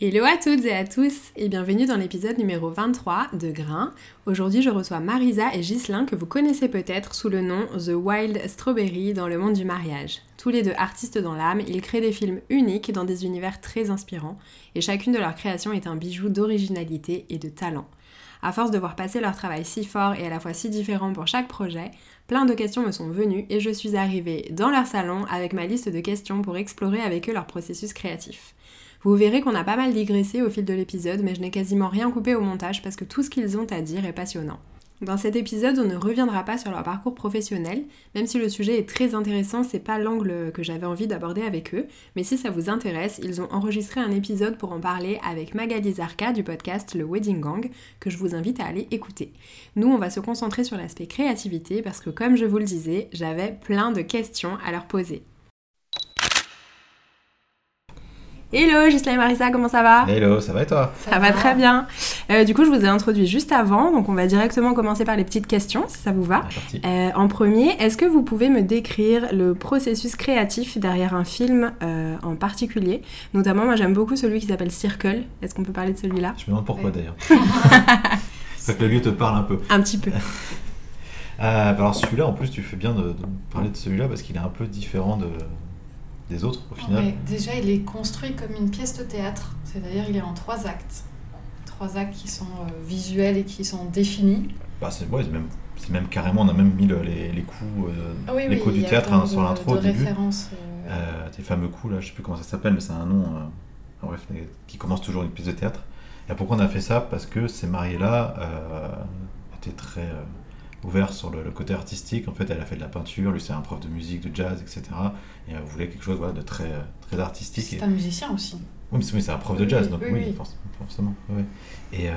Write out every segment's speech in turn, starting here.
Hello à toutes et à tous et bienvenue dans l'épisode numéro 23 de Grain. Aujourd'hui je reçois Marisa et Ghislain que vous connaissez peut-être sous le nom The Wild Strawberry dans le monde du mariage. Tous les deux artistes dans l'âme, ils créent des films uniques dans des univers très inspirants et chacune de leurs créations est un bijou d'originalité et de talent. À force de voir passer leur travail si fort et à la fois si différent pour chaque projet, plein de questions me sont venues et je suis arrivée dans leur salon avec ma liste de questions pour explorer avec eux leur processus créatif. Vous verrez qu'on a pas mal digressé au fil de l'épisode, mais je n'ai quasiment rien coupé au montage parce que tout ce qu'ils ont à dire est passionnant. Dans cet épisode, on ne reviendra pas sur leur parcours professionnel, même si le sujet est très intéressant, c'est pas l'angle que j'avais envie d'aborder avec eux, mais si ça vous intéresse, ils ont enregistré un épisode pour en parler avec Magali Zarka du podcast Le Wedding Gang, que je vous invite à aller écouter. Nous, on va se concentrer sur l'aspect créativité parce que comme je vous le disais, j'avais plein de questions à leur poser. Hello Gisela et Marisa, comment ça va? Hello, ça va et toi? Ça, va, très bien. Euh, du coup, je vous ai introduit juste avant, donc on va directement commencer par les petites questions, si ça vous va. C'est parti. Euh, en premier, est-ce que vous pouvez me décrire le processus créatif derrière un film euh, en particulier? Notamment, moi j'aime beaucoup celui qui s'appelle Circle. Est-ce qu'on peut parler de celui-là? Je me demande pourquoi Ouais. d'ailleurs. C'est que le lieu te parle un peu. Un petit peu. Euh, bah alors celui-là, en plus, tu fais bien de, de parler de celui-là parce qu'il est un peu différent de, des autres au final. Déjà, il est construit comme une pièce de théâtre, c'est-à-dire il est en trois actes. Trois actes qui sont euh, visuels et qui sont définis. Bah, c'est ouais, même, carrément, on a même mis le- les, les coups, euh, Ah oui, les oui, coups du théâtre hein, sur l'intro au début. euh, Euh, tes fameux coups là, je sais plus comment ça s'appelle, mais c'est un nom, bref, qui commence toujours une pièce de théâtre. Et pourquoi on a fait ça? Parce que ces mariés-là étaient très ouverts sur le, le côté artistique. En fait, elle a fait de la peinture, lui c'est un prof de musique, de jazz, etc. Et elle voulait quelque chose voilà, de très, très artistique. C'est Et- un musicien aussi. Oui, mais c'est- un prof de jazz, oui, donc oui, oui, oui. forc- forcément. ouais. Et, euh,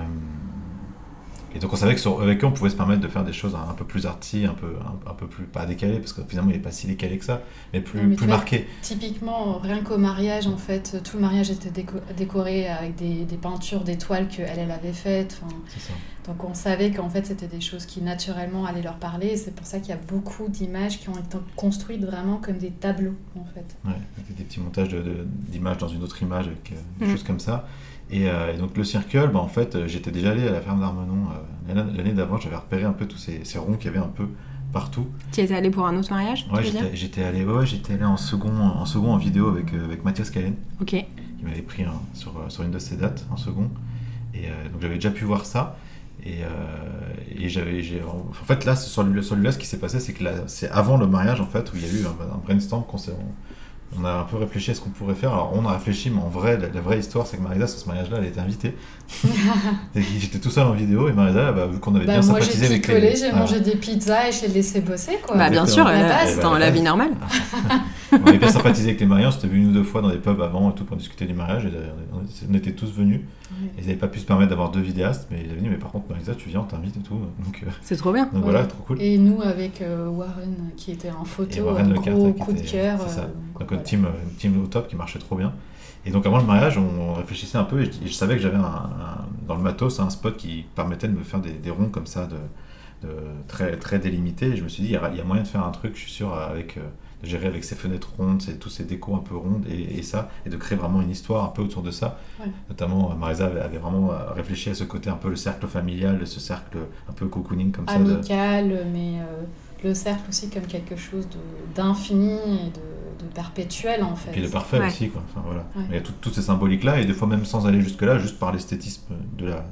et donc on savait que sur, avec eux, on pouvait se permettre de faire des choses un, peu plus arty, un peu, un, un peu plus, pas décalées, parce que finalement il n'est pas si décalé que ça, mais plus, mais plus vois, marqué. Typiquement, rien qu'au mariage, en fait, tout le mariage était déco- décoré avec des, des peintures, des toiles qu'elle elle avait faites. C'est ça. Donc on savait qu'en fait c'était des choses qui naturellement allaient leur parler. et C'est pour ça qu'il y a beaucoup d'images qui ont été construites vraiment comme des tableaux en fait. Ouais, avec des petits montages de- de- d'images dans une autre image, avec euh, des Mhm. choses comme ça. Et, euh, et donc le circle, bah, en fait, euh, j'étais déjà allé à la ferme d'Armenon euh, l'année d'avant, j'avais repéré un peu tous ces, ces ronds qu'il y avait un peu partout. Tu es allé pour un autre mariage Ouais, j'étais allé, ouais, ouais, j'étais allé en second, en second en vidéo avec, euh, avec Mathias Calen. Ok. Il m'avait pris hein, sur, sur une de ses dates en second. Et euh, donc j'avais déjà pu voir ça. Et, euh, et j'avais. En fait, là, celui-là, ce qui s'est passé, c'est que c'est avant le mariage, en fait, où il y a eu un, un brainstorm s'est- on, a un peu réfléchi à ce qu'on pourrait faire. Alors, on a réfléchi, mais en vrai, la, la vraie histoire, c'est que Marisa, sur ce mariage-là, elle était invitée. J'étais tout seul en vidéo, et Marisa, bah, vu qu'on avait Bah, bien moi sympathisé avec picolé, les. j'ai voilà. mangé des pizzas et j'ai laissé bosser quoi. Bah bien sûr, Exactement. euh, La base. dans la vie normale. On avait bien sympathisé avec les mariés, on s'était vu une ou deux fois dans des pubs avant et tout pour discuter du mariage. Et on, était tous venus. Ouais. Ils n'avaient pas pu se permettre d'avoir deux vidéastes, mais ils avaient dit Mais par contre, Marisa, tu viens, on t'invite et tout. Donc, euh, C'est trop bien. donc Ouais. voilà, trop cool. Et nous avec euh, Warren qui était en photo, Et Warren un gros coup de cœur. Ça. Donc, une team, une team au top qui marchait trop bien. Et donc, avant le mariage, on réfléchissait un peu et je, et je savais que j'avais un, un- dans le matos un spot qui permettait de me faire des, des ronds comme ça, de, de très, très délimités. Et je me suis dit Il y, a, il y a moyen de faire un truc, je suis sûr, avec. euh, de gérer avec ces fenêtres rondes, tous ces décos un peu rondes et, et ça, et de créer vraiment une histoire un peu autour de ça. Ouais. Notamment, euh, Marisa avait, avait vraiment euh, réfléchi à ce côté un peu le cercle familial, ce cercle un peu cocooning comme ça. de- amical, mais euh, le cercle aussi comme quelque chose de- d'infini et de, de perpétuel en fait. Et puis de parfait Ouais. aussi, quoi. Enfin, voilà. Ouais. Il y a tout- toutes ces symboliques-là, et des fois même sans aller jusque-là, juste par l'esthétisme de la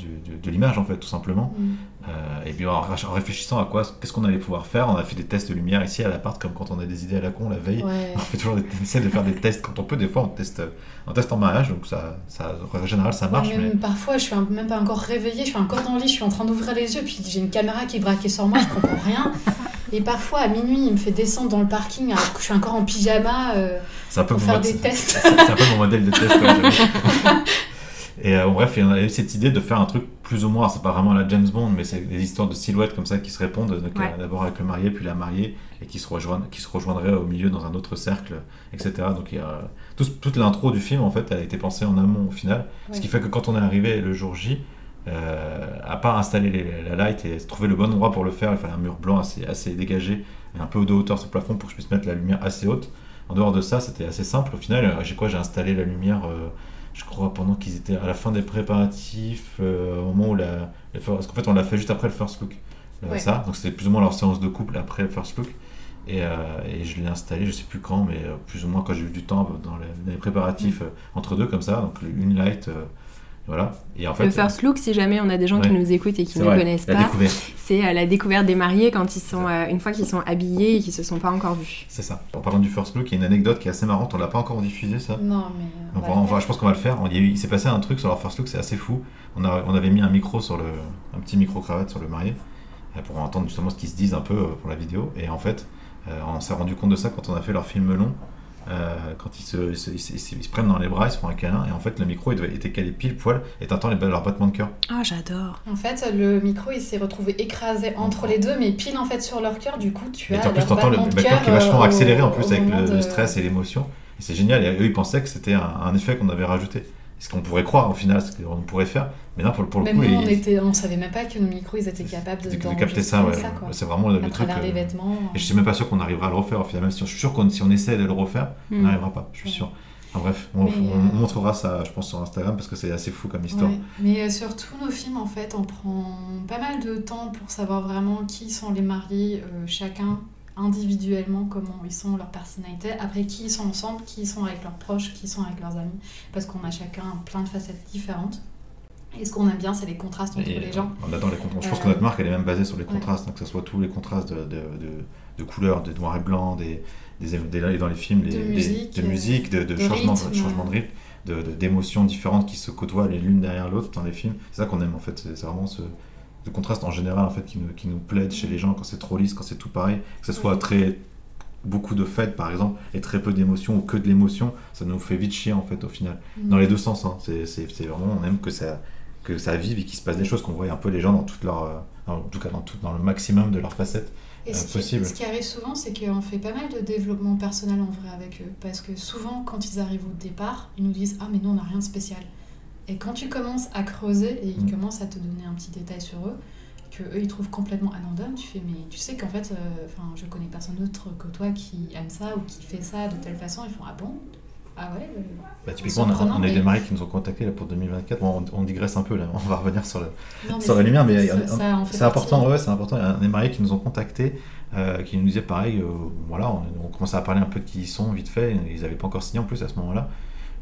de l'image, en fait, tout simplement. Mm. Euh, et puis en, réfléchissant à quoi, qu'est-ce qu'on allait pouvoir faire, on a fait des tests de lumière ici à l'appart, comme quand on a des idées à la con la veille. Ouais. On fait toujours des, on essaie de faire des tests quand on peut. Des fois, on teste, on teste en mariage, donc ça, ça, en général, ça marche. Ouais, mais... parfois, je suis un- même pas encore réveillée, je suis encore dans le lit, je suis en train d'ouvrir les yeux, puis j'ai une caméra qui est braquée sur moi, je comprends rien. Et parfois, à minuit, il me fait descendre dans le parking alors que je suis encore en pyjama euh, C'est un peu pour faire des tests. C'est un peu mon modèle de test. Et euh, bref, il y en a eu cette idée de faire un truc plus ou moins, c'est pas vraiment la James Bond, mais c'est des histoires de silhouettes comme ça qui se répondent. Ouais. D'abord avec le marié, puis la mariée, et qui se, rejoignent, qui se rejoindraient au milieu dans un autre cercle, etc. Donc il y a, tout- toute l'intro du film, en fait, elle a été pensée en amont au final. Ce qui fait que quand on est arrivé le jour J, euh, à part installer les- la light et trouver le bon endroit pour le faire, il fallait un mur blanc assez, assez dégagé et un peu de hauteur sur le plafond pour que je puisse mettre la lumière assez haute. En dehors de ça, c'était assez simple. Au final, euh, j'ai quoi? J'ai installé la lumière, euh, je crois, pendant qu'ils étaient à la fin des préparatifs, euh, au moment où la. les Parce qu'en fait, on l'a fait juste après le first look. euh, Ouais. Ça, donc c'était plus ou moins leur séance de couple après le first look. Et, euh, et je l'ai installé, je sais plus quand, mais euh, plus ou moins quand j'ai eu du temps euh, dans les, dans les préparatifs euh, entre deux comme ça. Donc une light, euh, voilà. Et en fait, le first look, si jamais on a des gens qui nous écoutent et qui ne vrai, connaissent la pas, c'est euh, la découverte des mariés quand ils sont, euh, une fois qu'ils sont habillés et qu'ils se sont pas encore vus. C'est ça. En parlant du first look, il y a une anecdote qui est assez marrante, on l'a pas encore diffusée ça. Non, mais. euh, On va va- le on va- faire. je pense qu'on va le faire. Il, s'est passé un truc sur leur first look, c'est assez fou. On, a, on avait mis un micro sur le, un petit micro cravate sur le marié pour entendre justement ce qu'ils se disent un peu pour la vidéo. Et en fait, on s'est rendu compte de ça quand on a fait leur film long. Euh, quand ils se, ils, se, ils se- ils se- ils se prennent dans les bras, ils se font un câlin, et en fait le micro il devait- était calé pile poil, et t'entends les, leurs battements de cœur. Ah, j'adore. En fait, le micro, il s'est retrouvé écrasé entre les deux, mais pile en fait sur leur cœur. Du coup, tu Et as en plus leur t'entends le, battement le de battement cœur, qui est vachement euh, accéléré en plus avec le, stress et l'émotion. Et c'est génial, et eux ils pensaient que c'était un, un effet qu'on avait rajouté. Ce qu'on pourrait croire au final, ce qu'on pourrait faire, mais là pour, le- pour le Même coup, nous, on, ils- était, on savait même pas que nos micros, ils étaient capables de, de, de d'enregistrer capter ça, ouais. c'est vraiment le, à le truc. travers les euh, vêtements. Et je suis même pas sûr qu'on arrivera à le refaire au final, même si je suis sûr que si on essaie de le refaire, on Hmm. n'arrivera pas, je suis Ouais. sûr. Enfin, bref, on, Mais, euh, on montrera ça, je pense, sur Instagram parce que c'est assez fou comme histoire. Ouais. Mais euh, sur tous nos films, en fait, on prend pas mal de temps pour savoir vraiment qui sont les mariés, euh, chacun individuellement, comment ils sont, leur personnalité, après qui ils sont ensemble, qui ils sont avec leurs proches, qui ils sont avec leurs amis, parce qu'on a chacun plein de facettes différentes. Et ce qu'on aime bien, c'est les contrastes entre Et, les gens. On adore les contrastes. Je pense Euh, que notre marque, elle est même basée sur les ouais. contrastes, donc que ce soit tous les contrastes de, de, de, de couleurs, de noir et blanc, des, des, des- dans les films, les, De des- de, musique, de, changement, de rythme. changement de rythme, d'émotions différentes qui se côtoient les l'une derrière l'autre dans les films. C'est ça qu'on aime en fait, c'est vraiment ce, ce contraste en général en fait qui nous, qui nous plaide chez les gens quand c'est trop lisse, quand c'est tout pareil, que ce soit très beaucoup de fêtes par exemple et très peu d'émotions ou que de l'émotion, ça nous fait vite chier en fait au final. Dans les deux sens, hein. c'est vraiment, on aime que ça, que ça vive et qu'il se passe des choses, qu'on voit un peu les gens dans toute leur, euh, en tout cas dans, tout, dans le maximum de leurs facettes. Et euh, ce, qui, ce qui arrive souvent, c'est qu'on fait pas mal de développement personnel en vrai avec eux. Parce que souvent, quand ils arrivent au départ, ils nous disent Ah, mais nous, on n'a rien de spécial. Et quand tu commences à creuser et ils Mm. commencent à te donner un petit détail sur eux, que eux ils trouvent complètement anodin, tu fais Mais tu sais qu'en fait, euh, enfin, je connais personne d'autre que toi qui aime ça ou qui fait ça de telle façon. Ils font Ah bon? Ah ouais euh, Bah, typiquement, on a, Surprenant, on a eu mais- des mariés qui nous ont contactés là, pour 2024. Bon, on, on digresse un peu là, on va revenir sur le, non, sur la lumière, mais c'est important, ouais, c'est important. Il y a des mariés qui nous ont contactés, euh, qui nous disaient pareil, euh, voilà, on, on commençait à parler un peu de qui ils sont vite fait, ils n'avaient pas encore signé en plus à ce moment-là.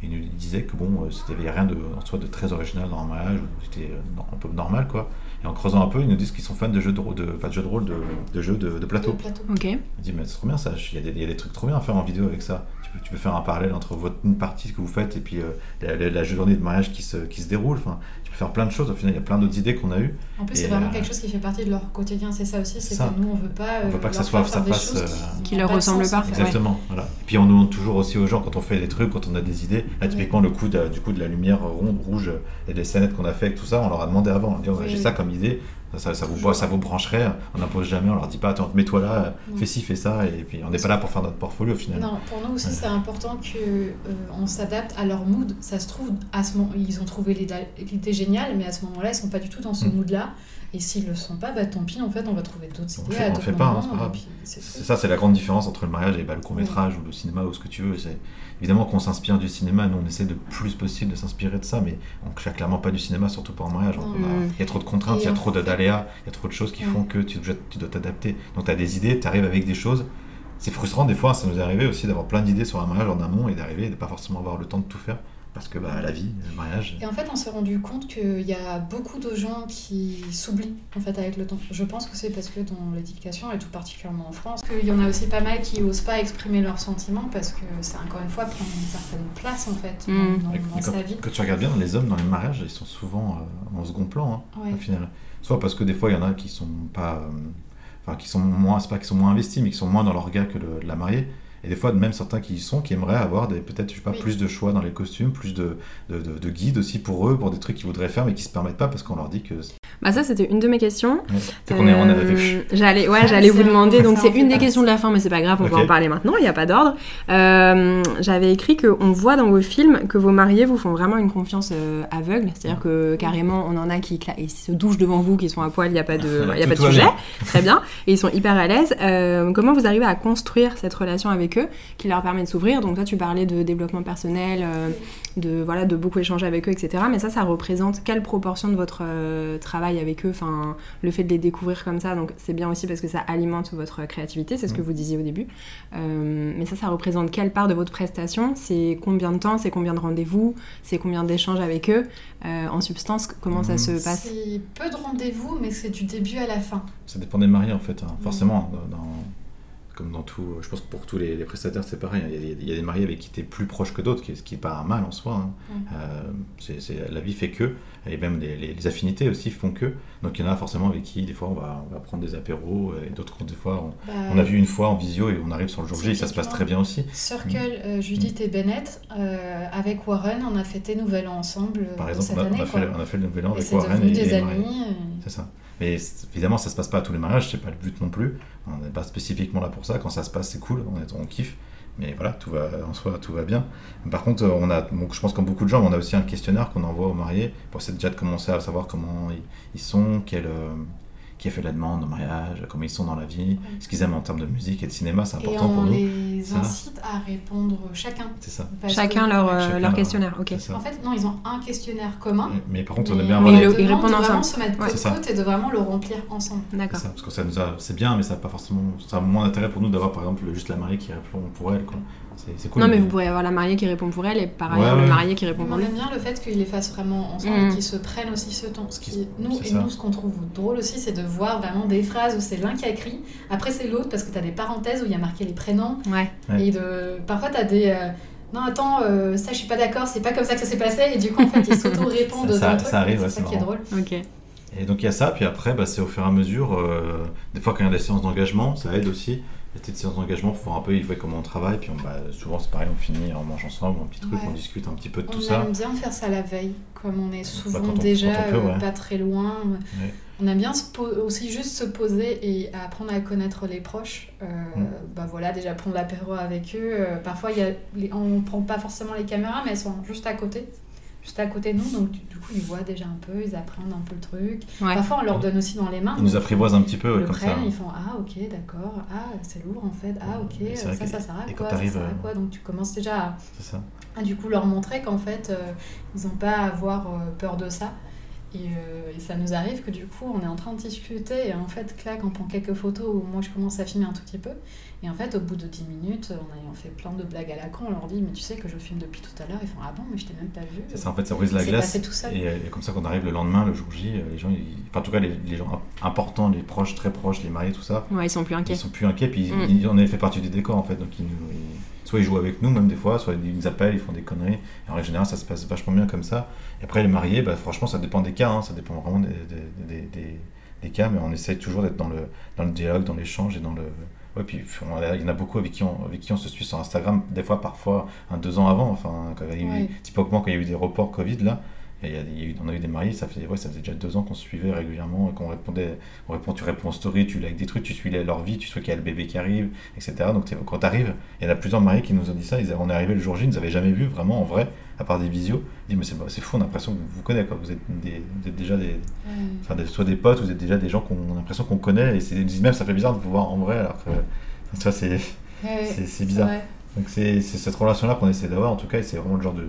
Ils nous disaient que bon, euh, c'était il rien de, en soi de très original dans un mariage, c'était euh, un peu normal quoi. Et en creusant un peu, ils nous disent qu'ils sont fans de jeux de rôle, de, pas de jeux de rôle, de, de jeux de, de plateau. Plateau. Ok. On dit, mais c'est trop bien ça, il y, a des, il y a des trucs trop bien à faire en vidéo avec ça. Tu peux, tu peux faire un parallèle entre votre, une partie que vous faites et puis euh, la, la- la journée de mariage qui se, qui se déroule. Enfin, tu peux faire plein de choses. Au final, il y a plein d'autres idées qu'on a eues. En plus, c'est vraiment euh, quelque chose qui fait partie de leur quotidien. C'est ça aussi, c'est ça. que nous, on veut pas. On veut euh, pas que ça leur soit- ça fasse, euh, Qui n'ont leur sens, pas. Exactement. Voilà. Et puis on demande toujours aussi aux gens quand on fait des trucs, quand on a des idées. Là, typiquement, le coup de, du coup de la lumière ronde, rouge et des scénettes qu'on a fait avec tout ça, on leur a demandé avant. On dit, Oui, j'ai oui. ça comme idée. Ça, vous, ça vous brancherait. On n'impose jamais. On leur dit pas, attends, mets-toi là, Non. fais ci, fais ça. Et puis on n'est pas là pour faire notre portfolio au final. Non, pour nous aussi, Ouais. c'est important que euh, on s'adapte à leur mood. Ça se trouve, à ce moment, ils ont trouvé l'idée géniale, mais à ce moment-là, ils sont pas du tout dans ce Mm. mood-là. Et s'ils le sont pas, bah tant pis. En fait, on va trouver d'autres idées on d'autres fait pas, hein, c'est pas grave. ça, c'est la grande différence entre le mariage et bah, le court métrage ou le cinéma ou ce que tu veux. C'est évidemment qu'on s'inspire du cinéma. Nous, on essaie le plus possible de s'inspirer de ça, mais on ne clairement pas du cinéma, surtout pas en mariage. Mm. Il y a trop de contraintes, il y a trop de- d'aléas, il y a trop de choses qui font que tu, dois- tu dois t'adapter. Donc tu as des idées, tu arrives avec des choses. C'est frustrant des fois, ça nous est arrivé aussi d'avoir plein d'idées sur un mariage en amont et d'arriver et de pas forcément avoir le temps de tout faire parce que bah, la vie, le mariage. Et en fait, on s'est rendu compte qu'il y a beaucoup de gens qui s'oublient en fait avec le temps. Je pense que c'est parce que dans l'éducation, et tout particulièrement en France, qu'il y en a aussi pas mal qui osent pas exprimer leurs sentiments parce que c'est encore une fois prendre une certaine place en fait Mm. dans, dans quand, sa vie. quand tu regardes bien, les hommes dans les mariages, ils sont souvent euh, en second plan. hein. Ouais. au final. Soit parce que des fois, il y en a qui sont pas. euh, enfin, qui sont moins, c'est pas qu'ils sont moins investis, mais qui sont moins dans leur regard que le- la mariée. Et des fois, même certains qui y sont, qui aimeraient avoir peut-être, je sais pas, Oui. plus de choix dans les costumes, plus de, de, de- de guides aussi pour eux, pour des trucs qu'ils voudraient faire, mais qui se permettent pas parce qu'on leur dit que. Bah ça c'était une de mes questions. Avait- Euh, j'allais ouais, j'allais vous demander donc c'est une des questions de la fin mais c'est pas grave, on va Ok. en parler maintenant, il n'y a pas d'ordre. Euh, j'avais écrit que on voit dans vos films que vos mariés vous font vraiment une confiance euh, aveugle, c'est-à-dire que carrément on en a qui cla- ils se douchent devant vous qui sont à poil, il y a pas de il y a pas de va sujet. bien. Très bien, et ils sont hyper à l'aise. Euh, comment vous arrivez à construire cette relation avec eux? Qui leur permet de s'ouvrir Donc toi, tu parlais de développement personnel, euh, de voilà, de beaucoup échanger avec eux, etc. Mais ça, ça représente quelle proportion de votre euh, travail avec eux? Enfin, le fait de les découvrir comme ça, donc c'est bien aussi parce que ça alimente votre créativité, c'est ce que Mm. vous disiez au début. Euh, mais ça, ça représente quelle part de votre prestation? C'est combien de temps? C'est combien de rendez-vous? C'est combien d'échanges avec eux? Euh, En substance, comment ça Mm. se passe? C'est peu de rendez-vous, mais c'est du début à la fin. Ça dépend des mariés en fait, hein. Mm. forcément. dans- comme dans tout, je pense que pour tous les, les prestataires c'est pareil. Il y, a, des- il y a des mariés avec qui tu es plus proche que d'autres, ce qui n'est pas un mal en soi. hein. Mm. Euh, c'est- c'est- la vie fait que, et même les, les- les affinités aussi font que. Donc il y en a forcément avec qui des fois on va, on va prendre des apéros, et d'autres des fois on, Bah, on a vu une fois en visio et on arrive sur le jour J et ça se passe très bien aussi. Circle, euh, Judith et Bennett, euh, avec Warren, on a fêté Nouvel An ensemble euh, Par exemple, cette on a, année. on a fait, on a fait le nouvel an et avec Warren et, des amis. euh, C'est ça. Mais évidemment, ça se passe pas à tous les mariages, c'est pas le but non plus. On n'est pas spécifiquement là pour ça. Quand ça se passe, c'est cool, on, est, on kiffe. Mais voilà, tout va, en soi, tout va bien. Par contre, euh, on a, donc, je pense comme beaucoup de gens, on a aussi un questionnaire qu'on envoie aux mariés pour essayer déjà de commencer à savoir comment ils, ils sont, quel, euh, qui a fait la demande au mariage, comment ils sont dans la vie, ce qu'ils aiment en termes de musique et de cinéma, c'est Et important pour on nous. les Ça. incite à répondre chacun. C'est ça. Chacun que- leur, euh, Chacun leur leur- questionnaire, ok. En fait, non, ils ont un questionnaire commun. Mais par contre, on aime bien on avoir Mais les- le- ils répondent de vraiment ensemble. se mettre Ouais. côte ça. côte et de vraiment le remplir ensemble. D'accord. Parce que ça nous a, c'est bien, mais ça n'a pas forcément, ça a moins d'intérêt pour nous d'avoir par exemple juste la mariée qui répond pour elle, quoi. C'est, c'est cool. Non, mais vous pourriez avoir la mariée qui répond pour elle et par ailleurs Ouais, le marié qui répond On pour lui. aime bien le fait qu'ils les fassent vraiment ensemble Mm. et qu'ils se prennent aussi ce temps. Ce qui, nous, et ça. nous, ce qu'on trouve drôle aussi, c'est de voir vraiment des phrases où c'est l'un qui a écrit, après c'est l'autre parce que tu as des parenthèses où il y a marqué les prénoms. Ouais. Ouais. Et de, parfois tu as des. euh, non, attends, euh, ça je suis pas d'accord, c'est pas comme ça que ça s'est passé. Et du coup, en fait, ils s'auto-répondent Ça- ça- ça arrive, C'est ça c'est qui est drôle. Ok. Et donc il y a ça, puis après, bah, c'est au fur et à mesure, euh, des fois quand il y a des séances d'engagement, ça aide aussi. Les petites séances d'engagement pour voir un peu, ils voient comment on travaille, puis on, bah, souvent c'est pareil, on finit, on mange ensemble, un petit truc, Ouais. on discute un petit peu de On tout ça. aime bien faire ça la veille, comme on est souvent quand on- déjà on peut, euh, ouais. pas très loin. On aime bien se aussi juste se poser et apprendre à connaître les proches. Euh, Mm. Bah voilà, déjà prendre l'apéro avec eux. Euh, parfois, y a les- on prend pas forcément les caméras, mais elles sont juste à côté. Juste à côté de nous, donc du, du coup, ils voient déjà un peu, ils apprennent un peu le truc. Ouais. Parfois, on leur donne aussi dans les mains. Ils nous apprivoisent un petit peu, le comme prennent, ça. ils font Ah, ok, d'accord. Ah, c'est lourd en fait. Ah, ok, ça, que- ça sert à quoi Ça sert à euh, quoi Donc, tu commences déjà à, C'est ça. à, du coup leur montrer qu'en fait, euh, ils n'ont pas à avoir euh, peur de ça. Et, euh, et ça nous arrive que du coup, on est en train de discuter et en fait, clac, on prend quelques photos où moi je commence à filmer un tout petit peu. Et en fait, au bout de 10 minutes, en ayant fait plein de blagues à la con, on leur dit Mais tu sais que je filme depuis tout à l'heure Ils font Ah bon, mais je t'ai même pas vu. C'est ça, en fait, ça brise la glace. passé tout seul. Et, euh, et comme ça, quand on arrive le lendemain, le jour J, euh, les gens, ils- enfin, en tout cas, les, les gens importants, les proches, très proches, les mariés, tout ça, Ouais, ils sont plus inquiets. ils sont plus inquiets, puis ils- Mm. ils, on avait fait partie du décor en fait, donc ils nous, ils- soit ils jouent avec nous même des fois, soit ils nous appellent, ils font des conneries, et en règle générale ça se passe vachement bien comme ça. Et après les mariés, bah, franchement ça dépend des cas, hein, ça dépend vraiment des, des, des- des- des cas, mais on essaye toujours d'être dans le, dans le dialogue, dans l'échange et dans le... Ouais, puis on- il y en a beaucoup avec qui, on, avec qui on se suit sur Instagram, des fois parfois un deux ans avant, enfin quand il y a eu- Ouais. typiquement quand il y a eu des reports Covid là, et y a- y a eu- on a eu des mariés, ça, fait, ouais, ça faisait déjà deux ans qu'on se suivait régulièrement, et qu'on répondait on répond, tu réponds en story, tu likes des trucs, tu suis leur vie, tu sais qu'il y a le bébé qui arrive, etc. Donc quand tu arrives, il y en a plusieurs mariés qui nous ont dit ça, ils, on est arrivé le jour J, ils nous avaient jamais vu vraiment en vrai, à part des visios. Ils disent mais c'est, c'est fou, on a l'impression que vous vous connaissez, quoi. Vous, êtes des- vous êtes déjà des, Ouais. enfin, des- soit des potes, vous êtes déjà des gens qu'on a l'impression qu'on connaît, et ils disent même ça fait bizarre de vous voir en vrai, alors que ça c'est, Ouais, c'est, bizarre. Donc c'est, c'est cette relation-là qu'on essaie d'avoir, en tout cas, et c'est vraiment le genre de, de,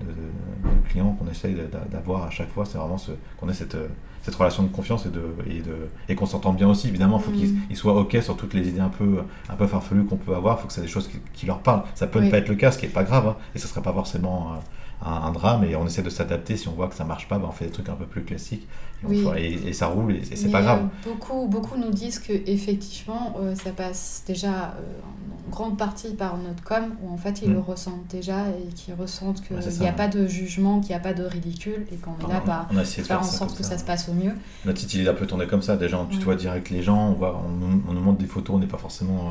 de- de client qu'on essaye d'a- d'avoir à chaque fois, c'est vraiment ce, qu'on ait cette, euh, cette relation de confiance et, de, et, de, et qu'on s'entende bien aussi. Évidemment, il faut Mm. qu'ils ils soient OK sur toutes les idées un peu, un peu farfelues qu'on peut avoir, il faut que c'est des choses qui, qui leur parlent. Ça peut ne pas être le cas, ce qui n'est pas grave, hein, et ce ne serait pas forcément euh, un, un drame, et on essaie de s'adapter. Si on voit que ça marche pas, ben, on fait des trucs un peu plus classiques, et, on Oui. fait- et- et ça roule, et, et c'est pas grave. euh, beaucoup, beaucoup nous disent que effectivement, euh, ça passe déjà euh, grande partie par notre com, où en fait ils Mm. le ressentent déjà et qu'ils ressentent qu'il c'est n'y a pas de jugement, qu'il n'y a pas de ridicule et qu'on est là on, pour on faire faire en sorte que ça se passe au mieux. Notre site il est un peu tourné comme ça, déjà on tutoie direct les gens, on, voit, on, nous- on nous montre des photos, on n'est pas forcément. euh,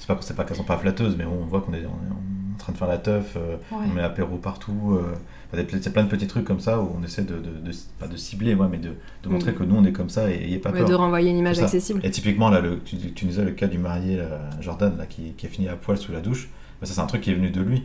C'est pas, c'est pas qu'elles sont pas flatteuses, mais on voit qu'on est, on est en train de faire la teuf, euh, Ouais. on met l'apéro partout. euh, c'est plein de petits trucs comme ça où on essaie de, de, de- pas de cibler, ouais, mais de, de montrer Mm. que nous on est comme ça et n'ayez pas Ouais, peur. de renvoyer une image accessible. Et typiquement, là, le, tu, tu nous disais le cas du marié, là, Jordan, là, qui, qui a fini à poil sous la douche. Bah, ça, c'est un truc qui est venu de lui.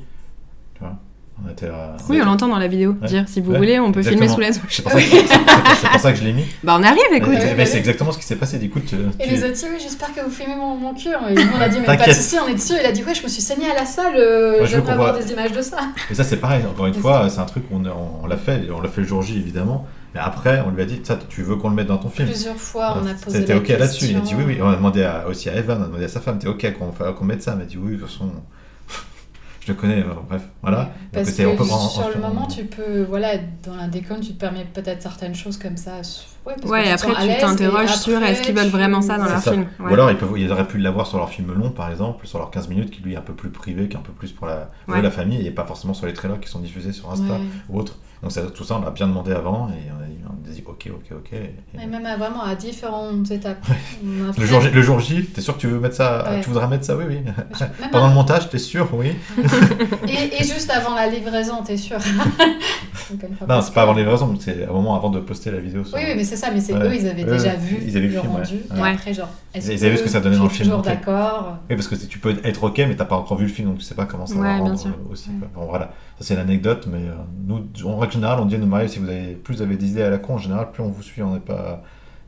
Tu vois on était à- Oui, on l'entend dans la vidéo Ouais. dire si vous Ouais, voulez, on peut filmer sous la douche. C'est pour, ça que- c'est pour- c'est pour ça que je l'ai mis. Bah, on arrive, écoute. Mais- ouais. c'est exactement ce qui s'est passé. Du coup, tu, Et tu- les autres dit oui j'espère que vous filmez mon, mon cul. Et nous on a dit mais pas de soucis on est dessus. Il a dit ouais je me suis saignée à la salle, euh, Moi, je veux qu'on avoir voit- des images de ça. Et ça, c'est pareil, encore une fois, c'est un truc qu'on on, on l'a fait, on l'a fait le jour J évidemment, mais après, on lui a dit, ça, tu veux qu'on le mette dans ton film Plusieurs fois on a posé C'était ok là-dessus, il a dit oui, oui. On a demandé à- aussi à Evan, on a demandé à sa femme, t'es ok qu'on mette ça Elle m'a dit oui, de toute façon, je le connais, euh, bref, voilà. Parce que c'est- on peut- on- sur le moment, tu peux, voilà, dans la déconne, tu te permets peut-être certaines choses comme ça. Ouais, parce Ouais, que et après, tu t'interroges sur est-ce qu'ils veulent tu- vraiment ça dans leur ça. film. Ou alors ils, peuvent, ils auraient pu l'avoir sur leur film long, par exemple, sur leurs 15 minutes, qui lui est un peu plus privé, qui est un peu plus pour la, pour Ouais. la famille, et pas forcément sur les trailers qui sont diffusés sur Insta Ouais. ou autre. Donc ça, tout ça, on l'a bien demandé avant, et on a dit, on a dit ok, ok, ok. Et- Et même à, vraiment à différentes étapes. Le jour, J, le jour J, t'es sûr que tu veux mettre ça Ouais. Tu voudras mettre ça Oui, oui. Pendant à- le montage, t'es sûr Oui. et, et juste avant la livraison, t'es sûr Donc, Non, c'est pas avant les livraisons, c'est au moment avant de poster la vidéo. sur- Oui, oui, mais c'est ça, mais c'est Ouais. eux, ils avaient déjà vu Ils avaient vu le le film, ouais. rendu. Ouais. Et Ouais. après, genre, est-ce Ils avaient vu ce que ça donnait dans le film, toujours ok. d'accord? Oui, parce que tu peux être ok, mais t'as pas encore vu le film, donc tu sais pas comment ça Ouais, va bien rendre sûr. euh, aussi. Ouais. quoi. Bon, voilà, ça c'est l'anecdote, mais euh, nous, en règle générale, on dit à nos mariés, si vous avez plus vous avez des idées à la con, en général, plus on vous suit, on n'est pas.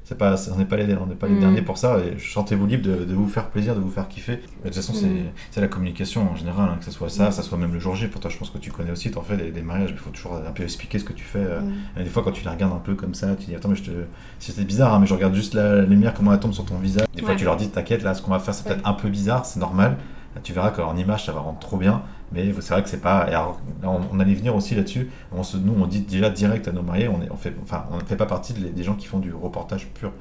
C'est pas, on n'est pas les, on n'est pas les Mm. derniers pour ça. Et sentez-vous libre de, de vous faire plaisir, de vous faire kiffer. Mais de toute façon, c'est- Mm. c'est la communication en général, hein, que ce soit ça, ça soit même le jour J. Pour toi, je pense que tu connais aussi, t'en fais des, des mariages, mais il faut toujours un peu expliquer ce que tu fais. euh, et des fois, quand tu la regardes un peu comme ça, tu dis Attends, mais je te. C'était bizarre, hein, mais je regarde juste la, la lumière, comment elle tombe sur ton visage. Des fois, Ouais. tu leur dis T'inquiète, là, ce qu'on va faire, c'est Ouais. peut-être un peu bizarre, c'est normal. Là, tu verras qu'en image, ça va rendre trop bien. Mais c'est vrai que c'est pas. alors, on, allait venir aussi là-dessus. On se, nous, on dit déjà direct à nos mariés on, est, on fait, enfin, on ne fait pas partie de- des gens qui font du reportage pur.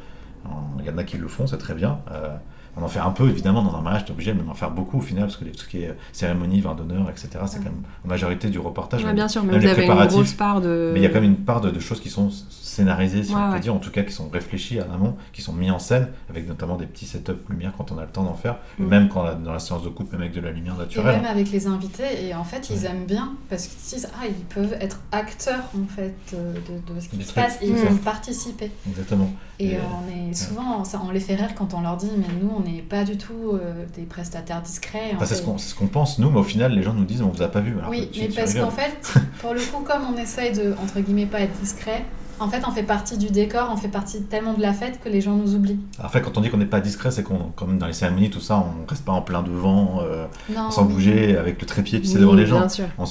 Il y en a qui le font, c'est très bien. Euh, on en fait un peu, évidemment, dans un mariage, tu es obligé même d'en faire beaucoup au final, parce que les- tout ce qui est cérémonie, vin d'honneur, etc., c'est Ouais. quand même en majorité du reportage. Ouais, même- bien sûr, mais même vous les avez une préparatifs. grosse part de. mais il y a quand même une part de, de choses qui sont scénarisées, si Ouais, on peut ouais. dire, en tout cas qui sont réfléchies en amont, qui sont mis en scène, avec notamment des petits setups lumière quand on a le temps d'en faire, Mm. même quand la- dans la séance de coupe, même avec de la lumière Et naturelle. même avec les invités, et en fait, ils Ouais. aiment bien parce qu'ils disent Ah, ils peuvent être acteurs en fait euh, de, de ce qui se passe et ils Mm. peuvent participer. Exactement. Et Et- euh, on est souvent, ça, on les fait rire quand on leur dit Mais nous, on n'est pas du tout euh, des prestataires discrets. Enfin, on c'est ce fait- qu'on ce pense, nous, mais au final, les gens nous disent on vous a pas vu. alors Oui, mais parce qu'en fait, pour le coup, comme on essaye de, entre guillemets, pas être discret, en fait, on fait partie du décor, on fait partie tellement de la fête que les gens nous oublient. Après, quand on dit qu'on n'est pas discret, c'est qu'on, comme dans les cérémonies, tout ça, on reste pas en plein devant, euh, Non, sans oui. bouger, avec le trépied, tu sais, Oui, devant les gens. Bien sûr. On,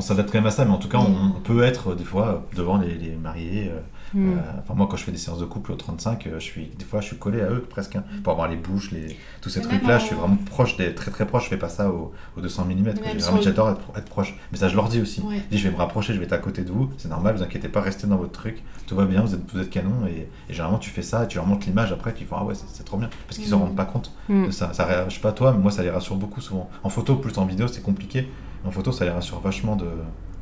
s'adapte quand même à ça, mais en tout cas, Oui. on, on peut être des fois devant les, les mariés. euh, Mm. euh, enfin, moi, quand je fais des séances de couple au 35, euh, je suis, des fois, je suis collé à eux presque, hein, pour avoir les bouches, les, tous ces trucs-là. Je suis en- vraiment proche, des, très très proche. Je fais pas ça au, au 200 mm. le- j'adore être, être proche. Mais ça, je leur dis aussi. Ouais. Je dis, je vais me rapprocher, je vais être à côté de vous. C'est normal, vous inquiétez pas, restez dans votre truc. Tout va bien, vous êtes, vous êtes canon. Et, et généralement, tu fais ça, et tu leur montres l'image après, tu fais ah ouais, c'est, trop bien. Parce qu'ils se Mm. rendent pas compte Mm. de ça. ça. Je sais pas toi, mais moi, ça les rassure beaucoup souvent. En photo, plus en vidéo, c'est compliqué. En photo, ça les rassure vachement de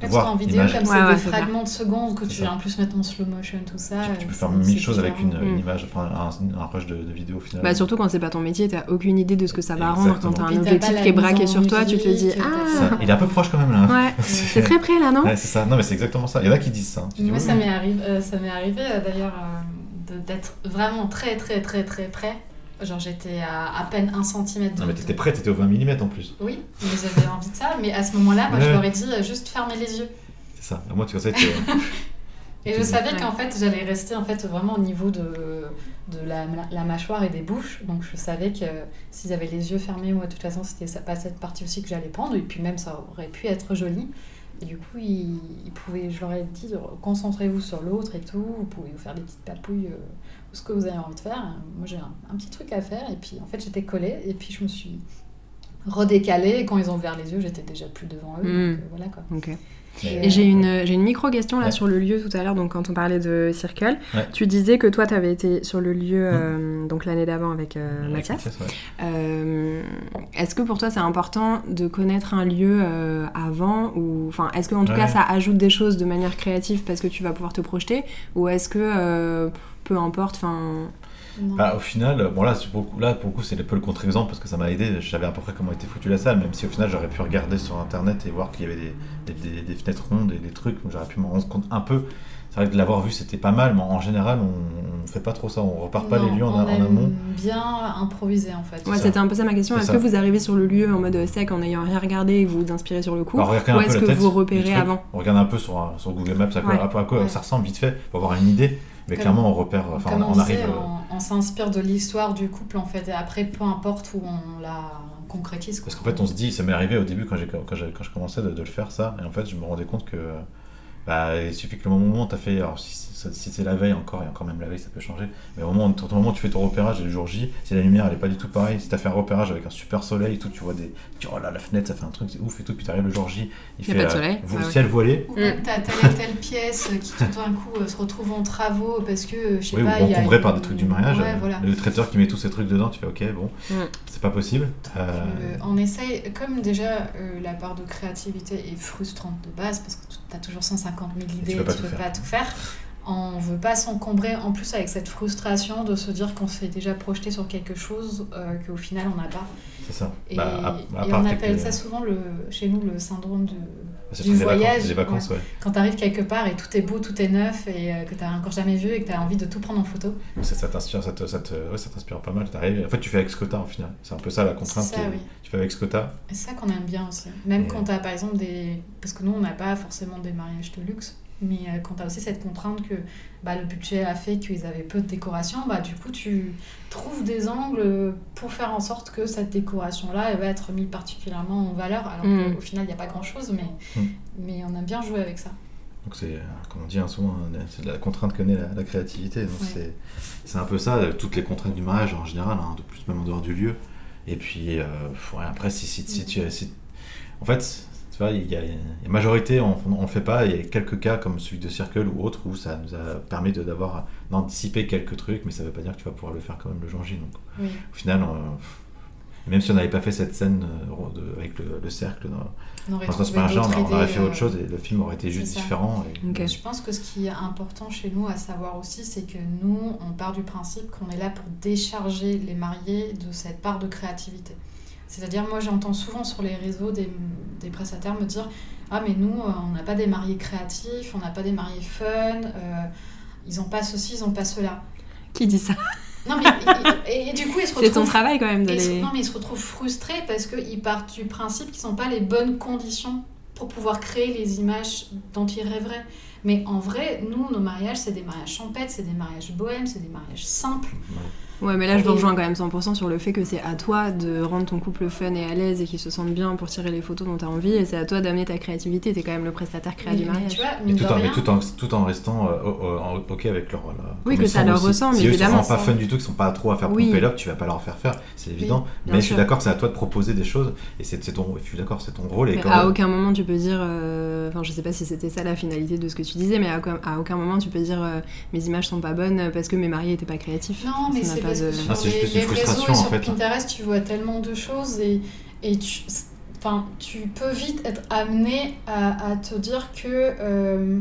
Parce voir qu'en vidéo, comme Ouais, c'est ouais, des fragments de secondes que tu ça. viens en plus mettre en slow motion, tout ça. Tu, tu peux euh, faire mille choses avec une, Mm. image, enfin un, un rush de, de vidéo au final. Bah, surtout quand c'est pas ton métier, t'as aucune idée de ce que ça va rendre quand t'as un objectif qui est braqué sur toi, tu te dis Ah il est un peu proche quand même là. Ouais, c'est très près là, non Ouais, c'est ça. Non, mais c'est exactement ça. Il y en a qui disent ça. Moi, ça m'est arrivé, euh, ça m'est arrivé euh, d'ailleurs d'être vraiment très, très, très, très près. Genre, j'étais à à peine un centimètre de. Non, mais t'étais prêt, t'étais au 20 mm en plus. Oui, mais j'avais envie de ça. Mais à ce moment-là, moi, je Ouais. leur ai dit euh, juste fermez les yeux. C'est ça. Moi, tu sais, tu- Et je savais qu'en fait, j'allais rester en fait vraiment au niveau de, de la, la mâchoire et des bouches. Donc, je savais que s'ils avaient les yeux fermés, moi, de toute façon, c'était ça- pas cette partie aussi que j'allais prendre. Et puis, même, ça aurait pu être joli. Et du coup, ils, ils pouvaient, je leur ai dit, concentrez-vous sur l'autre et tout. Vous pouvez vous faire des petites papouilles, euh, ou ce que vous avez envie de faire. Moi, j'ai un, un petit truc à faire. Et puis, en fait, j'étais collée. Et puis, je me suis redécalée. Et quand ils ont ouvert les yeux, j'étais déjà plus devant eux. Donc, euh, voilà quoi. Ok. Mais- Et j'ai une, j'ai une micro-question là Ouais. sur le lieu tout à l'heure, donc quand on parlait de Circle. Ouais. Tu disais que toi, tu avais été sur le lieu euh, donc l'année d'avant avec euh, Mathias. ouais. Euh, est-ce que pour toi, c'est important de connaître un lieu euh, avant ou enfin, est-ce que en tout Ouais. cas, ça ajoute des choses de manière créative parce que tu vas pouvoir te projeter? Ou est-ce que euh, peu importe, enfin. Bah, au final, bon là, beaucoup, là pour le coup, c'est un peu le contre-exemple parce que ça m'a aidé. Je savais à peu près comment était foutue la salle, même si au final, j'aurais pu regarder sur internet et voir qu'il y avait des, des, des- des fenêtres rondes et des trucs, donc j'aurais pu m'en rendre compte un peu. C'est vrai que de l'avoir vu, c'était pas mal, mais en général, on, on fait pas trop ça. On repart pas Non, les lieux en, on en aime amont. bien improviser en fait. ouais, c'était un peu ça ma question. Est-ce que vous arrivez sur le lieu en mode sec en n'ayant rien regardé et vous vous inspirez sur le coup Alors, ou un peu est-ce que tête vous repérez avant On regarde un peu sur, sur Google Maps à quoi, Ouais. à quoi- à quoi Ouais. ça ressemble vite fait pour avoir une idée. Mais Comme- clairement, on repère. Enfin, on, on, on disait, arrive. euh, on, on s'inspire de l'histoire du couple en fait, et après peu importe où on la concrétise. quoi. Parce qu'en fait, on se dit, ça m'est arrivé au début quand, je commençais de, de le faire ça, et en fait, je me rendais compte que bah, il suffit que le moment où tu as fait, alors si, si- si c'est la veille encore, et encore même la veille, ça peut changer, mais au moment, où- au moment où tu fais ton repérage et le jour J, si la lumière elle est pas du tout pareille, si tu as fait un repérage avec un super soleil et tout, tu vois des. Tu dis, oh là, la fenêtre, ça fait un truc, c'est ouf et tout, puis tu arrives le jour J, il a fait pas de soleil. vo- Ah ciel voilé. Ou même t'as telle et telle pièce qui tout d'un coup euh, se retrouve en travaux parce que euh, je sais Oui, ou pas. il y a encombré une- par des trucs du mariage. Ouais, euh, voilà. Le traiteur qui met tous ces trucs dedans, tu fais ok, bon, Mm. c'est pas possible. Euh, Euh, on essaye, comme déjà euh, la part de créativité est frustrante de base parce que tu as toujours 150 000 idées, peux pas tu tout peux faire. pas tout faire. On veut pas s'encombrer en plus avec cette frustration de se dire qu'on s'est déjà projeté sur quelque chose euh, qu'au final on n'a pas. c'est ça. Et, Bah, à- à et on appelle ça souvent le, chez nous le syndrome de c'est du voyage, les vacances, ouais. quand tu arrives quelque part et tout est beau, tout est neuf et euh, que tu encore jamais vu et que tu as envie de tout prendre en photo. Ça, ça t'inspire, ça te- ça te- ouais, ça t'inspire pas mal. T'arrives, en fait, tu fais avec ce que t'as, en final. C'est un peu ça la contrainte. Ça, oui. Tu fais avec ce que t'as. Et c'est ça qu'on aime bien aussi. Même Et- quand tu as par exemple des. Parce que nous, on n'a pas forcément des mariages de luxe, mais euh, quand tu as aussi cette contrainte que bah, le budget a fait qu'ils avaient peu de décoration, bah, du coup, tu trouves des angles pour faire en sorte que cette décoration-là va être mise particulièrement en valeur. Alors Mm. qu'au final, il n'y a pas grand-chose, mais, Mm. mais on aime bien jouer avec ça. Donc, c'est, comme on dit hein, souvent, hein, c'est de la contrainte que naît la, la créativité. Donc, Ouais. c'est, c'est un peu ça, euh, toutes les contraintes du mariage en général, hein, de plus même en dehors du lieu. Et puis, euh, ouais, après, si, si, si tu. si- en fait. Tu vois, il y a une majorité, on ne le fait pas. Il y a quelques cas comme celui de Circle ou autre où ça nous a permis de, d'avoir, d'anticiper quelques trucs, mais ça ne veut pas dire que tu vas pouvoir le faire quand même le jour J. Donc, Oui. au final, euh, même si on n'avait pas fait cette scène euh, de- avec le, le cercle dans, On d'autres on, on aurait fait autre euh, chose et le film aurait été juste différent. et- Ok. Je pense que ce qui est important chez nous à savoir aussi, c'est que nous, on part du principe qu'on est là pour décharger les mariés de cette part de créativité. C'est-à-dire, moi, j'entends souvent sur les réseaux des, des prestataires me dire Ah, mais nous, euh, on n'a pas des mariés créatifs, on n'a pas des mariés fun, euh, ils n'ont pas ceci, ils n'ont pas cela. Qui dit ça? Non, mais et, et- et du coup, ils se C'est ton retrouvent travail quand même de se- non, mais ils se retrouvent frustrés parce qu'ils partent du principe qu'ils n'ont pas les bonnes conditions pour pouvoir créer les images dont ils rêveraient. Mais en vrai, nous, nos mariages, c'est des mariages champêtres, c'est des mariages bohèmes, c'est des mariages simples. Ouais, mais là je vous rejoins quand même 100% sur le fait que c'est à toi de rendre ton couple fun et à l'aise et qu'ils se sentent bien pour tirer les photos dont tu as envie et c'est à toi d'amener ta créativité. T'es quand même le prestataire créa Mais- du mais mariage. tout en, mais tout, en, tout en restant euh, ok avec leur. leur- Oui, que ça leur aussi. ressemble, si eux, évidemment. Ils sont pas fun du tout, qu'ils sont pas trop à faire Oui. pomper l'op, tu vas pas leur faire faire, c'est évident. mais je suis d'accord, que c'est à toi de proposer des choses et c'est ton, je suis d'accord, c'est ton rôle. Et Mais à aucun moment tu peux dire, euh, enfin je sais pas si c'était ça la finalité de ce que tu disais, mais à, aucun- à aucun moment tu peux dire euh, mes images sont pas bonnes parce que mes mariés étaient pas créatifs. Non, mais c'est pas de- sur Ah, c'est les, juste une frustration, en sur fait. Pinterest, tu vois tellement de choses et, et tu, enfin, tu peux vite être amené à, à te dire que euh,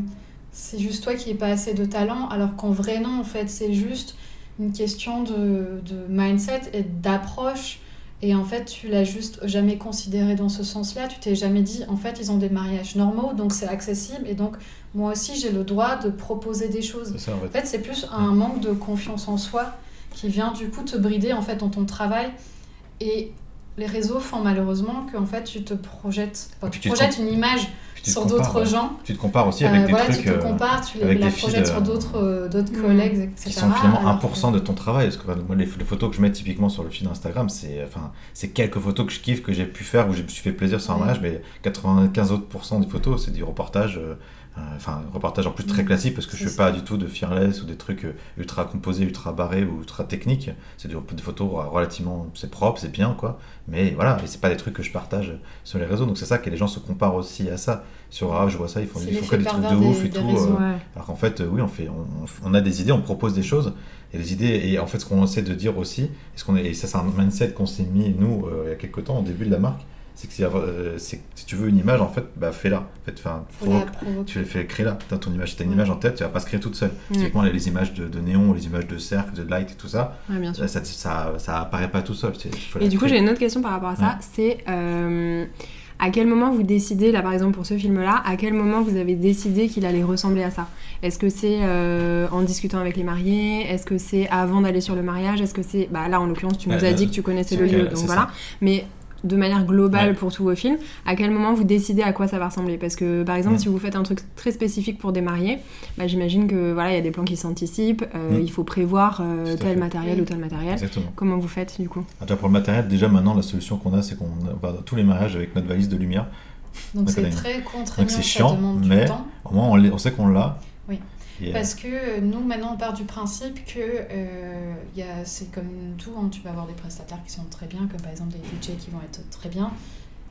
c'est juste toi qui n'as pas assez de talent, alors qu'en vrai, non, en fait, c'est juste une question de, de mindset et d'approche. Et en fait, tu l'as juste jamais considéré dans ce sens-là. Tu t'es jamais dit, en fait, ils ont des mariages normaux, donc c'est accessible. Et donc, moi aussi, j'ai le droit de proposer des choses. Ça, en En fait. fait, c'est plus un manque de confiance en soi qui vient du coup te brider en fait dans ton travail. Et les réseaux font malheureusement que en fait tu te projettes, enfin, tu tu te projettes une image sur d'autres gens. Tu te compares aussi avec Euh, des voilà, trucs tu te euh, compares, tu les, la des projettes de- sur d'autres euh, d'autres Mm. collègues, etc. qui sont finalement alors 1% que- de ton travail. Parce que moi, les, les photos que je mets typiquement sur le fil Instagram, c'est enfin, c'est quelques photos que je kiffe, que j'ai pu faire, où je me suis fait plaisir sur un Ouais. mariage, mais 95 autres des photos, c'est du reportage. euh, euh, Enfin, reportage en plus très Mm. classique parce que je C'est fais ça. pas du tout de fearless ou des trucs euh, ultra composés, ultra barrés ou ultra techniques. C'est des, des photos relativement, c'est propre, c'est bien quoi. Mais voilà, et c'est pas des trucs que je partage sur les réseaux. Donc c'est ça que les gens se comparent aussi à ça. sur ah je vois ça, ils font, ils font que des trucs de ouf et tout. euh, Ouais. alors qu'en fait, oui, on, fait, on, on a des idées, on propose des choses. Et les idées, et en fait, ce qu'on essaie de dire aussi, et, ce qu'on est, et ça, c'est un mindset qu'on s'est mis, nous, euh, il y a quelques temps, au début de la marque, c'est que si, euh, c'est que si tu veux une image, en fait, bah, fais-la. En fait, la provoquer. tu fais créer-la. T'as ton image, si t'as une image en tête, tu vas pas se créer toute seule. Mm. Typiquement, les, les images de, de néon, les images de cercle, de light et tout ça, Ouais, sûr. ça, ça, ça, ça apparaît pas tout seul. Et du coup, j'ai une autre question par rapport à ça. C'est euh, à quel moment vous décidez, là par exemple pour ce film-là, à quel moment vous avez décidé qu'il allait ressembler à ça? Est-ce que c'est euh, en discutant avec les mariés? Est-ce que c'est avant d'aller sur le mariage? Est-ce que c'est. Bah là, en l'occurrence, tu nous Bah, as euh, dit que tu connaissais le lieu, donc voilà. ça. Mais de manière globale Ouais. pour tous vos films, à quel moment vous décidez à quoi ça va ressembler? Parce que par exemple, Mm. si vous faites un truc très spécifique pour des mariés, bah, j'imagine que voilà, il y a des plans qui s'anticipent, euh, Mm. il faut prévoir euh, tel fait. matériel Oui. ou tel matériel. Exactement. Comment vous faites du coup? Ah, déjà, pour le matériel, déjà maintenant, la solution qu'on a, c'est qu'on va dans tous les mariages avec notre valise de lumière. Donc Donc, c'est très contraignant, c'est ça chiant, mais-. Au moins, on sait qu'on l'a. Parce que euh, nous, maintenant, on part du principe que euh, c'est comme tout, hein, tu vas avoir des prestataires qui sont très bien, comme par exemple des DJ qui vont être très bien,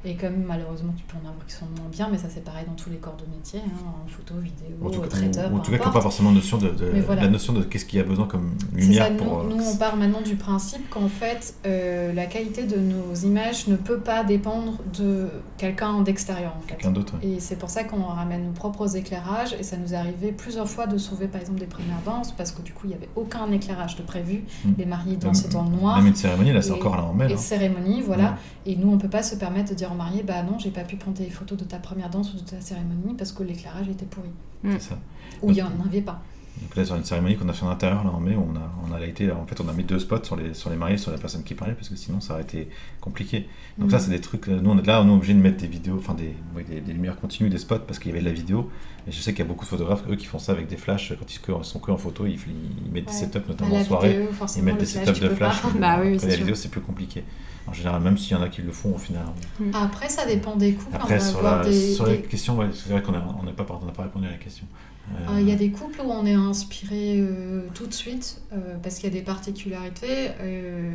et comme malheureusement tu peux en avoir qui sont moins bien, mais ça c'est pareil dans tous les corps de métier, hein, en photo, vidéo, en tout cas, traiteur, ou- en tout cas, qui n'ont pas forcément notion de, de- Mais voilà. la notion de qu'est-ce qu'il y a besoin comme ça, lumière nous, pour. euh, nous, on part maintenant du principe qu'en fait, euh, la qualité de nos images ne peut pas dépendre de quelqu'un d'extérieur en fait. quelqu'un d'autre. ouais. Et c'est pour ça qu'on ramène nos propres éclairages. Et ça nous est arrivé plusieurs fois de sauver par exemple des premières danses parce que du coup il n'y avait aucun éclairage de prévu. Mm. Les mariés dansaient dans le noir. Même une cérémonie, là, c'est encore là en mai. Là. cérémonie, voilà. Et nous, on peut pas se permettre de dire aux mariés, bah non, j'ai pas pu prendre des photos de ta première danse ou de ta cérémonie parce que l'éclairage était pourri. C'est ça. Ou il y en avait pas. Donc là, sur une cérémonie qu'on a fait en intérieur, là, en mai, on a, on a été, en fait, on a mis deux spots sur les, sur les mariés, sur la personne qui parlait, parce que sinon, ça aurait été compliqué. Donc Mm. ça, c'est des trucs, euh, nous, on est là, on est obligé de mettre des vidéos, enfin, des, oui, des, des lumières continues, des spots, parce qu'il y avait de la vidéo. Et je sais qu'il y a beaucoup de photographes, eux, qui font ça avec des flashs, quand ils sont que en photo, ils, ils mettent des Ouais. setups, À notamment en soirée. vidéo, Ils mettent des setups tu de flash. Bah oui, la sûr. vidéo, c'est plus compliqué. En général, même s'il y en a qui le font, au final. Après, ça dépend des couples. Après, on va sur, avoir la, des, sur des- les questions, ouais, c'est vrai qu'on n'a pas, répondu à la question. Euh, Euh, Il y a des couples où on est inspiré euh, tout de suite euh, parce qu'il y a des particularités. Euh,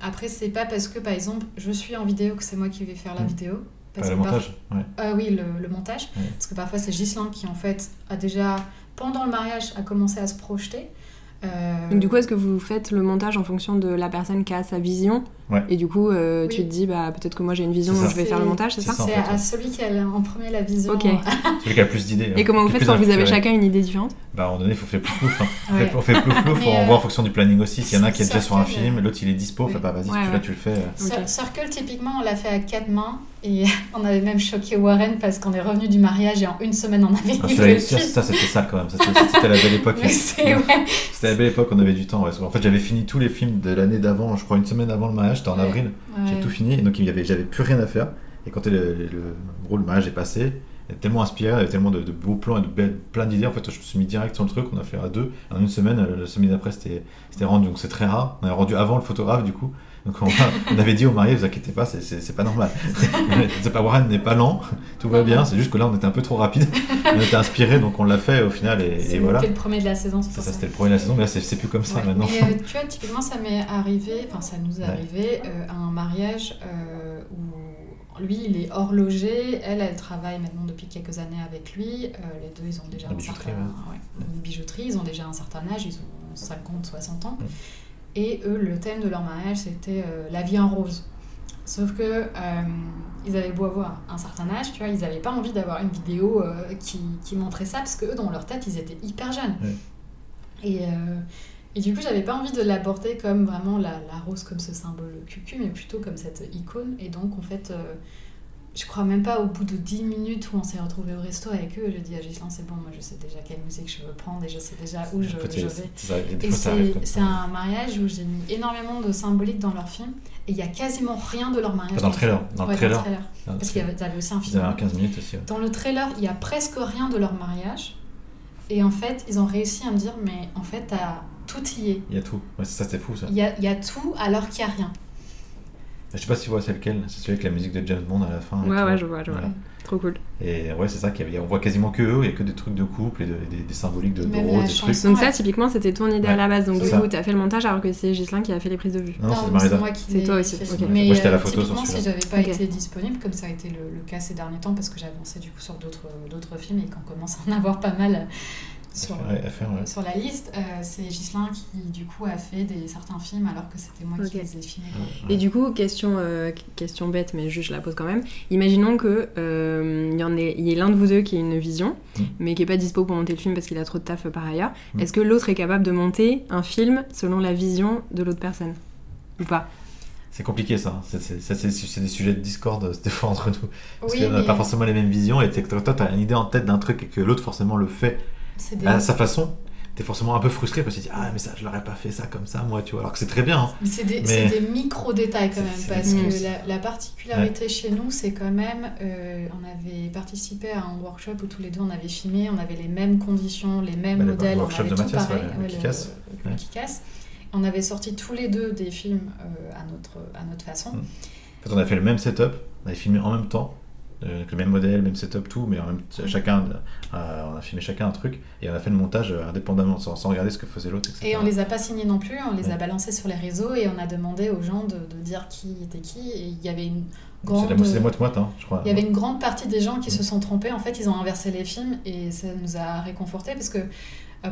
après, c'est pas parce que par exemple je suis en vidéo que c'est moi qui vais faire la Mm. vidéo. Parce pas le parf- montage, ouais. Ah oui, le, le montage. Ouais. Parce que parfois c'est Ghislain qui en fait a déjà, pendant le mariage, a commencé à se projeter. Euh, Donc, du coup, est-ce que vous faites le montage en fonction de la personne qui a sa vision Ouais. Et du coup, euh, Oui. tu te dis, bah, peut-être que moi j'ai une vision, donc ça. je vais faire le montage, c'est ça ça. en c'est fait, à ouais. celui qui a en premier la vision. Ok. Celui qui a le plus d'idées. Et hein, comment vous faites quand vous avez chacun une idée différente Bah, à un moment donné, il faut faire plus plouf. hein. On Ouais. On fait plouf plouf, Mais, on euh, voit en fonction du planning aussi. S'il y en a un qui est déjà sur un film, l'autre il est dispo, oui. fait pas vas-y, Ouais, tu, ouais. là tu le fais. euh. Circle, typiquement, on l'a fait à quatre mains et on avait même choqué Warren parce qu'on est revenu du mariage et en une semaine on avait Ah, le ça, film. ça, c'était sale quand même. Ça, C'était la belle époque. C'était la belle époque, on avait du temps. ouais. En fait, j'avais fini tous les films de l'année d'avant, je crois une semaine avant le mariage, c'était en avril. J'ai tout fini, et donc il y avait, j'avais plus rien à faire. Et quand le, le, le, gros, le mariage est passé, il était tellement inspiré, il y avait tellement de, de beaux plans et de belles, plein d'idées. En fait, je me suis mis direct sur le truc, on a fait à deux. En une semaine, la semaine d'après, c'était c'était rendu. Donc c'est très rare. On a rendu avant le photographe, du coup. Donc on, on avait dit aux mariés, vous inquiétez pas, c'est- pas normal. c'est pas Warren n'est pas lent, tout va bien. C'est juste que là, on était un peu trop rapide. On était inspiré, donc on l'a fait au final, et, et C'était voilà. le premier de la saison, c'est Ça, ça c'était le premier de la saison, mais là, c'est plus comme ça Ouais, maintenant. Mais euh, tu vois, typiquement, ça m'est arrivé, enfin, ça nous est Ouais. arrivé euh, à un mariage euh, où lui, il est horloger, elle, elle travaille maintenant depuis quelques années avec lui. Les deux, ils ont déjà un bijouterie, certain... ouais, une bijouterie, ils ont déjà un certain âge, ils ont 50, 60 ans. Et eux, le thème de leur mariage, c'était euh, la vie en rose. Sauf que euh, ils avaient beau avoir un certain âge, tu vois, ils n'avaient pas envie d'avoir une vidéo euh, qui, qui montrait ça, parce que eux, dans leur tête, ils étaient hyper jeunes. Ouais. Et, et du coup, j'avais pas envie de l'aborder comme vraiment la, la rose, comme ce symbole cucu, mais plutôt comme cette icône. Et donc, en fait, je crois même pas au bout de 10 minutes où on s'est retrouvé au resto avec eux, je dis à Gislain, c'est bon, moi je sais déjà quelle musique je veux prendre et je sais déjà où je, je c'est- vais. c'est c'est c'est un mariage où j'ai mis énormément de symbolique dans leur film et il y a quasiment rien de leur mariage. Dans le trailer, dans le trailer. Parce qu'il y avait, aussi un film. avaient un 15 minutes aussi. ouais. Dans le trailer, il y a presque rien de leur mariage. Et en fait, ils ont réussi à me dire, mais en fait, tout y est. Il y a tout. Ouais, ça, c'était fou ça. Il y a, y a tout alors qu'il n'y a rien. Je sais pas si tu vois c'est lequel, c'est celui avec la musique de James Bond à la fin. Ouais, ouais, je vois, je vois. Voilà. Trop cool. Et ouais, c'est ça qu'il y avait. On voit quasiment que eux, il y a que des trucs de couple et de- des, des symboliques de, de rose, des trucs. Donc ça, typiquement, c'était ton idée à la base. Donc du coup, t'as fait le montage alors que c'est Gislain qui a fait les prises de vue. Non, c'est c'est Marisa. moi qui C'est toi aussi. Mais Moi, j'étais à la euh, photo sur typiquement, si j'avais pas été disponible, comme ça a été le, le cas ces derniers temps, parce que j'ai avancé du coup sur d'autres d'autres films et qu'on commence à en avoir pas mal sur, ouais. la liste, euh, c'est Ghislain qui du coup a fait des, certains films alors que c'était moi qui Ok. les ai filmés. Et du coup, question, euh, question bête, mais juste je la pose quand même. Imaginons que euh, il y en ait, il y ait l'un de vous deux qui ait une vision, Mm. mais qui est pas dispo pour monter le film parce qu'il a trop de taf euh, par ailleurs. Mm. Est-ce que l'autre est capable de monter un film selon la vision de l'autre personne ou pas? C'est compliqué ça. hein. C'est- c'est- ça, C'est c'est des sujets de discorde des fois entre nous. Parce Oui, qu'on n'a mais pas forcément les mêmes visions et t'es- toi, tu as une idée en tête d'un truc et que l'autre forcément le fait des, à sa façon. T'es forcément un peu frustré parce que tu dis Ah, mais ça, je l'aurais pas fait ça comme ça, moi, tu vois. Alors que c'est très bien. hein. mais c'est des, mais- des micro-détails quand C'est- même, parce que la, la particularité chez nous, c'est quand même, euh, on avait participé à un workshop où tous les deux on avait filmé, on avait les mêmes conditions, les mêmes Bah, le modèles, on workshop avait de tout Mathias, pareil, ouais, le ouais, le Ouais. Kick-Ass. On avait sorti tous les deux des films euh, à, notre, à notre façon. Mm. En fait, on a fait le même setup, on avait filmé en même temps, avec le même modèle, même setup, tout, mais en même chacun, euh, on a filmé chacun un truc et on a fait le montage euh, indépendamment, sans, sans regarder ce que faisait l'autre. Et on les a pas signés non plus, on les a balancés sur les réseaux et on a demandé aux gens de, de dire qui était qui. Et il y avait une grande, c'est la moite-moite, hein, je crois. il y avait une grande partie des gens qui Mm. se sont trompés. En fait, ils ont inversé les films et ça nous a réconfortés parce que euh,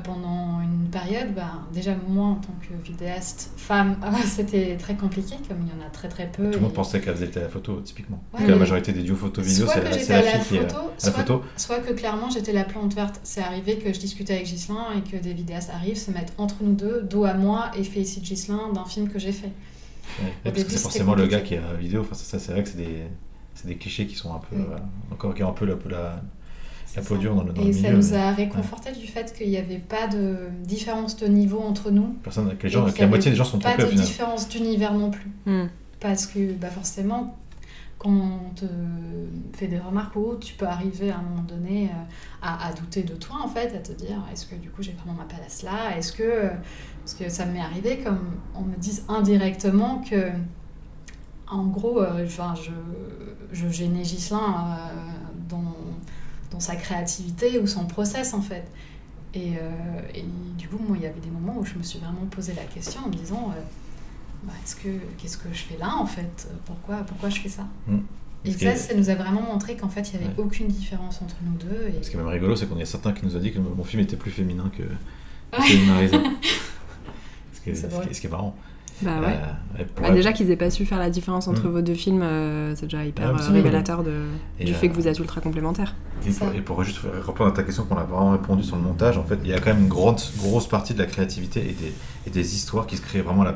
pendant une période, ben, déjà moi en tant que vidéaste femme, c'était très compliqué comme il y en a très très peu. Tout le monde pensait qu'elle faisait la photo, typiquement. Ouais, la majorité des duos photo-vidéo, Soit c'est la, la la fille qui est photo, soit, photo. soit que clairement j'étais la plante verte. C'est arrivé que je discutais avec Ghislain et que des vidéastes arrivent, se mettent entre nous deux, dos à moi et félicitent Ghislain d'un film que j'ai fait. Ouais, parce que c'est forcément le gars qui est à la vidéo. Enfin, ça, ça, c'est vrai que c'est des, clichés qui sont un peu. Oui. euh, encore qui ont un peu la, la, C'est la peau ça. dure dans le, dans Et le ça nous a réconforté du fait qu'il n'y avait pas de différence de niveau entre nous. personne, que les gens, que la avait moitié des gens sont Pas trompés au de différence d'univers non plus. Hmm. Parce que bah forcément, quand on te fait des remarques ou autre, tu peux arriver à un moment donné euh, à, à douter de toi, en fait, à te dire est-ce que du coup j'ai vraiment ma place là? Est-ce que. Parce que ça m'est arrivé, comme on me dise indirectement, que. En gros, euh, enfin, je, je gênais Ghislain euh, dans, dans sa créativité ou son process, en fait. Et, euh, et du coup, moi, il y avait des moments où je me suis vraiment posé la question en me disant euh, bah, est-ce que qu'est-ce que je fais là en fait? Pourquoi pourquoi je fais ça? Mm. et ça ça nous a vraiment montré qu'en fait il n'y avait Ouais. aucune différence entre nous deux et Ce qui est même rigolo, c'est qu'on y a certains qui nous ont dit que mon film était plus féminin que, que Ouais. Marisa. ce, qui est, C'est ce qui est- drôle. ce qui est marrant. Bah ouais. Euh, Bah, ouais. déjà qu'ils aient pas su faire la différence entre Mm. vos deux films, euh, c'est déjà hyper Ah, euh, révélateur de, Et, du euh, fait que vous êtes ultra complémentaires. Et pour, et pour juste répondre à ta question qu'on a vraiment répondu sur le montage, en fait, il y a quand même une grande, grosse partie de la créativité et des, et des histoires qui se créent vraiment à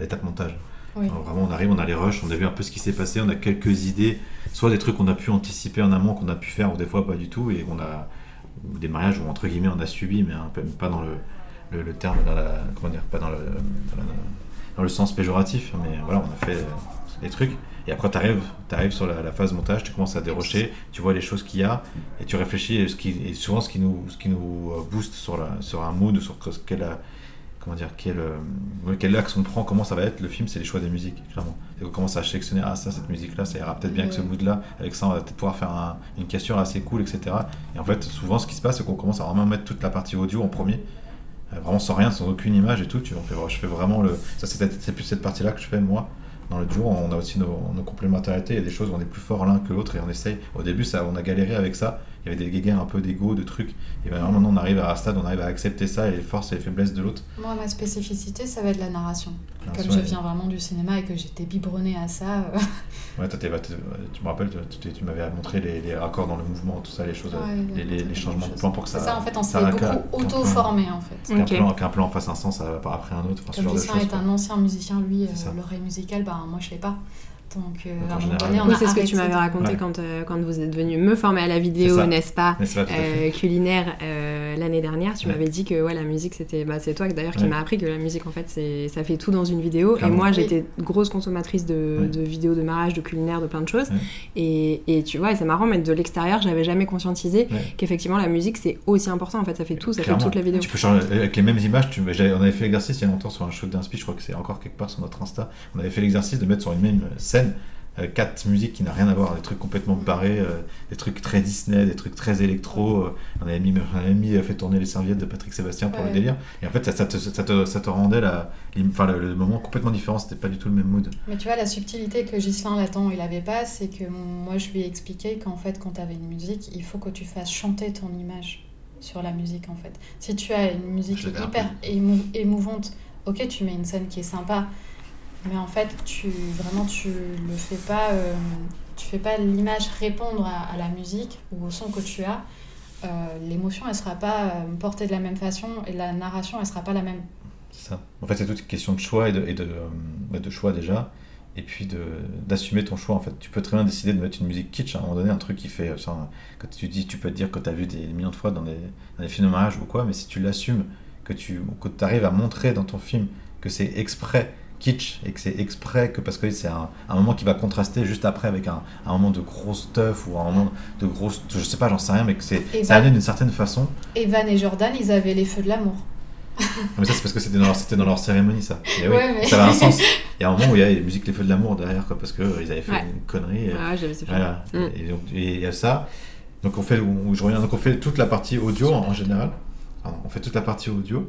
l'étape montage. Oui. Alors vraiment, on arrive, on a les rushs, on a vu un peu ce qui s'est passé, on a quelques idées, soit des trucs qu'on a pu anticiper en amont, qu'on a pu faire, ou des fois pas du tout, et on a des mariages où entre guillemets on a subi, mais un peu, pas dans le, le, le terme, dans la, comment dire, pas dans le, dans, la- dans le sens péjoratif, mais voilà, on a fait euh, des trucs. Et après, tu arrives, sur la, la phase montage, tu commences à dérocher, tu vois les choses qu'il y a, et tu réfléchis. Et, ce qui, et souvent, ce qui nous, ce qui nous euh, booste sur, la, sur un mood, sur quel, comment dire, quel, euh, quel axe on prend, comment ça va être le film, c'est les choix des musiques, clairement. Et on commence à sélectionner, ah, ça, cette musique-là, ça ira peut-être bien avec ce mood-là, avec ça, on va peut-être pouvoir faire un- une cassure assez cool, etc. Et en fait, souvent, ce qui se passe, c'est qu'on commence à vraiment mettre toute la partie audio en premier. Euh, Vraiment sans rien, sans aucune image et tout. Tu, on je fais vraiment le. Ça, c'est plus cette partie-là que je fais moi. Dans le duo, on a aussi nos, nos complémentarités. Il y a des choses où on est plus fort l'un que l'autre et on essaye. Au début, ça, on a galéré avec ça. Il y avait des guéguerres un peu d'ego, de trucs. Et ben, maintenant, on arrive à un stade, on arrive à accepter ça et les forces et les faiblesses de l'autre. moi ma spécificité ça va être la narration comme Narration, je et- viens vraiment du cinéma et que j'étais biberonnée à ça euh, Ouais, toi, t'es- tu me rappelles, tu, m'avais montré les, les raccords dans le mouvement, tout ça, les choses, ouais, les, les- les changements de plan pour que ça. c'est ça en fait on ça s'est beaucoup auto-formé en fait Qu'un Ok. plan, qu'un plan fasse un sens après un autre, enfin, ce Comme genre de est quoi. un ancien musicien, lui, ça. euh, l'oreille musicale, bah, moi je l'ai pas. Donc, euh, Donc, en général, Oui, c'est ce que tu m'avais de- raconté Ouais. quand, euh, quand vous êtes venu me former à la vidéo, n'est-ce pas euh, culinaire euh, l'année dernière, tu Ouais. m'avais dit que ouais, la musique c'était. Bah, c'est toi d'ailleurs qui Ouais. m'a appris que la musique en fait c'est ça fait tout dans une vidéo. Clairement. Et moi Oui. j'étais grosse consommatrice de, Ouais. de vidéos de mariage, de culinaire, de plein de choses. Ouais. Et, et tu vois, et c'est marrant, mais de l'extérieur j'avais jamais conscientisé Ouais. qu'effectivement la musique c'est aussi important en fait, ça fait tout, ça Clairement. fait toute la vidéo. Tu peux changer avec les mêmes images. Tu... On avait fait l'exercice il y a longtemps sur un shoot d'un speech, je crois que c'est encore quelque part sur notre Insta. On avait fait l'exercice de mettre sur une même scène euh, quatre musiques qui n'a rien à voir, des trucs complètement barrés, euh, des trucs très Disney, des trucs très électro. euh, on avait mis, on avait mis fait tourner les serviettes de Patrick Sébastien pour Ouais. le délire. Et en fait, ça, ça te, ça te, ça te rendait la, enfin, le, le moment complètement différent. C'était pas du tout le même mood. Mais tu vois, la subtilité que Ghislain là-dedans, il avait pas, c'est que moi, je lui ai expliqué qu'en fait, quand tu avais une musique, il faut que tu fasses chanter ton image sur la musique, en fait. Si tu as une musique hyper émou- émouvante, ok, tu mets une scène qui est sympa, mais en fait, tu vraiment, tu le fais pas, euh, tu fais pas l'image répondre à, la musique ou au son que tu as. Euh, L'émotion, elle sera pas euh, portée de la même façon et la narration, elle sera pas la même. C'est ça. En fait, c'est toute une question de choix de, et de, euh, choix déjà. Et puis d'assumer ton choix en fait. Tu peux très bien décider de mettre une musique kitsch à un moment donné, un truc qui fait. euh, ça, quand tu dis, tu peux te dire que tu as vu des millions de fois dans des, dans films de mariage ou quoi, mais si tu l'assumes, que tu que arrives à montrer dans ton film que c'est exprès kitsch et que c'est exprès que parce que c'est un, un moment qui va contraster juste après avec un, un moment de gros stuff ou un moment de grosse. Je sais pas, j'en sais rien, mais que c'est bah- amené d'une certaine façon. Evan et Jordan, ils avaient les feux de l'amour. Mais ça, c'est parce que c'était dans, leur- c'était dans leur cérémonie, ça. Et oui, Ouais, mais- Ça avait un sens. Il y a un moment où il y a les musiques Les Feux de l'amour derrière, quoi, parce qu'ils avaient fait Ouais. une connerie. et- Ah, j'avais voilà. Mm. Et donc, et il y a ça. Donc, on fait, où je reviens, donc on fait toute la partie audio en, en général. On fait toute la partie audio.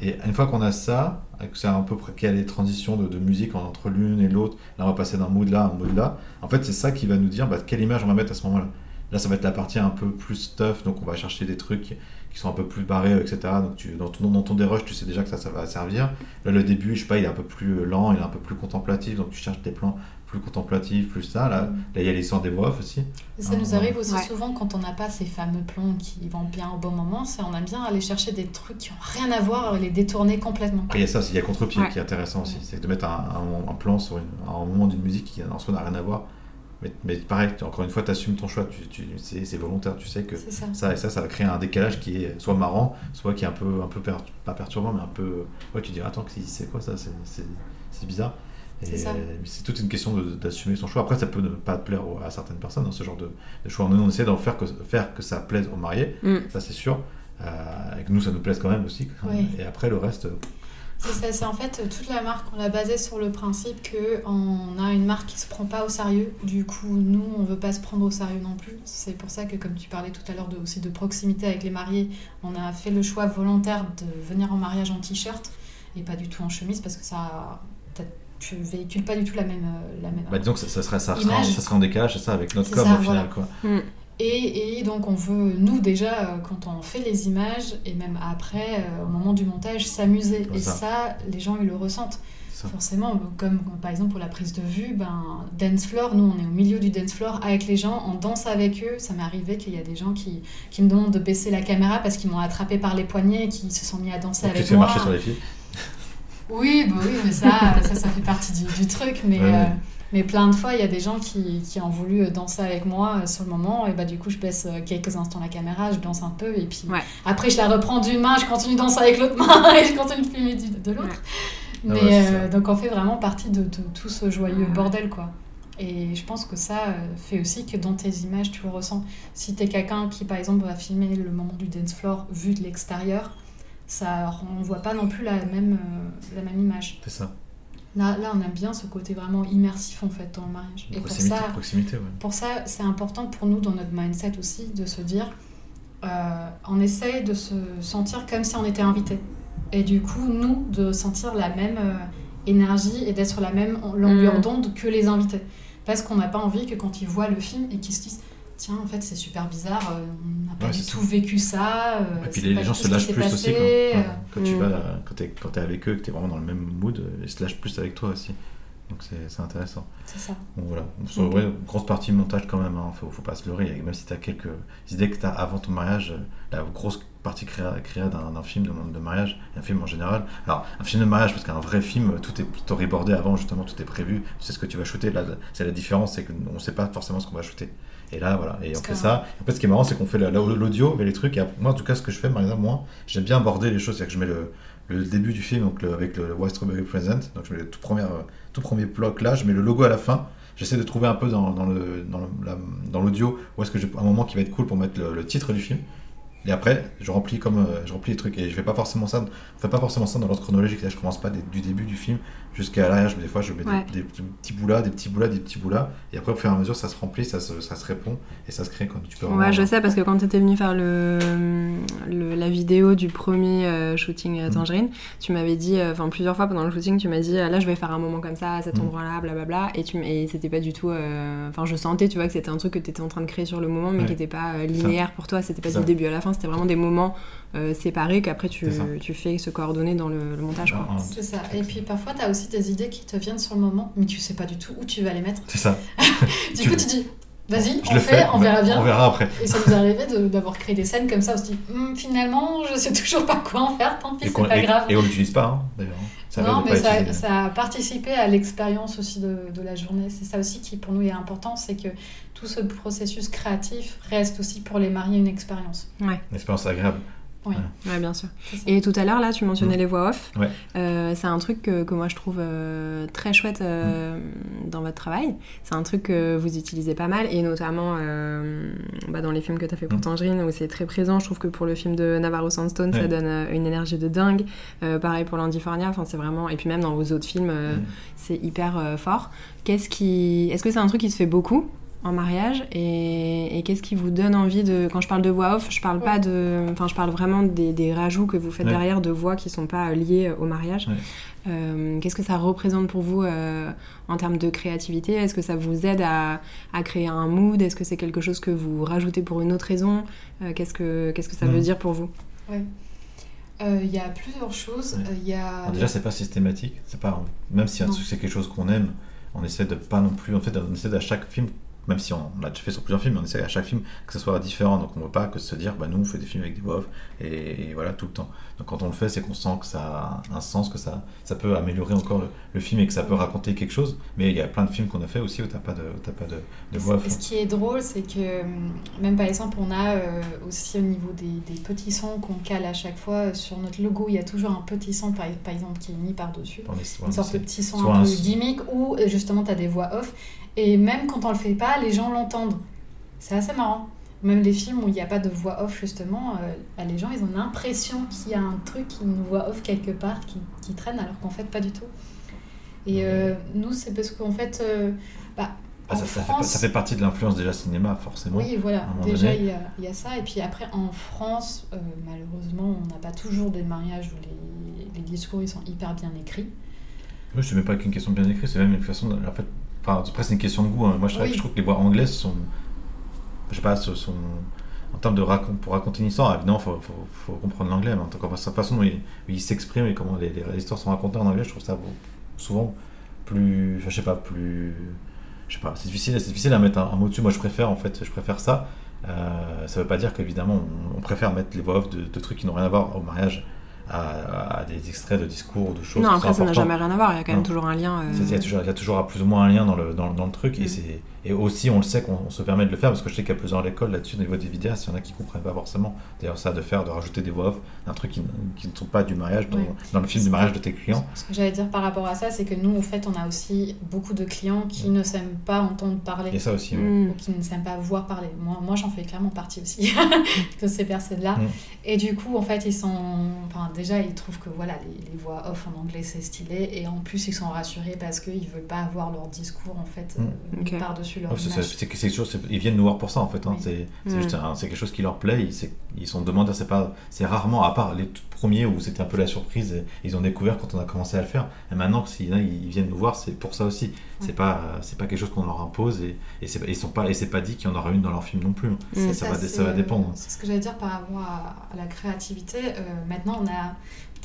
Et une fois qu'on a ça, que c'est un peu qu'il y a les transitions de, musique entre l'une et l'autre, là on va passer d'un mood là à un mood là. En fait, c'est ça qui va nous dire bah, quelle image on va mettre à ce moment-là. Là, ça va être la partie un peu plus stuff, donc on va chercher des trucs qui, sont un peu plus barrés, etc. Donc dans, ton, dans ton dérush, tu sais déjà que ça, ça va servir. Là, le début, je sais pas, il est un peu plus lent, il est un peu plus contemplatif, donc tu cherches des plans plus contemplatifs, plus ça. Là, là il y a l'histoire des voix off aussi. Et ça nous arrive aussi ouais. souvent quand on n'a pas ces fameux plans qui vont bien au bon moment, c'est on aime bien aller chercher des trucs qui n'ont rien à voir, les détourner complètement. Après, il y a ça aussi, il y a contre-pied Ouais. qui est intéressant aussi. C'est de mettre un, un- un plan sur une- un moment d'une musique qui en soi n'a rien à voir. Mais, mais pareil, tu- encore une fois, tu assumes ton choix, tu, tu- c'est volontaire, tu sais que ça. ça et ça, ça va créer un décalage qui est soit marrant, soit qui est un peu, un peu per- pas perturbant, mais un peu. Ouais, tu dis, attends, c'est- c'est quoi ça? C'est bizarre. C'est euh, toute une question d'assumer son choix. Après, ça peut ne pas plaire à certaines personnes, hein, ce genre de, de choix. Nous, on essaie d'en faire que, faire que ça plaise aux mariés, Mm. ça c'est sûr. Euh, et que nous, ça nous plaise quand même aussi. Oui. Et après, le reste, C'est ça, c'est en fait euh, toute la marque, on l'a basée sur le principe que on a une marque qui se prend pas au sérieux. Du coup, nous, on veut pas se prendre au sérieux non plus. C'est pour ça que, comme tu parlais tout à l'heure de, aussi de proximité avec les mariés, on a fait le choix volontaire de venir en mariage en t-shirt et pas du tout en chemise parce que ça, t'as- tu véhicules pas du tout la même, euh, la même. Bah, disons que ça, ça serait, ça, ça serait en décalage, c'est ça, avec notre com ça, au final. voilà. Quoi. Et, et donc on veut, nous déjà, euh, quand on fait les images, et même après, euh, au moment du montage, s'amuser. Et ça. ça, les gens, ils le ressentent. Forcément, comme par exemple pour la prise de vue, ben, dance floor, nous on est au milieu du dance floor avec les gens, on danse avec eux. Ça m'est arrivé qu'il y a des gens qui, qui me demandent de baisser la caméra parce qu'ils m'ont attrapé par les poignets et qui se sont mis à danser Donc, tu avec te fais moi. marcher sur les filles. Oui, bah oui, mais ça, ça, ça fait partie du, du truc. Mais, Ouais, euh, mais plein de fois, il y a des gens qui, qui ont voulu danser avec moi euh, sur le moment. Et bah, du coup, je baisse euh, quelques instants la caméra, je danse un peu. Et puis Ouais. après, je la reprends d'une main, je continue de danser avec l'autre main et je continue de filmer du- de l'autre. Ouais. Mais Ah euh, donc, on fait vraiment partie de, de tout ce joyeux Ouais. bordel, quoi. Et je pense que ça euh, fait aussi que dans tes images, tu le ressens. Si t'es quelqu'un qui, par exemple, va filmer le moment du dance floor vu de l'extérieur, ça renvoie pas non plus la même, euh, la même image. C'est ça. Là, là, on aime bien ce côté vraiment immersif en fait dans le mariage. Et pour ça, proximité, ouais. pour ça, c'est important pour nous dans notre mindset aussi de se dire, euh, on essaye de se sentir comme si on était invité. Et du coup, nous, de sentir la même euh, énergie et d'être sur la même longueur Mm. d'onde que les invités. Parce qu'on n'a pas envie que quand ils voient le film et qu'ils se disent, tiens, en fait, c'est super bizarre, euh, on n'a pas Ouais, du tout vécu ça. euh, Et puis les, gens se lâchent plus aussi. passé, euh, ouais, quand tu Mm. vas, quand t'es, quand t'es avec eux, que t'es vraiment dans le même mood, ils se lâchent plus avec toi aussi. Donc c'est, intéressant. C'est ça. Bon, voilà. Sur Mm. ouais, grosse partie montage quand même, hein. faut, faut pas se leurrer. Même si t'as quelques idées que t'as avant ton mariage, la grosse partie créa, créa d'un d'un film de, de mariage, et un film en général. Alors, un film de mariage, parce qu'un vrai film, tout est storyboardé avant, justement, tout est prévu, tu sais ce que tu vas shooter. Là, c'est la différence, c'est qu'on ne sait pas forcément ce qu'on va shooter. Et là, voilà, et on fait ça. En fait, ce qui est marrant, c'est qu'on fait la- la- l'audio, mais les trucs, et moi, en tout cas, ce que je fais, par exemple, moi, j'aime bien aborder les choses, c'est-à-dire que je mets le, le début du film, donc le- avec le White Strawberry Present, donc je mets le tout premier, euh, tout premier bloc là, je mets le logo à la fin. J'essaie de trouver un peu dans, dans le dans dans l'audio où est-ce que j'ai un moment qui va être cool pour mettre le, le titre du film. Et après, je remplis comme euh, je remplis les trucs et je fais pas forcément ça. On fait pas forcément ça dans l'ordre chronologique. que Je commence pas des- du début du film jusqu'à l'arrière. Des fois, je mets des- Ouais. des, petits bouts là, des petits bouts là, des petits bouts là. Et après, au fur et à mesure, ça se remplit, ça se, ça se répond et ça se crée. Quand tu peux Ouais, je sais, parce que quand tu étais venu faire le, le- la vidéo du premier euh, shooting euh, Mm. Tangerine, tu m'avais dit, euh, enfin plusieurs fois pendant le shooting, tu m'as dit, euh, là je vais faire un moment comme ça, à cet Mm. endroit-là, blablabla, et, tu, et c'était pas du tout. euh, Enfin, je sentais, tu vois, que c'était un truc que tu étais en train de créer sur le moment, mais Ouais. qui était pas euh, linéaire pour toi, c'était pas du début à la fin, c'était vraiment des moments euh, séparés qu'après tu, tu fais se coordonner dans le, le montage. C'est ça. Et puis parfois, tu as aussi des idées qui te viennent sur le moment, mais tu sais pas du tout où tu vas les mettre. C'est ça. Du Tu- coup, tu dis, vas-y, Je on le fait, fais, on verra bien. On verra après. Et ça nous est arrivé de- d'avoir créé des scènes comme ça, on se dit, Hum, finalement, je sais toujours pas quoi en faire, tant pis, Et, c'est pas et- grave. et on l'utilise pas, hein, d'ailleurs. Ça non, mais ça, utiliser. ça a participé à l'expérience aussi de, de la journée. C'est ça aussi qui, pour nous, est important, c'est que tout ce processus créatif reste aussi pour les mariés une expérience. Une expérience agréable. Ouais, bien sûr. Et tout à l'heure, là, tu mentionnais Mm. les voix off. Ouais. Euh, c'est un truc que, que moi je trouve euh, très chouette euh, dans votre travail. C'est un truc que vous utilisez pas mal, et notamment euh, bah, dans les films que tu as fait pour Mm. Tangerine, où c'est très présent. Je trouve que pour le film de Navarro Sandstone, ça donne euh, une énergie de dingue. Euh, pareil pour Landy Fornia, enfin, c'est vraiment. Et puis même dans vos autres films, euh, Mm. c'est hyper euh, fort. Qu'est-ce qui... Est-ce que c'est un truc qui se fait beaucoup? En mariage et, et qu'est-ce qui vous donne envie de quand je parle de voix off je parle pas de enfin je parle vraiment des, des rajouts que vous faites Ouais. derrière de voix qui sont pas euh, liées au mariage Ouais. Euh, qu'est-ce que ça représente pour vous euh, en termes de créativité? Est-ce que ça vous aide à, à créer un mood? Est-ce que c'est quelque chose que vous rajoutez pour une autre raison? Euh, qu'est-ce que qu'est-ce que ça veut dire pour vous? Euh, Il y a plusieurs choses. Ouais. Euh, Il y a... Alors déjà, c'est pas systématique. C'est pas même si c'est quelque chose qu'on aime, on essaie de pas non plus. En fait, on essaie à chaque film, même si on l'a déjà fait sur plusieurs films, mais on essaie à chaque film que ce soit différent. Donc on veut pas que se dire, bah nous on fait des films avec des voix off et, et voilà tout le temps. Donc quand on le fait, c'est qu'on sent que ça a un sens, que ça, ça peut améliorer encore le, le film et que ça peut raconter quelque chose. Mais il y a plein de films qu'on a fait aussi où t'as pas de, t'as pas de, de voix ce qui est drôle, c'est que hum, même par exemple, on a euh, aussi au niveau des, des petits sons qu'on cale à chaque fois euh, sur notre logo, il y a toujours un petit son par, par exemple qui est mis par-dessus. Dans les- Une sorte de petit son un peu gimmick où euh, justement tu as des voix off. Et même quand on le fait pas, les gens l'entendent. C'est assez marrant. Même les films où il n'y a pas de voix off, justement, euh, les gens ils ont l'impression qu'il y a un truc, une voix off quelque part qui, qui traîne, alors qu'en fait pas du tout. Et euh, nous, c'est parce qu'en fait, euh, bah, Ah, ça, fait, France- ça fait partie de l'influence déjà cinéma, forcément. oui, voilà, déjà il y, a, il y a ça. Et puis après, en France, euh, malheureusement, on n'a pas toujours des mariages où les, les discours ils sont hyper bien écrits. Ne sais même pas qu'une question de bien écrite, c'est même une façon. De, en fait, enfin, après, c'est une question de goût. hein. Moi, je, trouve- Oui. je trouve que les voix anglaises sont. Je sais pas, ce sont. En termes de racon- pour raconter une histoire, évidemment, il faut, faut, faut comprendre l'anglais, mais en tant que la façon dont il, il s'exprime et comment les, les histoires sont racontées en anglais, je trouve ça souvent plus. Enfin, je sais pas, plus. Je sais pas, c'est difficile, c'est difficile à mettre un, un mot dessus. Moi, je préfère, en fait, je préfère ça. Euh, ça veut pas dire qu'évidemment, on, on préfère mettre les voix off de, de trucs qui n'ont rien à voir au mariage à, à des extraits de discours ou de choses non après ça n'a jamais rien à voir il y a quand même Non. toujours un lien euh, Il y, a toujours, il y a toujours à plus ou moins un lien dans le, dans, dans le truc. Mm. Et, c'est, et aussi, on le sait qu'on on se permet de le faire parce que je sais qu'il y a plusieurs écoles là-dessus au niveau des vidéastes. Il y en a qui ne comprennent pas forcément. D'ailleurs, ça, de faire, de rajouter des voix off, d'un truc qui, qui ne sont pas du mariage, dans, Ouais. dans le film du mariage de tes clients. Ce que j'allais dire par rapport à ça, c'est que nous, en fait, on a aussi beaucoup de clients qui ne s'aiment pas entendre parler. Et ça aussi. ouais. mm. ou qui ne s'aiment pas voir parler. Moi, moi j'en fais clairement partie aussi de ces personnes-là. Mm. Et du coup, en fait, ils sont. Enfin, déjà, ils trouvent que voilà, les, les voix off en anglais, c'est stylé. Et en plus, ils sont rassurés parce qu'ils ne veulent pas avoir leur discours, en fait, Mm. euh, Ok. Leur Ouais, c'est, ils viennent nous voir pour ça en fait. hein. Oui. C'est, c'est Mm. c'est quelque chose qui leur plaît. Ils, ils sont demandeurs. C'est pas, c'est rarement à part les tout premiers où c'était un peu la surprise. et ils ont découvert quand on a commencé à le faire. Et maintenant, s'il y en a, ils viennent nous voir, c'est pour ça aussi. C'est Ouais. pas, c'est pas quelque chose qu'on leur impose et, et c'est, ils sont pas, et c'est pas dit qu'il y en aura une dans leur film non plus. Mm. C'est Ça, va, ça va dépendre. C'est ce que j'allais dire par rapport à, à la créativité. Euh, maintenant, on a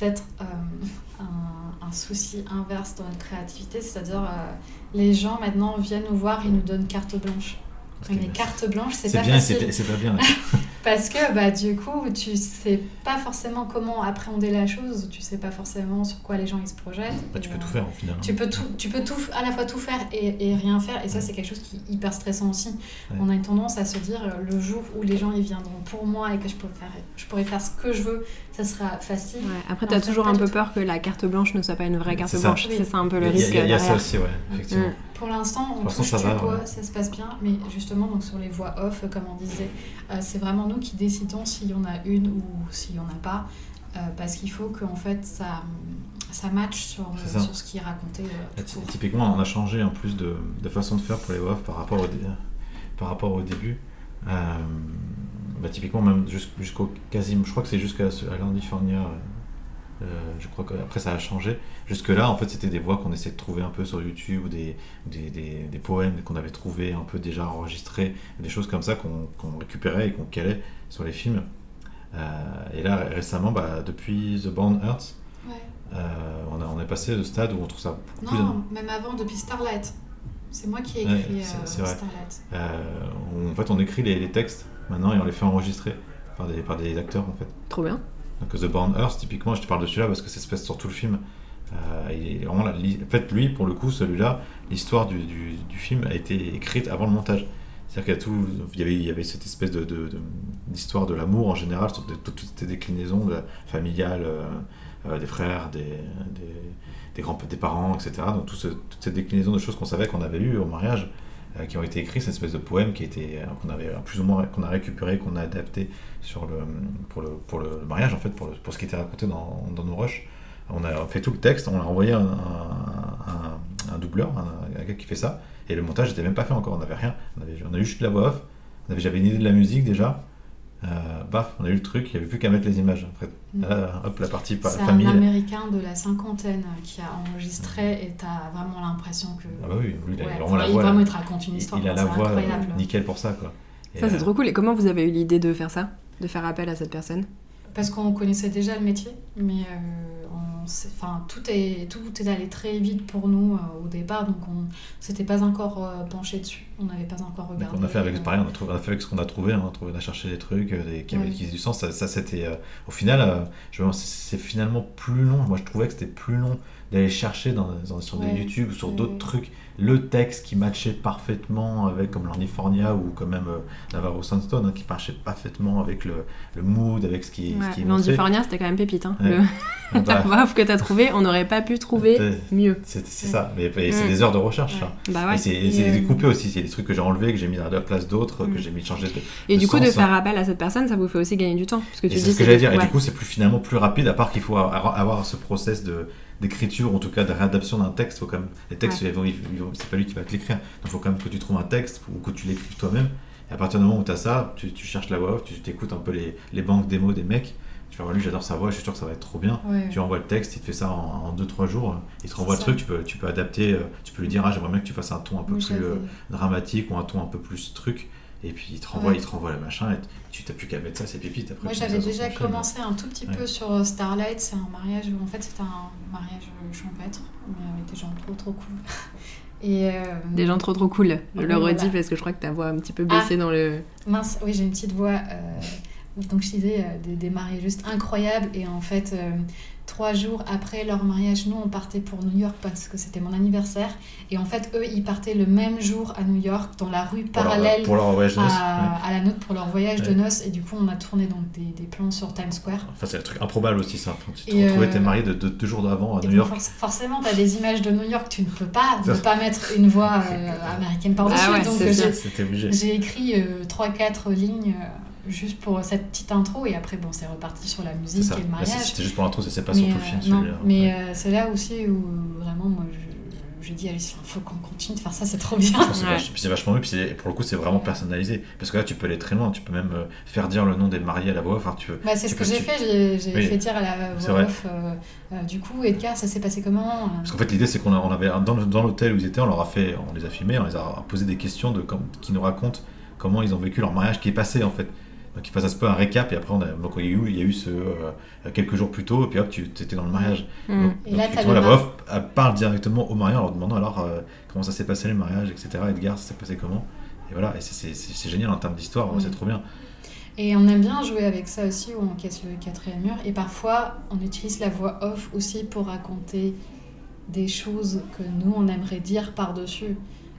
peut-être euh, un, un souci inverse dans notre créativité, c'est-à-dire euh, les gens maintenant viennent nous voir et nous donnent carte blanche. Que Mais carte blanche, c'est pas bien facile. c'est, pas bien. Parce que bah, du coup, tu sais pas forcément comment appréhender la chose, tu sais pas forcément sur quoi les gens ils se projettent. Bah, tu peux euh, tout faire au final. Tu peux, tout, tu peux tout, à la fois tout faire et, et rien faire, et ça c'est quelque chose qui est hyper stressant aussi. Ouais. On a une tendance à se dire le jour où les gens ils viendront pour moi et que je pourrais faire, je pourrais faire ce que je veux, ça sera facile. Ouais, Après, t'as ça, toujours un peu tout. peur que la carte blanche ne soit pas une vraie carte blanche. Oui. C'est ça un peu le risque il y a, y a ça aussi, ouais, effectivement. Mm. Pour l'instant, on touche ça du va, bois, ouais. ça se passe bien, mais justement, donc sur les voix off, comme on disait, euh, c'est vraiment nous qui décidons s'il y en a une ou s'il y en a pas, euh, parce qu'il faut que en fait ça, ça match sur, euh, ça. sur ce qui est raconté. euh, tout. Typiquement, on a changé en plus de, de façon de faire pour les voix off par rapport au, dé- par rapport au début. Euh, bah, typiquement, même jus- jusqu'au quasi, je crois que c'est jusqu'à à California. euh, je crois qu'après ça a changé. Jusque-là, en fait, c'était des voix qu'on essayait de trouver un peu sur YouTube, ou des, des, des, des poèmes qu'on avait trouvés un peu déjà enregistrés, des choses comme ça qu'on qu'on récupérait et qu'on calait sur les films. Euh, et là, récemment, bah, depuis The Born Earth, Ouais. euh, on, a, on est passé de stade où on trouve ça plus. Non, même avant, depuis Starlight. C'est moi qui ai Ouais, écrit c'est- euh, c'est vrai. Starlight. Euh, on- en fait, on écrit les, les textes maintenant et on les fait enregistrer par des, par des acteurs en fait. Trop bien. Donc The Born Earth, typiquement, je te parle de celui-là parce que ça se passe sur tout le film. Euh, il est vraiment la- li- en fait, lui, pour le coup, celui-là, l'histoire du, du- du film a été écrite avant le montage. C'est-à-dire qu'il y, a tout, il y, avait, il y avait cette espèce de, de- de- d'histoire de l'amour en général, sur toutes toutes ces déclinaisons familiales, euh, des frères, des, des, des grands des parents, etc. Donc tout ce- toutes ces déclinaisons de choses qu'on savait qu'on avait eues au mariage, euh, qui ont été écrits, cette espèce de poème qui été, euh, qu'on avait plus ou moins qu'on a récupéré, qu'on a adapté sur le, pour, le, pour le mariage, en fait, pour, pour ce qui était raconté dans, dans nos rushs. On a fait tout le texte, on a envoyé un, un- doubleur, un, gars qui fait ça, et le montage n'était même pas fait encore, on n'avait rien. On, avait, on a eu juste la voix off, on j'avais une idée de la musique déjà, euh, baf, on a eu le truc, il n'y avait plus qu'à mettre les images. Après, Mm. là, hop, la partie pa- C'est un famille. américain de la cinquantaine qui a enregistré et t'as vraiment l'impression que. Ah bah oui, lui, il a Ouais, vraiment enfin, la il, voix. vraiment, il te raconte une il, histoire. il a la voix euh, incroyable. nickel pour ça, quoi. Et, Ça, c'est euh, trop cool. Et comment vous avez eu l'idée de faire ça? De faire appel à cette personne? Parce qu'on connaissait déjà le métier, mais euh, enfin, tout, est, tout est allé très vite pour nous euh, au départ, donc on s'était pas encore euh, penché dessus, on n'avait pas encore Donc regardé. on a fait avec euh, pareil, on a, trouvé, on a fait avec ce qu'on a trouvé, hein, on a, trouvé, on a cherché des trucs des, qui, avaient, Ouais. du sens. Ça, ça, c'était au final, c'est c'est finalement plus long. Moi, je trouvais que c'était plus long d'aller chercher dans, dans- sur Ouais. des YouTube ou sur Ouais. d'autres trucs le texte qui matchait parfaitement avec comme l'Ornifornia ou quand même euh, Navarro Sandstone hein, qui matchait parfaitement avec le, le mood, avec ce qui, ce qui est montré. Landifornia, c'était quand même pépite. Hein. Ouais. Le... Ah La bah, que t'as trouvé, on n'aurait pas pu trouver mieux. c'est Ouais. ça, mais, mais c'est Mm. des heures de recherche. Ouais. ça. Bah Et ouais. c'est euh, découpé aussi, c'est des trucs que j'ai enlevés, que j'ai mis à la place d'autres, Mm. que j'ai mis changé de, Et de du coup, de faire appel à cette personne, ça vous fait aussi gagner du temps. Parce que tu c'est dis ce que j'allais dire. Et ouais. du coup, c'est plus finalement plus rapide, à part qu'il faut avoir ce process de d'écriture, en tout cas de réadaptation d'un texte. Faut quand même, les textes, c'est pas lui qui va te l'écrire. Donc, il faut quand même que tu trouves un texte ou que tu l'écrives toi-même. Et à partir du moment où tu as ça, tu, tu cherches la voix off, tu t'écoutes un peu les, les banques démos des mecs. Tu fais, ouais, lui, j'adore sa voix, je suis sûr que ça va être trop bien. ouais. Tu envoies le texte, il te fait ça en 2-3 jours. Il te renvoie le truc, tu peux, tu peux adapter, euh, tu peux lui dire, ah, j'aimerais bien que tu fasses un ton un peu plus euh, dramatique ou un ton un peu plus truc. Et puis il te renvoie, Ouais. il te renvoie le machin, et tu t'as plus qu'à mettre ça, c'est pépite. Après, Moi j'avais déjà film. commencé un tout petit Ouais. peu sur euh, Starlight, c'est un mariage où en fait c'était un mariage euh, champêtre, mais avec des gens trop trop cool. Et euh, Des gens trop trop cool. Je Ouais, le redis voilà. parce que je crois que ta voix a un petit peu Ah. baissé dans le. Mince, oui, j'ai une petite voix. euh, donc, je disais euh, des, des mariés juste incroyables. Et en fait, euh, trois jours après leur mariage, nous, on partait pour New York parce que c'était mon anniversaire. Et en fait, eux, ils partaient le même jour à New York, dans la rue Pour leur- parallèle leur noces. ouais. à, la nôtre pour leur voyage de noces. Et du coup, on a tourné donc des, des plans sur Times Square. Enfin, c'est un truc improbable aussi, ça. Tu te Et, retrouvais, euh, t'es marié de, de- deux jours d'avant à Et New York. forc- forcément, tu as des images de New York, tu ne peux pas ne pas mettre une voix euh, américaine par-dessus. Ah ouais, donc, euh, j'ai- C'était obligé. J'ai écrit euh, 3-4 lignes euh, juste pour cette petite intro et après bon c'est reparti sur la C'est musique et le c'est- mariage. C'était juste pour l'intro, ça s'est pas Mais, sur tout le euh, film. non, celui-là. mais Ouais. euh, c'est là aussi où vraiment moi je- j'ai dit Alice, il faut qu'on continue de faire ça, c'est trop bien. C'est Ouais. c'est vachement mieux, puis c'est- pour le coup c'est vraiment personnalisé. Parce que là tu peux aller très loin, tu peux même euh, faire dire le nom des mariés à la voix. Enfin, tu. Bah, c'est ce que j'ai tu- fait, j'ai Oui. fait dire à la C'est voix off, euh, euh, du coup Edgar ça s'est passé comment Parce qu'en fait l'idée c'est qu'on a- on avait dans, dans l'hôtel où ils étaient, on leur a fait, on les a filmés, on les a posé des questions de comme, qui nous racontent comment ils ont vécu leur mariage qui est passé en fait. Donc ils fassent un peu un récap et après on a, donc il y a eu, il y a eu ce euh, quelques jours plus tôt et puis hop tu étais dans le mariage. Hmm. Donc, Et donc, là, tu vois, la voix off elle parle directement aux mariés en leur demandant alors euh, comment ça s'est passé le mariage, etc. Edgar, ça s'est passé comment? Et voilà, et c'est- génial en termes d'histoire, Oui. c'est trop bien. Et on aime bien jouer avec ça aussi, où on casse le quatrième mur. Et parfois, on utilise la voix off aussi pour raconter des choses que nous, on aimerait dire par-dessus.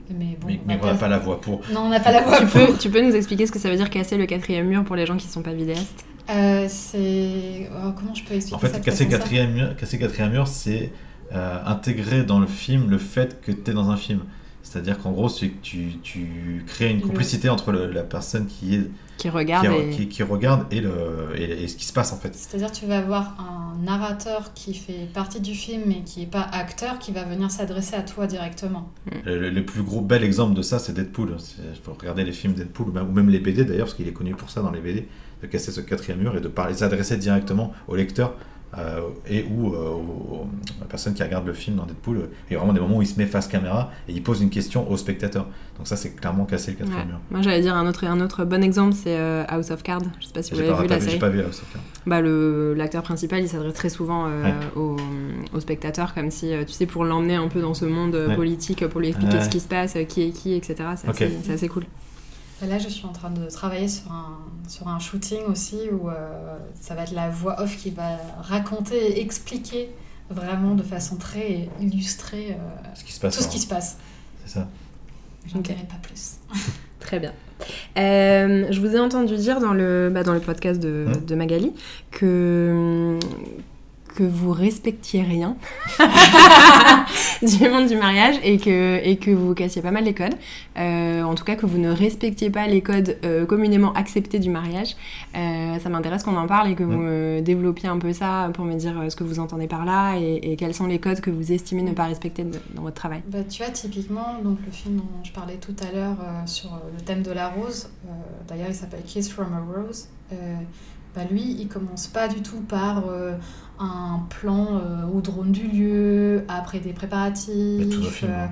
Mais bon, Mais, on n'a pas- pas la voix pour. Non, on n'a pas la voix Tu pour. peux, tu peux nous expliquer ce que ça veut dire casser le quatrième mur pour les gens qui sont pas vidéastes Euh, c'est... oh, comment je peux expliquer En fait, casser quatrième mur, casser quatrième mur, c'est euh, intégrer dans le film le fait que tu es dans un film. C'est-à-dire qu'en gros, c'est que tu, tu crées une Le- complicité entre le- la personne qui, est, qui et... qui- qui regarde et, le, et, et ce qui se passe en fait. C'est-à-dire tu vas avoir un narrateur qui fait partie du film mais qui n'est pas acteur qui va venir s'adresser à toi directement. Le, le- plus gros bel exemple de ça, c'est Deadpool. Il faut regarder les films Deadpool, ou même- les BD d'ailleurs, parce qu'il est connu pour ça dans les BD, de casser ce quatrième mur et de parler, s'adresser directement au lecteur euh, et ou euh, aux, aux personnes qui regardent le film dans Deadpool. Il y a vraiment des moments où il se met face caméra et il pose une question au spectateur. Donc ça, c'est clairement casser le quatrième Ouais. mur. Moi j'allais dire un autre, un autre bon exemple, c'est euh, House of Cards. Je sais pas si vous J'ai avez pas, vu la série. pas vu House of Cards. Bah, le- l'acteur principal il s'adresse très souvent euh, Ouais. aux, aux spectateurs comme si euh, tu sais pour l'emmener un peu dans ce monde euh, Ouais. politique pour lui expliquer ce qui se passe euh, qui est qui etc c'est assez, c'est assez cool là je suis en train de travailler sur un, sur un shooting aussi où euh, ça va être la voix off qui va raconter et expliquer vraiment de façon très illustrée euh, Ce qui se passe. tout ce en- qui se passe. C'est ça. J'en dirai pas plus. très bien Euh, je vous ai entendu dire dans le bah, dans le podcast de, Hmm. de Magali que que vous respectiez rien du monde du mariage et que, et que vous cassiez pas mal les codes. Euh, en tout cas, que vous ne respectiez pas les codes euh, communément acceptés du mariage. Euh, ça m'intéresse qu'on en parle et que vous me développiez un peu ça pour me dire ce que vous entendez par là et, et quels sont les codes que vous estimez ne pas respecter de- dans votre travail. Bah, tu vois, typiquement, donc le film dont je parlais tout à l'heure euh, sur le thème de la rose, euh, d'ailleurs il s'appelle Kiss from a Rose, euh, bah, lui il commence pas du tout par euh, un plan euh, au drone du lieu, après des préparatifs. euh,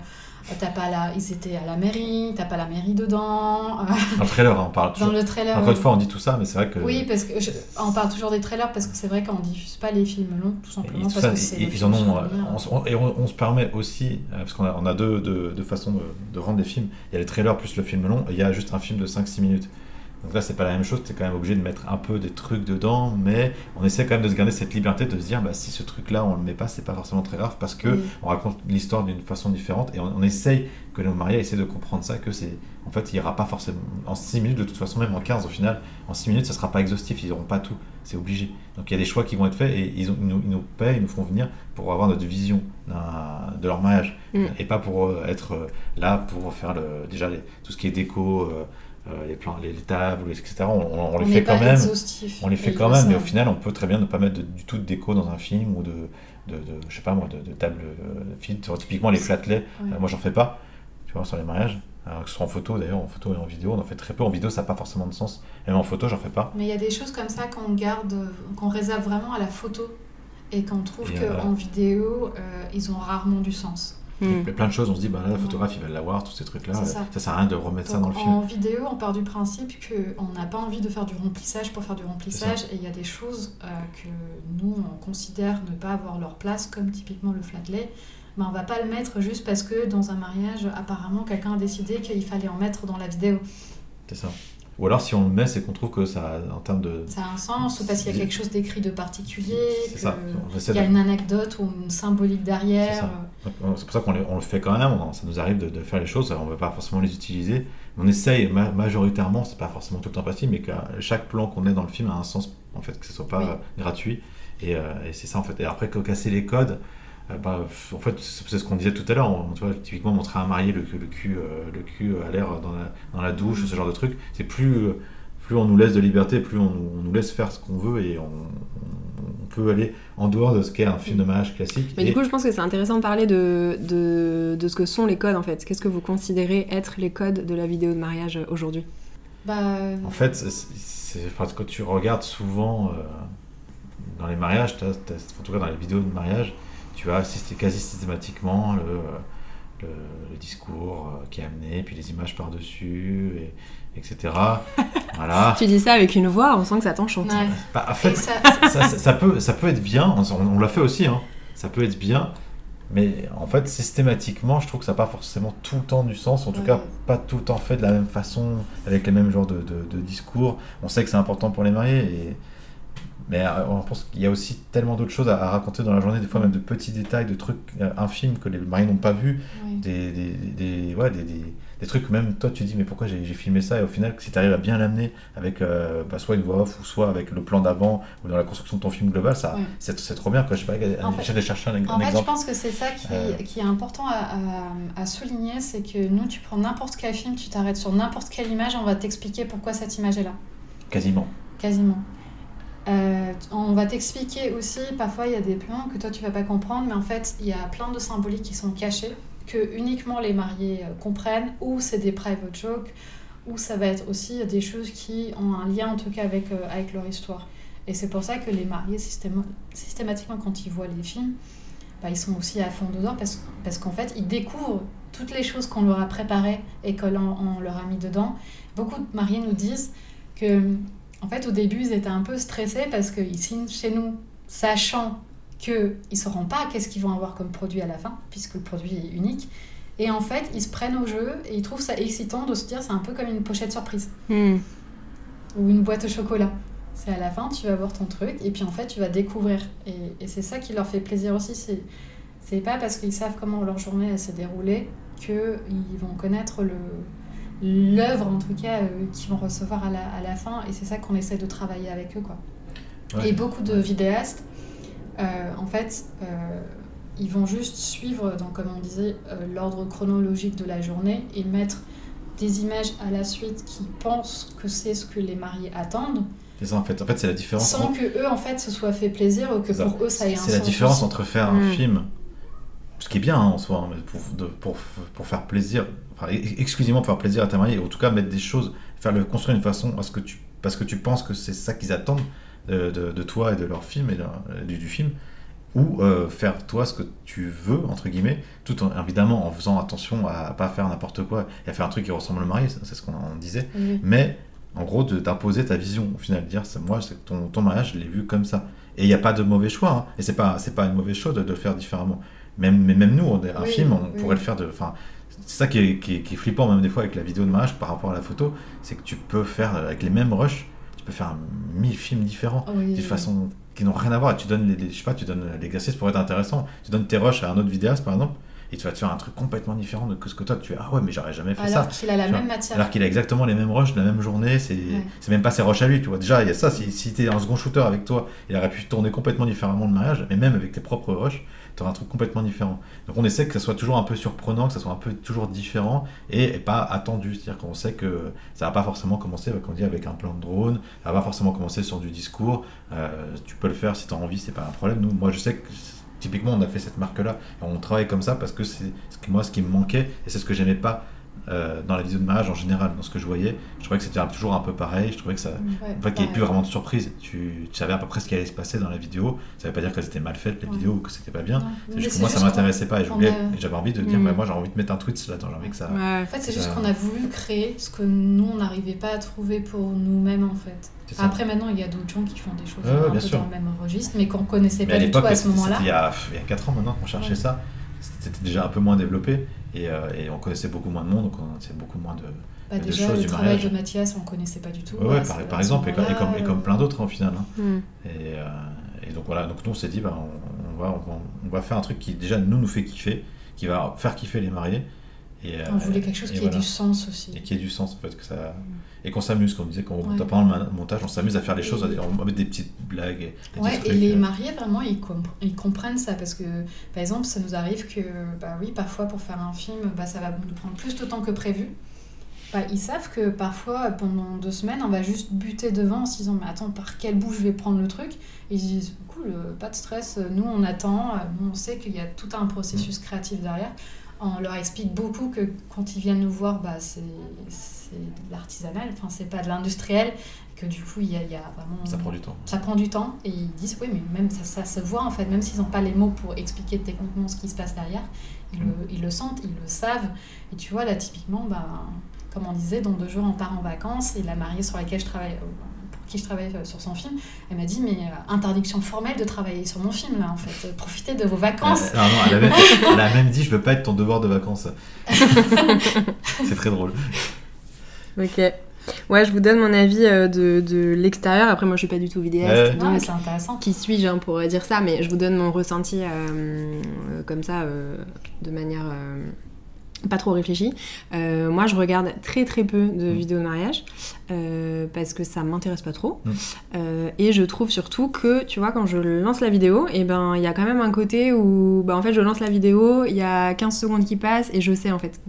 t'as pas la... Ils étaient à la mairie, t'as pas la mairie dedans. Dans le trailer, hein, on parle dans toujours. le trailer. Encore une fois, on dit tout ça, mais c'est vrai que. Oui, parce que je- on parle toujours des trailers parce que c'est vrai qu'on diffuse pas les films longs, tout Et simplement tout parce ça, que c'est ils, en ont. on, on- et on, on se permet aussi, parce qu'on a, on a deux, deux- deux façons de, de rendre des films. Il y a les trailers plus le film long, et il y a juste un film de 5-6 minutes. Donc là, c'est pas la même chose, tu es quand même obligé de mettre un peu des trucs dedans, mais on essaie quand même de se garder cette liberté de se dire, bah, si ce truc-là, on le met pas, c'est pas forcément très grave, parce que Oui. on raconte l'histoire d'une façon différente, et on, on essaye que nos mariés essaient de comprendre ça, que c'est. En fait, il y aura pas forcément. En 6 minutes, de toute façon, même en 15 au final, en 6 minutes, ça sera pas exhaustif, ils n'auront pas tout, c'est obligé. Donc il y a des choix qui vont être faits, et ils, ont- ils nous, ils nous paient, ils nous font venir pour avoir notre vision de leur mariage, Mm. et pas pour euh, être euh, là pour faire le, déjà les- tout ce qui est déco, euh, euh, les, plans, les, les tables, etc. On, on- on les On fait quand même. On les fait quand même, mais au final, on peut très bien ne pas mettre de- du tout de déco dans un film ou de, de, de- je sais pas moi, de, table euh. Typiquement, les flatlets, Ouais. euh, moi, j'en fais pas, tu vois, sur les mariages. Alors, que ce soit en photo, d'ailleurs, en photo et en vidéo, on en fait très peu. En vidéo, ça n'a pas forcément de sens. Même en photo, j'en fais pas. Mais il y a des choses comme ça qu'on garde, qu'on réserve vraiment à la photo et qu'on trouve qu'en euh, vidéo, euh, ils ont rarement du sens. Il y a plein de choses, on se dit, bah là, la photographe, il va l'avoir, tous ces trucs-là. Ça. ça. sert à rien de remettre ça dans le film. en vidéo, on part du principe qu'on n'a pas envie de faire du remplissage pour faire du remplissage et il y a des choses euh, que nous, on considère ne pas avoir leur place, comme typiquement le flatlet. Mais on va pas le mettre juste parce que dans un mariage, apparemment, quelqu'un a décidé qu'il fallait en mettre dans la vidéo. C'est ça. Ou alors, si on le met, c'est qu'on trouve que ça, en termes de. Ça a un sens ou parce qu'il y a quelque chose d'écrit de particulier, qu'il y a une anecdote ou une symbolique derrière. C'est pour ça qu'on le fait quand même, on- ça nous arrive de, de faire les choses, on ne veut pas forcément les utiliser. On essaye ma- majoritairement, c'est pas forcément tout le temps facile, mais que chaque plan qu'on ait dans le film a un sens, en fait, que ce soit pas Oui. euh, gratuit. Et, euh, et c'est ça en fait. Et après, casser les codes, euh, bah, f- en fait, c'est ce qu'on disait tout à l'heure. on- Tu vois, typiquement, montrer à un marié le, le cul, euh, le cul à l'air dans la, dans la douche, ce genre de truc. C'est plus, euh, plus on nous laisse de liberté, plus on, nous- on nous laisse faire ce qu'on veut et on, peut aller en dehors de ce qu'est un film de mariage classique. Mais Et- du coup, je pense que c'est intéressant de parler de, de, de ce que sont les codes en fait. Qu'est-ce que vous considérez être les codes de la vidéo de mariage euh, aujourd'hui? Bah, En fait, c'est- que tu regardes souvent euh, dans les mariages, t'as- t'as- en tout cas dans les vidéos de mariage, tu as assisté quasi systématiquement le, le, le discours euh, qui est amené, puis les images par-dessus, et, etc. voilà. Tu dis ça avec une voix, on sent que ça t'enchante. ouais. Bah, en fait, ça, ça, ça- ça peut, ça peut être bien, on, on- on l'a fait aussi, hein. ça peut être bien, Mais en fait, systématiquement, je trouve que ça n'a pas forcément tout le temps du sens, en tout Ouais. cas pas tout le temps fait de la même façon, avec les mêmes genres de, de- de discours. On sait que c'est important pour les mariés, et... mais euh, on pense qu'il y a aussi tellement d'autres choses à, à raconter dans la journée, des fois même de petits détails, de trucs euh, infimes que les mariés n'ont pas vus, Oui. des, des, des, ouais, des, des, des trucs que même toi tu dis mais pourquoi j'ai filmé ça? Et au final si tu arrives à bien l'amener avec euh, bah, soit une voix off ou soit avec le plan d'avant ou dans la construction de ton film global ça Ouais. c'est c'est trop bien quoi je sais pas j'essaie de chercher un, un En fait, je pense que c'est ça qui, Euh. qui est important à, à- à souligner, c'est que nous, tu prends n'importe quel film, tu t'arrêtes sur n'importe quelle image, on va t'expliquer pourquoi cette image est là, quasiment quasiment. Euh, on va t'expliquer aussi, parfois il y a des plans que toi tu vas pas comprendre, mais en fait il y a plein de symboliques qui sont cachés, que uniquement les mariés euh, comprennent, ou c'est des private jokes, ou ça va être aussi des choses qui ont un lien en tout cas avec, euh, avec leur histoire. Et c'est pour ça que les mariés, systéma- systématiquement, quand ils voient les films, bah, ils sont aussi à fond dedans parce, parce qu'en fait, ils découvrent toutes les choses qu'on leur a préparées et qu'on on leur a mis dedans. Beaucoup de mariés nous disent que, en fait, au début, ils étaient un peu stressés parce qu'ils signent chez nous, sachant qu'ils ne sauront pas qu'est-ce qu'ils vont avoir comme produit à la fin, puisque le produit est unique. Et en fait, ils se prennent au jeu et ils trouvent ça excitant de se dire c'est un peu comme une pochette surprise Hmm. ou une boîte au chocolat. C'est à la fin, tu vas voir ton truc et puis en fait, tu vas découvrir. Et, et c'est ça qui leur fait plaisir aussi. C'est, c'est pas parce qu'ils savent comment leur journée s'est déroulée qu'ils vont connaître le, l'œuvre, en tout cas, euh, qu'ils vont recevoir à la, à la fin. Et c'est ça qu'on essaie de travailler avec eux. Quoi. Ouais. Et beaucoup de vidéastes, euh, en fait, euh, ils vont juste suivre, donc, comme on disait, euh, l'ordre chronologique de la journée et mettre des images à la suite qui pensent que c'est ce que les mariés attendent, c'est ça en fait en fait c'est la différence sans entre- que eux en fait se soient fait plaisir ou que pour eux ça ait un c'est la différence aussi. entre faire Mm. un film ce qui est bien hein, en soi hein, mais pour, de- pour, pour faire plaisir enfin, e- exclusivement faire plaisir à ta mariée ou en tout cas mettre des choses faire le construire d'une façon à ce que tu parce que tu penses que c'est ça qu'ils attendent de, de, de toi et de leur film et de- du, du film ou euh, faire toi ce que tu veux entre guillemets tout en évidemment en faisant attention à pas faire n'importe quoi et à faire un truc qui ressemble au marié c'est ce qu'on en disait mais en gros de- d'imposer ta vision au final dire c'est- moi c'est ton, ton mariage je l'ai vu comme ça et il n'y a pas de mauvais choix hein. et c'est pas c'est pas une mauvaise chose de, de le faire différemment même mais même nous on un Oui, film on oui. pourrait le faire de c'est ça qui est, qui, est, qui est flippant même des fois avec la vidéo de mariage par rapport à la photo c'est que tu peux faire avec les mêmes rushs tu peux faire mille films différents oui, de façon qui n'ont rien à voir. Tu donnes les, les- je sais pas, tu donnes l'exercice pour être intéressant. Tu donnes tes rushs à un autre vidéaste par exemple, et tu vas te faire un truc complètement différent de ce que toi tu fais. Ah ouais, mais j'aurais jamais fait alors ça. qu'il a la Tu vois. même matière. Alors qu'il a exactement les mêmes rushs, la même journée, c'est Ouais. même pas ses rushs à lui, tu vois. Déjà, il y a ça, si, si t'es un second shooter avec toi, il aurait pu tourner complètement différemment le mariage, mais même avec tes propres rushs, un truc complètement différent. Donc on essaie que ça soit toujours un peu surprenant, que ça soit un peu toujours différent et, pas attendu. C'est-à-dire qu'on sait que ça va pas forcément commencer, comme on dit, avec un plan de drone, ça va pas forcément commencer sur du discours. Euh, tu peux le faire si tu as envie, c'est pas un problème. Nous, moi je sais que typiquement on a fait cette marque-là et on travaille comme ça parce que c'est ce moi ce qui me manquait et c'est ce que j'aimais pas euh, dans la vidéo de mariage en général, dans ce que je voyais. Je trouvais que c'était toujours un peu pareil. Je trouvais que ça, Ouais, en fait, qu'il n'y ait plus vraiment de surprise. Tu, tu savais à peu près ce qui allait se passer dans la vidéo. Ça veut pas dire qu'elles étaient mal faites, les Ouais. vidéos, ou que c'était pas bien. C'est juste que moi, ça juste qu'on- m'intéressait pas. Et j'avais envie de dire, Mm. bah, moi, j'ai envie de mettre un tweet là-dedans. J'ai envie que ça. Ouais. En fait, c'est Ça- juste qu'on a voulu créer ce que nous, on n'arrivait pas à trouver pour nous-mêmes, en fait. ça. Après, maintenant, il y a d'autres gens qui font des choses un bien peu sûr. dans le même registre, mais qu'on connaissait Mais pas à du tout à ce moment-là. il y a, il y a 4 ans maintenant qu'on cherchait ça. C'était déjà un peu moins développé et, euh, et on connaissait beaucoup moins de monde, donc on connaissait beaucoup moins de. Bah, des déjà, choses le du travail mariage. de Mathias, on connaissait pas du tout. Ouais, ouais, à par, exemple, et, comme- et comme, et moment-là, comme plein d'autres hein, au final. hein. Hmm. Et, euh, et donc voilà, donc nous on s'est dit, bah, on, on va, on, va, on va faire un truc qui déjà nous nous fait kiffer, qui va faire kiffer les mariés. Et, On euh, voulait quelque chose qui voilà. ait du sens aussi. Et qui ait du sens en fait, que ça. Et qu'on s'amuse, comme on disait, quand on Ouais. pendant le montage, on s'amuse à faire les Et- choses, on mettre des petites blagues. Et, des Ouais, et les euh. mariés, vraiment, ils, comp- ils comprennent ça parce que, par exemple, ça nous arrive que, bah oui, parfois pour faire un film, bah, ça va nous prendre plus de temps que prévu. Bah, ils savent que parfois, pendant deux semaines, on va juste buter devant en se disant, mais attends, par quel bout je vais prendre le truc? Et ils se disent, cool, euh, pas de stress, euh, nous on attend, on sait qu'il y a tout un processus Mm. créatif derrière. On leur explique beaucoup que quand ils viennent nous voir, bah, c'est c'est de l'artisanal, enfin, c'est pas de l'industriel, que du coup, il y a, il y a vraiment Ça prend du temps. ça prend du temps et ils disent oui mais même ça, ça se voit en fait même s'ils n'ont pas les mots pour expliquer techniquement ce qui se passe derrière ils, Mm. le, ils le sentent ils le savent et tu vois là typiquement bah, comme on disait dans deux jours on part en vacances et la mariée sur laquelle je travaille euh, pour qui je travaille euh, sur son film, elle m'a dit mais euh, interdiction formelle de travailler sur mon film là en fait, Euh, profitez de vos vacances. Euh, non, non, elle, a même, elle a même dit je veux pas être ton devoir de vacances. c'est très drôle. Ok. Ouais, je vous donne mon avis euh, de, de l'extérieur. Après, moi, je suis pas du tout vidéaste. Ouais. Non, mais donc, c'est intéressant. qui suis-je hein, pour dire ça Mais je vous donne mon ressenti euh, euh, comme ça, euh, de manière euh, pas trop réfléchie. Euh, moi, je regarde très très peu de Mm. vidéos de mariage euh, parce que ça m'intéresse pas trop. Mm. Euh, et je trouve surtout que, tu vois, quand je lance la vidéo, et ben il y a quand même un côté où, bah, en fait, je lance la vidéo, il y a 15 secondes qui passent et je sais en fait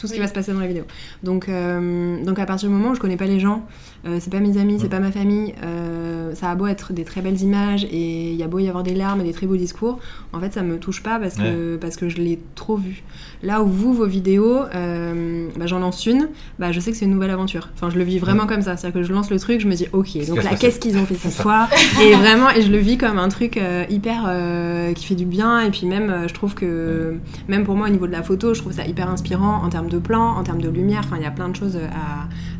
tout ce qui va se passer dans la vidéo. Donc, euh, donc à partir du moment où je connais pas les gens, euh, c'est pas mes amis, c'est pas ma famille, euh, ça a beau être des très belles images et il y a beau y avoir des larmes et des très beaux discours, en fait ça me touche pas parce que, parce que je l'ai trop vu. Là où vous, vos vidéos, euh, bah, j'en lance une, bah, je sais que c'est une nouvelle aventure. Enfin, je le vis vraiment comme ça. C'est-à-dire que je lance le truc, je me dis, ok, donc là, qu'est-ce qu'ils ont fait cette fois? Et vraiment, et je le vis comme un truc euh, hyper qui fait du bien. Et puis même, je trouve que, même pour moi, au niveau de la photo, je trouve ça hyper inspirant en termes de plan, en termes de lumière. Enfin, il y a plein de choses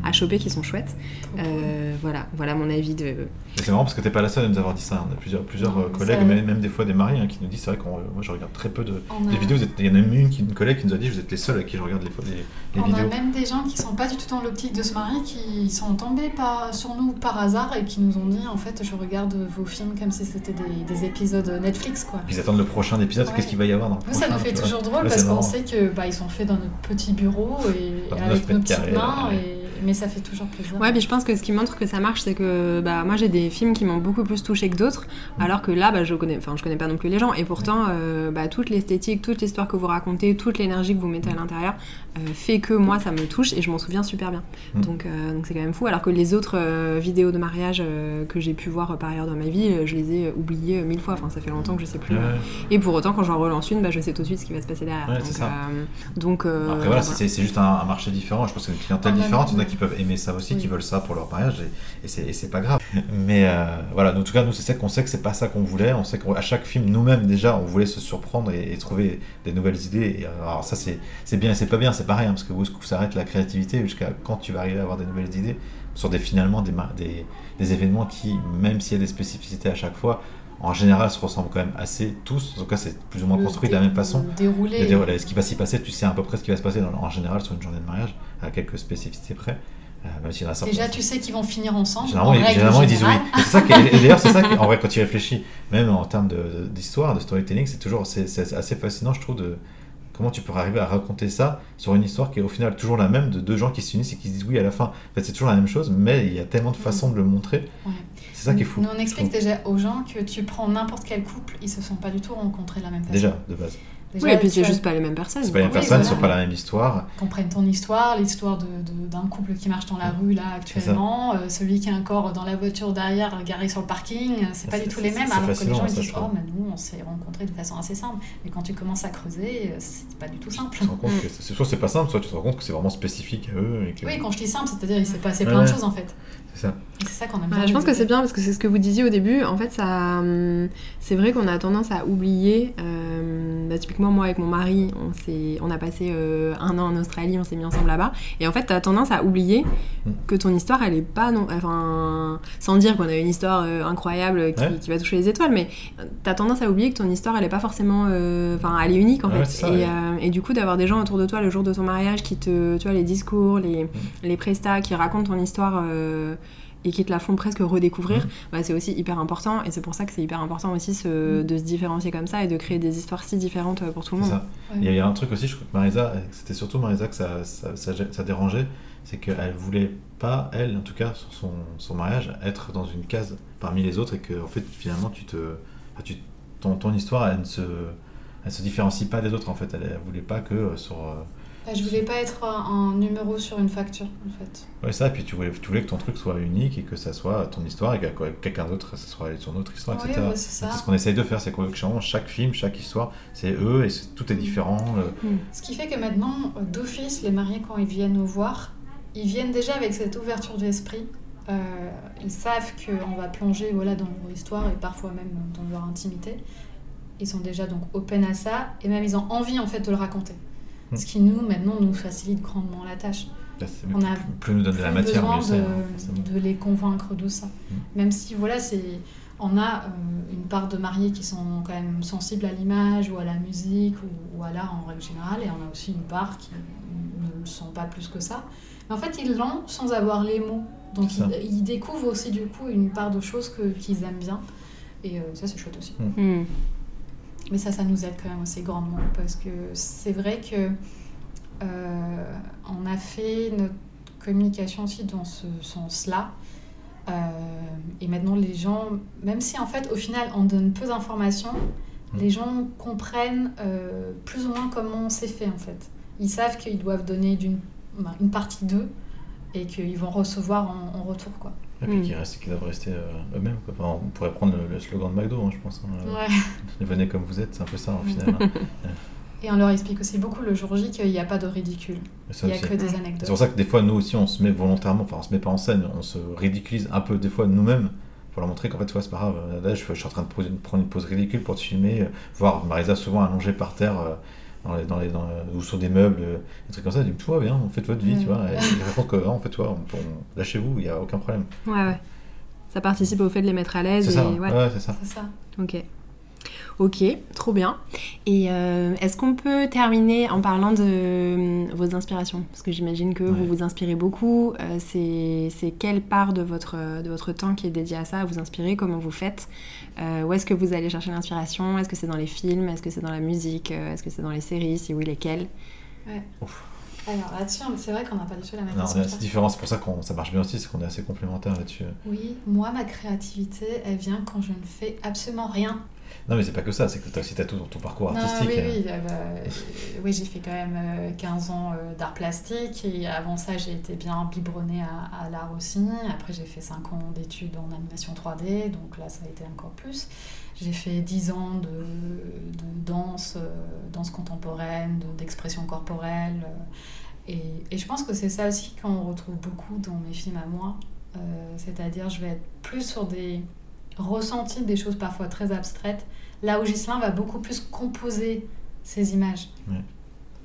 à, à choper qui sont chouettes. Euh, voilà, voilà mon avis de. Et c'est marrant parce que t'es pas la seule à nous avoir dit ça. On a plusieurs, plusieurs Non, euh, mais collègues, même, même des fois des maris, hein, qui nous disent c'est vrai que moi je regarde très peu de, On a- des vidéos. Il y en a même une, qui, une collègue qui nous a dit vous êtes les seuls à qui je regarde les, les, les On vidéos. a même des gens qui sont pas du tout dans l'optique de se marier, qui sont tombés par, sur nous par hasard et qui nous ont dit en fait je regarde vos films comme si c'était des, des épisodes Netflix quoi. Puis ils attendent le prochain épisode, Ouais. qu'est-ce qu'il va y avoir dans le Nous, prochain ça nous fait toujours drôle parce qu'on sait que bah, ils sont faits dans notre petit bureau et Dans avec nos petites mains, ouais. et... mais ça fait toujours plaisir. Ouais, puis je pense que ce qui montre que ça marche, c'est que bah, moi j'ai des films qui m'ont beaucoup plus touché que d'autres, alors que là, bah, je connais, enfin, je connais pas non plus les gens, et pourtant, euh, bah, toute l'esthétique, toute l'histoire que vous racontez, toute l'énergie que vous mettez à l'intérieur, euh, fait que moi ça me touche et je m'en souviens super bien. Mm. Donc, euh, donc c'est quand même fou. Alors que les autres vidéos de mariage que j'ai pu voir par ailleurs dans ma vie, je les ai oubliées mille fois. Enfin, ça fait longtemps que je sais plus. Ouais. Et pour autant, quand j'en relance une, bah, je sais tout de suite ce qui va se passer derrière. Ouais, donc, c'est ça. donc, Après voilà, c'est- juste un, un marché différent. Je pense c'est une clientèle Ah, bah, différente. Il y en a qui peuvent aimer ça aussi, qui veulent ça pour leur mariage, et, c'est et c'est pas grave. Mais euh, voilà, en tout cas, nous, c'est ça qu'on sait que c'est pas ça qu'on voulait. On sait qu'à chaque film, nous-mêmes déjà, on voulait se surprendre et, et trouver des nouvelles idées. Et, euh, alors ça, c'est c'est bien et c'est pas bien, c'est pareil, hein, parce que où, où s'arrête la créativité jusqu'à quand tu vas arriver à avoir des nouvelles idées sur des finalement des, des, des événements qui, même s'il y a des spécificités à chaque fois, en général, se ressemblent quand même assez tous. En tout cas, c'est plus ou moins construit de la même façon. Déroulé. Voilà, ce qui va s'y passer, tu sais à peu près ce qui va se passer dans- en général sur une journée de mariage, à quelques spécificités près. Même s'il y en a certains- Déjà, tu sais qu'ils vont finir ensemble. Généralement, en ils, règle généralement, ils disent oui. c'est ça d'ailleurs, c'est ça qui, en vrai, quand tu réfléchis, même en termes de- d'histoire, de, storytelling, c'est toujours c'est, assez fascinant, je trouve, de comment tu peux arriver à raconter ça sur une histoire qui est au final toujours la même, de deux gens qui s'unissent et qui se disent oui à la fin. En fait, c'est toujours la même chose, mais il y a tellement de façons de le montrer. Ouais. C'est ça qui est fou. Nous, on explique déjà aux gens que tu prends n'importe quel couple, ils se sont pas du tout rencontrés de la même façon. Déjà, de base. Déjà, Oui, et puis tu c'est juste pas les mêmes personnes. C'est pas les mêmes Oui, personnes, voilà. c'est pas la même histoire. comprennent ton histoire, l'histoire de- de- d'un couple qui marche dans la rue là actuellement, euh, celui qui est encore dans la voiture derrière garé sur le parking, euh, c'est pas C'est- du tout c'est- les mêmes. c'est Alors que les gens ils disent oh mais nous on s'est rencontrés de façon assez simple, mais quand tu commences à creuser, euh, c'est pas du tout simple. Tu te rends compte que c'est, soit c'est pas simple, soit tu te rends compte que c'est vraiment spécifique à eux. Et que... Oui, quand je dis simple, c'est-à-dire il s'est passé Ouais, plein de choses en fait. C'est ça. Et c'est ça qu'on aime Ouais, bien. je pense que c'est bien parce que c'est ce que vous disiez au début. En fait, ça, hum, c'est vrai qu'on a tendance à oublier. euh, bah, typiquement, moi avec mon mari, on, s'est- on a passé euh, un an en Australie, on s'est mis ensemble là-bas. Et en fait, tu as tendance à oublier. Que ton histoire, elle est pas. Non, enfin, sans dire qu'on a une histoire euh, incroyable qui, Ouais. qui va toucher les étoiles, mais tu as tendance à oublier que ton histoire, elle est pas forcément. euh, Enfin, elle est unique en Ouais, fait. ça, et, ouais. euh, et du coup, d'avoir des gens autour de toi le jour de ton mariage qui te. Tu vois, les discours, les, Mm. les prestats qui racontent ton histoire. euh, et qui te la font presque redécouvrir, Mhm. bah, c'est aussi hyper important. Et c'est pour ça que c'est hyper important aussi ce- de se différencier comme ça et de créer des histoires si différentes pour tout le C'est monde. ça. Ouais. Il y a- il y a un truc aussi, je crois que Marisa, c'était surtout Marisa que ça, ça, ça, ça dérangeait, c'est qu'elle voulait pas, elle en tout cas, sur son, son mariage, être dans une case parmi les autres et que en fait finalement tu te, enfin, tu, ton, ton histoire elle ne se, elle se différencie pas des autres en fait. Elle, elle voulait pas que euh, sur, euh, Bah, je voulais pas être un, un numéro sur une facture en fait. ouais ça, et puis tu voulais, tu voulais que ton truc soit unique et que ça soit ton histoire et que quelqu'un d'autre, ça soit son autre histoire, Oui, etc. ouais, c'est ce qu'on essaye de faire, c'est vraiment, chaque film, chaque histoire, c'est eux et tout est différent. euh, Ce qui fait que maintenant, d'office, les mariés, quand ils viennent nous voir, ils viennent déjà avec cette ouverture d'esprit. Euh, ils savent qu'on va plonger voilà, dans leur histoire et parfois même dans leur intimité. Ils sont déjà donc open à ça et même ils ont envie en fait de le raconter. Mm. Ce qui nous, maintenant, nous facilite grandement la tâche. Là, c'est- On a plus on nous donne de la plus matière, besoin de, hein, de les convaincre de ça. Mm. Même si, voilà, c'est... On a euh, une part de mariés qui sont quand même sensibles à l'image ou à la musique ou, ou à l'art en règle générale, et on a aussi une part qui ne le sont pas plus que ça. Mais en fait, ils l'ont sans avoir les mots. Donc, ils, ils découvrent aussi, du coup, une part de choses que, qu'ils aiment bien. Et euh, ça, c'est chouette aussi. Hmm. Mais ça, ça nous aide quand même aussi grandement parce que c'est vrai que euh, on a fait notre communication aussi dans ce sens-là. Euh, et maintenant, les gens, même si en fait, au final, on donne peu d'informations, Mm. les gens comprennent euh, plus ou moins comment c'est fait en fait. Ils savent qu'ils doivent donner d'une, bah, une partie d'eux et qu'ils vont recevoir en, en retour. Quoi. Et puis Mm. qu'ils restent- qu'ils doivent rester euh, eux-mêmes. quoi. Enfin, on pourrait prendre le, le slogan de McDo, hein, je pense. hein. Ouais. Venez comme vous êtes, c'est un peu ça, Mm. final. hein. Et on leur explique aussi beaucoup le jour J qu'il n'y a pas de ridicule. Il n'y a aussi. que des C'est anecdotes. pour ça que des fois, nous aussi, on se met volontairement, enfin, on se met pas en scène, on se ridiculise un peu des fois nous-mêmes pour leur montrer qu'en fait, ouais, c'est pas grave. Là, je, je suis en train de poser- prendre une pose ridicule pour te filmer, euh, voir Marisa souvent allongée par terre. euh, dans les, dans les, dans, ou sur des meubles, euh, des trucs comme ça, elle dit tout va bien, faites votre vie, Ouais. tu vois. Et il raconte que, ah, en fait, toi, on, on- lâchez-vous, il n'y a aucun problème. Ouais, ouais. Ça participe au fait de les mettre à l'aise. C'est et... ça, ouais. ouais, c'est ça. C'est ça. Ok. Ok, trop bien. Et euh, est-ce qu'on peut terminer en parlant de euh, vos inspirations? Parce que j'imagine que vous Ouais. vous inspirez beaucoup. Euh, c'est c'est quelle part de votre, de votre temps qui est dédiée à ça, à vous inspirer? Comment vous faites? Euh, Où est-ce que vous allez chercher l'inspiration? Est-ce que c'est dans les films? Est-ce que c'est dans la musique? Euh, Est-ce que c'est dans les séries? Si oui, lesquelles? Alors là-dessus, c'est vrai qu'on n'a pas du tout la même Non, on est assez différents, c'est pour ça que ça marche bien aussi, c'est qu'on est assez complémentaires là-dessus. Oui, moi, ma créativité, elle vient quand je ne fais absolument rien. Non, mais c'est pas que ça, c'est que t'as aussi t'as tout dans ton parcours Non, artistique. oui, euh, oui, euh, bah, euh, oui j'ai fait quand même euh, 15 ans euh, d'art plastique et avant ça, j'ai été bien biberonnée à, à l'art aussi. Après, j'ai fait 5 ans d'études en animation 3D, donc là, ça a été encore plus. J'ai fait 10 ans de, de danse, danse contemporaine, de- d'expression corporelle. et, et je pense que c'est ça aussi qu'on retrouve beaucoup dans mes films à moi. Euh, C'est-à-dire, je vais être plus sur des ressentis, des choses parfois très abstraites, là où Ghislain va beaucoup plus composer ces images.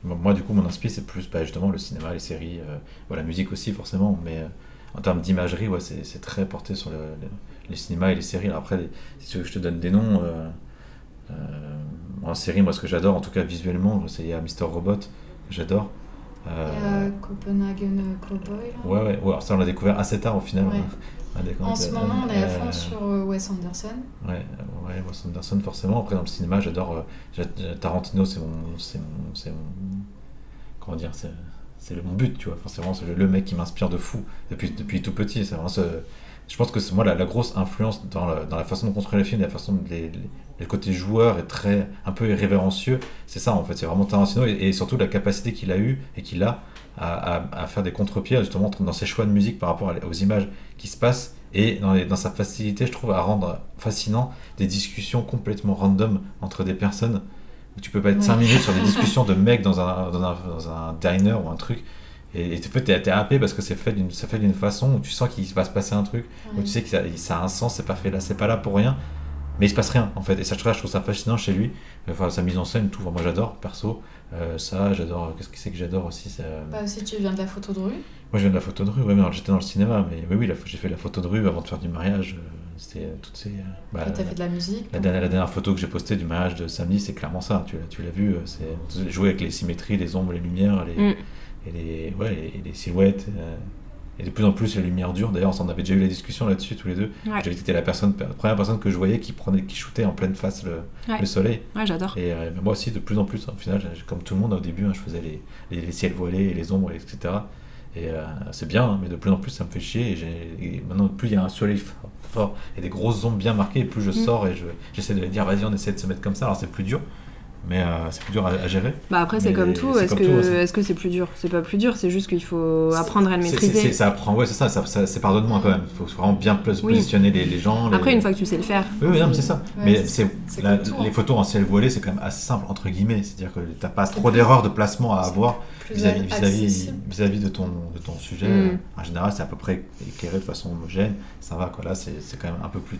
Moi, du coup, mon inspi, c'est plus bah, justement le cinéma, les séries, euh, la musique aussi, forcément. Mais euh, en termes d'imagerie, ouais, c'est très porté sur le, le- les cinémas et les séries. Alors après, si tu veux que je te donne des noms, euh, euh, en série, moi, ce que j'adore, en tout cas visuellement, c'est Mr. Robot, j'adore. Euh, Copenhagen Cowboy. ouais, ouais, ouais, alors ça, on l'a découvert assez tard au final. Ouais. On a découvert- En ce moment, on est à fond Euh, sur euh, Wes Anderson. Ouais, euh, ouais, Wes Anderson forcément. Après dans le cinéma, j'adore euh, j'a- Tarantino, c'est mon, mon, mon, comment dire, c'est, le- mon but, tu vois. Forcément, c'est le, le mec qui m'inspire de fou depuis, depuis tout petit. C'est vraiment ce- je pense que c'est moi la, la grosse influence dans la, dans la façon de construire les films, la façon de les, les côtés joueurs est très un peu irrévérencieux. C'est ça en fait, c'est vraiment Tarantino et, et surtout la capacité qu'il a eu et qu'il a à, à- à faire des contre-pieds justement dans ses choix de musique par rapport aux images qui se passent et dans, les- dans sa facilité, je trouve, à rendre fascinant des discussions complètement random entre des personnes où tu peux pas être Ouais. 5 minutes sur des discussions de mecs dans un, dans un, dans un diner ou un truc. Et, fait, t'es, t'es happé parce que c'est fait d'une, c'est fait d'une façon où tu sens qu'il va se passer un truc, où tu sais que ça, ça a un sens, c'est pas fait là, c'est pas là pour rien, mais il se passe rien en fait. Et ça, je trouve je trouve ça fascinant chez lui. Enfin, sa mise en scène, tout. Moi, j'adore, perso. Euh, ça, j'adore. Qu'est-ce que c'est que j'adore aussi Bah, si tu viens de la photo de rue, Moi, je viens de la photo de rue. Ouais, mais alors, j'étais dans le cinéma, mais, mais oui, j'ai fait la photo de rue avant de faire du mariage. euh, C'était euh, toutes ces. bah, et t'as fait de la musique. la donc- dernière, la dernière photo que j'ai postée du mariage de samedi, c'est clairement ça. Tu, l'as- tu l'as vu, c'est jouer avec les symétries, les ombres, les lumières, les, Mm. et les, ouais, et les silhouettes. euh, et de plus en plus, les lumières dures. D'ailleurs, on avait déjà eu la discussion là-dessus tous les deux. Ouais, J'avais été la, personne, la première personne que je voyais qui, prenait, qui shootait en pleine face le, Ouais. le soleil. ouais j'adore. Et euh, moi aussi, de plus en plus, au final, comme tout le monde au début, hein, je faisais les, les, les ciels voilés et les ombres, etc. Et euh, c'est bien, hein, mais de plus en plus, ça me fait chier. Et, maintenant, plus il y a un soleil fort, et des grosses ombres bien marquées, plus je Mm. sors et je- j'essaie de dire, vas-y, on essaie de se mettre comme ça. Alors c'est plus dur, mais euh, c'est plus dur à, à gérer. Bah après, c'est comme tout. Est-ce que aussi. est-ce que c'est plus dur? C'est pas plus dur, c'est juste qu'il faut apprendre à le maîtriser. c'est- ça apprend, ouais, c'est ça, ça, ça- c'est pardonne-moi quand même. Il faut vraiment bien Oui. positionner les, les gens. les- Après, une fois que tu sais le faire. Oui, oui, non, mais c'est ça. Ouais, mais c'est- les hein. photos en ciel voilé, c'est quand même assez simple entre guillemets. C'est-à-dire que t'as pas trop d'erreurs de placement à avoir vis-à-vis vis-à-vis accessible. vis-à-vis de ton de ton sujet. Mm. En général, c'est à peu près éclairé de façon homogène. Ça va quoi. Là, c'est quand même un peu plus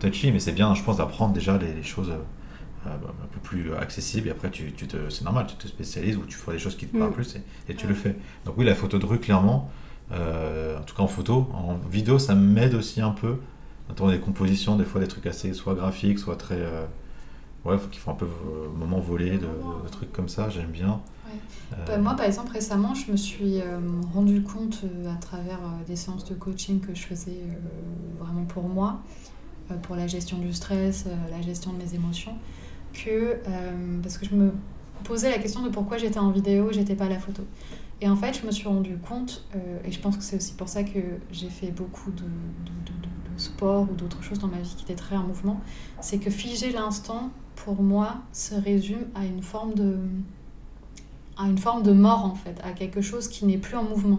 touchy, mais c'est bien, je pense, d'apprendre déjà les, les choses euh, un peu plus accessible et après tu, tu te, c'est normal, tu te spécialises ou tu fais des choses qui te Mm. parlent plus et, et tu Ouais. le fais. Donc oui, la photo de rue, clairement, euh, en tout cas en photo, en vidéo, ça m'aide aussi un peu. Notamment des compositions, des fois des trucs assez soit graphiques, soit très... euh, ouais, qui font un peu euh, moment volé, de, de trucs comme ça, j'aime bien. Ouais. Euh, Bah, moi, par exemple, récemment, je me suis euh, rendu compte euh, à travers euh, des séances de coaching que je faisais euh, vraiment pour moi, euh, pour la gestion du stress, euh, la gestion de mes émotions, que euh, parce que je me posais la question de pourquoi j'étais en vidéo, j'étais pas à la photo. Et en fait, je me suis rendu compte, euh, et je pense que c'est aussi pour ça que j'ai fait beaucoup de, de, sport ou d'autres choses dans ma vie qui étaient très en mouvement, c'est que figer l'instant, pour moi, se résume à une forme de à une forme de mort en fait, à quelque chose qui n'est plus en mouvement.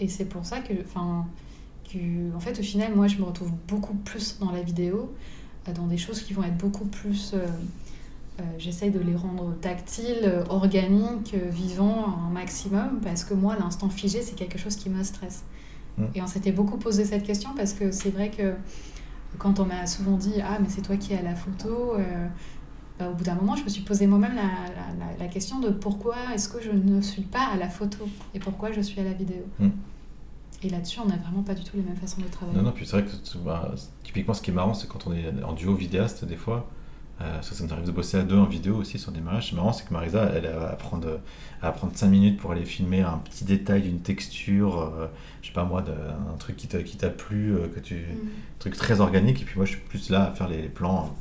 Et c'est pour ça que, enfin, que, en fait, au final, moi, je me retrouve beaucoup plus dans la vidéo, euh, dans des choses qui vont être beaucoup plus. J'essaye de les rendre tactiles, euh, organiques, euh, vivants un maximum, parce que moi, l'instant figé, c'est quelque chose qui me stresse. Mm. Et on s'était beaucoup posé cette question parce que c'est vrai que quand on m'a souvent dit Ah, mais c'est toi qui es à la photo, euh, bah, au bout d'un moment, je me suis posé moi-même la, la- la- la question de pourquoi est-ce que je ne suis pas à la photo et pourquoi je suis à la vidéo. Mm. Et là-dessus, on n'a vraiment pas du tout les mêmes façons de travailler. Non, non, puis c'est vrai que bah, typiquement ce qui est marrant, c'est quand on est en duo vidéaste, des fois, euh, ça, ça nous arrive de bosser à deux en vidéo aussi sur des mariages. C'est marrant, c'est que Marisa, elle elle va prendre, elle va prendre 5 minutes pour aller filmer un petit détail d'une texture, euh, je sais pas moi, d'un un truc qui t'a qui t'a plu, euh, que tu, Mm. un truc très organique, et puis moi je suis plus là à faire les plans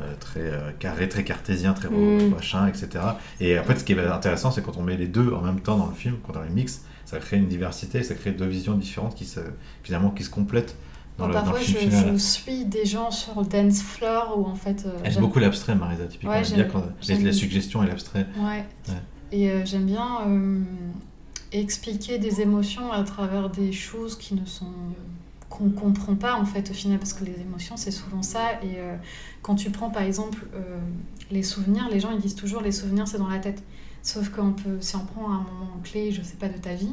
euh, très carrés, très cartésiens, très Mm. machin, etc. Et en fait, ce qui est intéressant, c'est quand on met les deux en même temps dans le film, quand on les mixe, ça crée une diversité, ça crée deux visions différentes qui se, finalement, qui se complètent dans, Bon, le, dans le parfois, film je, final. je suis des gens sur le dance floor où en fait. euh, Elle aime j'aime- beaucoup l'abstrait, Marisa, typiquement. Ouais, elle aime bien j'aime- quand j'aime- la suggestion et l'abstrait. Ouais. Ouais. Et euh, j'aime bien euh, expliquer des émotions à travers des choses qui ne sont qu'on comprend pas en fait au final parce que les émotions c'est souvent ça et euh, quand tu prends par exemple euh, les souvenirs les gens ils disent toujours les souvenirs c'est dans la tête sauf qu'on peut si on prend un moment clé je sais pas de ta vie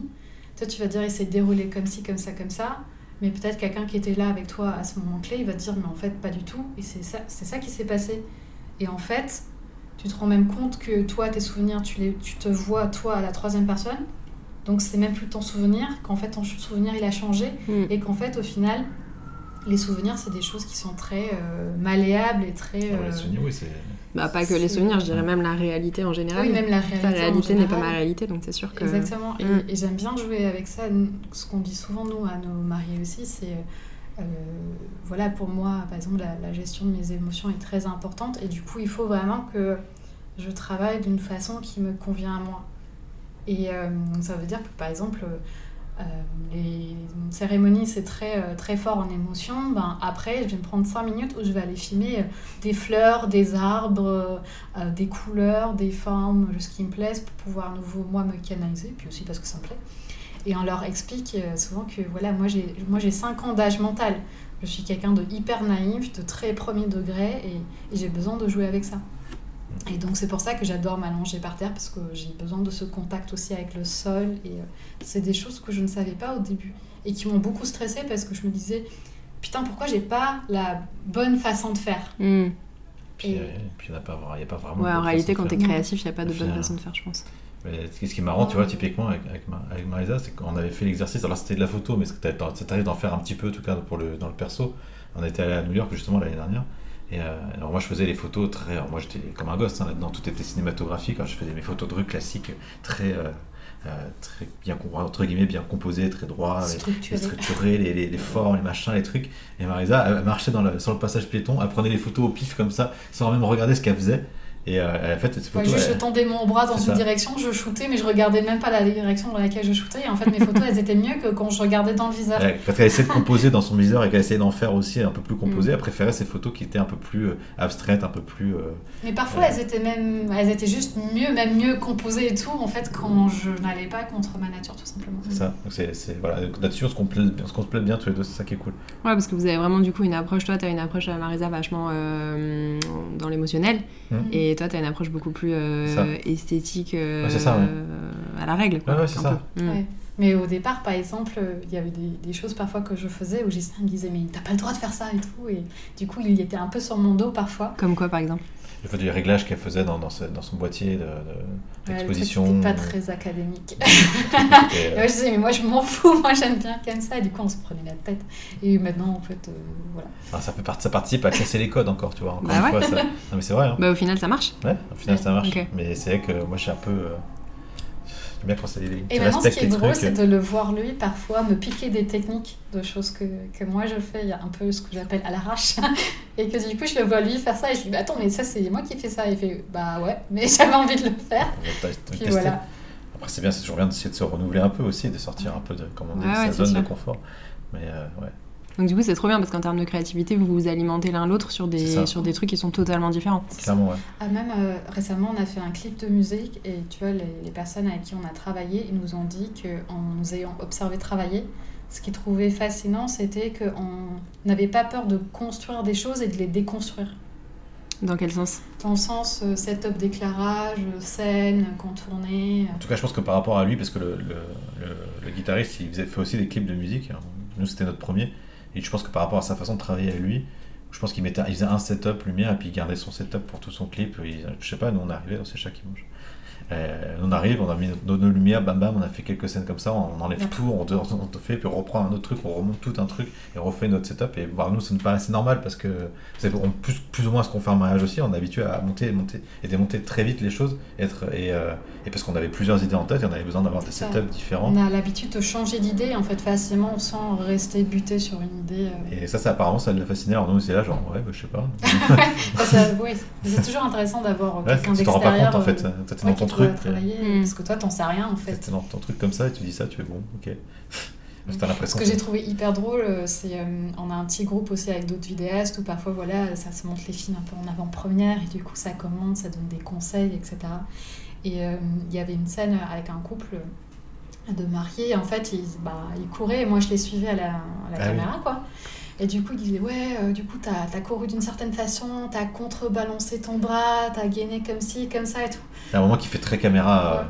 toi tu vas dire il s'est déroulé comme ci comme ça comme ça mais peut-être quelqu'un qui était là avec toi à ce moment clé il va te dire mais en fait pas du tout et c'est ça c'est ça qui s'est passé et en fait tu te rends même compte que toi, tes souvenirs, tu, les, tu te vois toi à la troisième personne. Donc c'est même plus ton souvenir, qu'en fait ton souvenir il a changé Mm. et qu'en fait au final, les souvenirs c'est des choses qui sont très euh, malléables et très. Les euh, souvenirs, oui, c'est. Bah, pas que les souvenirs, je dirais même la réalité en général. Oui, même la réalité. Ta réalité n'est pas ma réalité, donc c'est sûr que. Exactement. Et, Mm. et j'aime bien jouer avec ça. Ce qu'on dit souvent, nous, à nos mariés aussi, c'est. euh, voilà, pour moi, par exemple, la, la gestion de mes émotions est très importante. Et du coup, il faut vraiment que je travaille d'une façon qui me convient à moi. Et euh, ça veut dire que, par exemple, euh, les cérémonies, c'est très, euh, très fort en émotion. Ben, après, je vais me prendre 5 minutes où je vais aller filmer euh, des fleurs, des arbres, des couleurs, des formes, ce qui me plaise pour pouvoir à nouveau moi me canaliser, puis aussi parce que ça me plaît. Et on leur explique souvent que voilà, moi j'ai moi j'ai 5 ans d'âge mental. Je suis quelqu'un de hyper naïf, de très premier degré et j'ai besoin de jouer avec ça. Et donc c'est pour ça que j'adore m'allonger par terre parce que j'ai besoin de ce contact aussi avec le sol et euh, c'est des choses que je ne savais pas au début et qui m'ont beaucoup stressée parce que je me disais putain pourquoi j'ai pas la bonne façon de faire? Mm. Puis, Et- euh, puis il n'y a, pas vra- il y a pas vraiment. Ouais, en réalité, quand t'es faire. créatif, il n'y a pas de bonne façon de faire, je pense. Mais ce qui est marrant, tu vois, typiquement avec, avec, Ma- avec Marisa, c'est qu'on avait fait l'exercice. Alors c'était de la photo, mais ça t'arrive d'en faire un petit peu, en tout cas pour le, dans le perso. On était allé à New York justement l'année dernière. Et euh, alors moi je faisais les photos très. alors moi j'étais comme un gosse hein, là-dedans, tout était cinématographique. Alors, je faisais mes photos de rue classiques, très, euh, euh, très bien, entre guillemets, bien composées, très les- les Structuré. structurés, les, les, les formes, les machins, les trucs. Et Marisa, elle marchait dans le- sur le passage piéton, elle prenait les photos au pif comme ça, sans même regarder ce qu'elle faisait. Et euh, elle a fait Ouais, photos. juste elle- je tendais mon bras dans une ça. direction, je shootais, mais je regardais même pas la direction dans laquelle je shootais. Et en fait, mes photos, elles étaient mieux que quand je regardais dans le viseur. Ouais, parce qu'elle essayait de composer dans son viseur et qu'elle essayait d'en faire aussi un peu plus composé. Mm. Elle préférait ces photos qui étaient un peu plus euh, abstraites, un peu plus. euh, Mais parfois, Ouais. elles étaient même, elles étaient juste mieux, même mieux composées et tout, en fait, quand je n'allais pas contre ma nature, tout simplement. c'est ça. Donc c'est, c'est- voilà. Là-dessus, on se complète, on se complète bien tous les deux. C'est ça qui est cool. Ouais, parce que vous avez vraiment du coup une approche. Toi, t'as une approche à Marisa vachement euh, dans l'émotionnel, Mm. et toi, t'as une approche beaucoup plus euh, esthétique euh, Ouais, c'est ça, ouais. à la règle. quoi, Ouais, ouais, c'est ça. Mm. Ouais. Mais au départ, par exemple, il y avait des, des choses parfois que je faisais où Gislain me disait Mais t'as pas le droit de faire ça et tout. Et du coup, il était un peu sur mon dos parfois. Comme quoi, par exemple? Fois, des réglages qu'elle faisait dans, dans, ce- dans son boîtier de- de- Ouais, d'exposition. c'était pas très académique. Euh, moi, je disais, mais moi je m'en fous, moi j'aime bien comme ça. Et du coup, on se prenait la tête. Et maintenant, en fait, euh, voilà. enfin, ça, fait partie, ça participe à casser les codes encore, tu vois. Encore Bah une ouais. fois, ça- Non, mais c'est vrai. Hein. Bah, au final, ça marche. Ouais, au final, ça marche. Mais c'est vrai que moi, je suis un peu. euh, J'aime bien quand c'est. Et tu maintenant, ce qui est drôle, c'est de le voir lui parfois me piquer des techniques de choses que, que moi je fais, il y a un peu ce que j'appelle à l'arrache. et que du coup, je le vois lui faire ça et je dis, bah, attends, mais ça, c'est moi qui fais ça. Et il fait, bah ouais, mais j'avais envie de le faire. Puis voilà. Après, c'est bien, c'est toujours bien d'essayer de se renouveler un peu aussi, de sortir un peu de, comme on dit, Ouais, sa zone de confort. Mais euh, ouais. Donc, du coup, c'est trop bien parce qu'en termes de créativité, vous vous alimentez l'un l'autre sur des, sur des trucs qui sont totalement différents. Clairement, ouais. Ah, même euh, récemment, on a fait un clip de musique et tu vois, les, les personnes avec qui on a travaillé, ils nous ont dit qu'en nous ayant observé travailler, ce qu'ils trouvaient fascinant, c'était qu'on n'avait pas peur de construire des choses et de les déconstruire. Dans quel sens? Dans le sens euh, setup d'éclairage, euh, scène, contournée. En tout cas, je pense que par rapport à lui, parce que le, le, le- le guitariste, il faisait, fait aussi des clips de musique. Nous, c'était notre premier. Et je pense que par rapport à sa façon de travailler à lui, je pense qu'il mettait, il faisait un setup lumière et puis il gardait son setup pour tout son clip. Je sais pas, nous on arrivait ces chats qui mangent. Euh, on arrive, on a mis nos, nos lumières, bam bam, on a fait quelques scènes comme ça, on enlève Ouais. tout, on, te- on te fait, puis on reprend un autre truc, on remonte tout un truc et on refait notre setup. Et bah, nous, ça nous paraissait normal parce que c'est on- plus, plus ou moins ce qu'on fait en mariage aussi, on est habitué à monter, monter et démonter très vite les choses. Et, être, et, euh, et parce qu'on avait plusieurs idées en tête et on avait besoin d'avoir des Ça. setups différents. On a l'habitude de changer d'idée en fait facilement sans rester buté sur une idée. euh. Et ça, ça apparemment, ça l'a fasciné. Alors nous, c'est là, genre, ouais, bah, je sais pas. Oui, c'est toujours intéressant d'avoir Ouais, quelqu'un tu t'en rends pas d'extérieur compte en fait. ouais, dans ton truc. travailler, Mm. parce que toi t'en sais rien en fait. Dans ton truc comme ça et tu dis ça, tu fais bon, ok. Ce que j'ai trouvé hyper drôle, euh, c'est euh, on a un petit groupe aussi avec d'autres vidéastes où parfois voilà, ça se montre les films un peu en avant-première et du coup ça commente, ça donne des conseils, etc. Et euh, il y avait une scène avec un couple de mariés, en fait ils, bah, ils couraient et moi je les suivais à la, à la Ah oui. caméra quoi. Et du coup ils disaient ouais, euh, du coup t'as as couru d'une certaine façon, t'as contrebalancé ton bras, t'as gainé comme ci, comme ça et tout. Il a un moment qui fait très caméra. euh,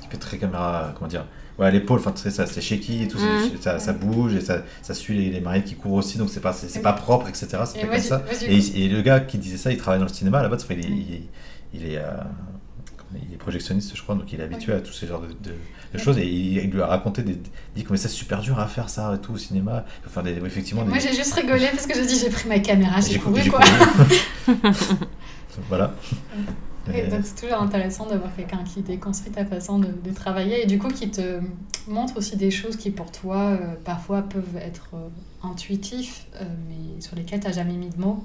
qui fait très caméra, euh, comment dire Ouais, à l'épaule, enfin, tu sais, ça, c'est shaky et tout, Mhm. c'est- ça, ça bouge et ça, ça suit les, les mariés qui courent aussi, donc c'est pas, c'est, c'est pas propre, etc. C'est Et fait moi, comme ça. Et, il- et le gars qui disait ça, il travaille dans le cinéma là-bas, il est, il est, il est, euh, comment- il est projectionniste, je crois, donc il est habitué à tous ces genres de, de- de choses. Et il, il lui a raconté, des, il dit que mais c'est super dur à faire ça et tout au cinéma. Il faut faire des, effectivement Moi des. j'ai juste rigolé parce que j'ai dit j'ai pris ma caméra, j'ai cou- couru quoi. voilà. Et donc c'est toujours intéressant d'avoir quelqu'un qui déconstruit ta façon de, de travailler et du coup qui te montre aussi des choses qui pour toi euh, parfois peuvent être euh, intuitifs euh, mais sur lesquels tu n'as jamais mis de mots.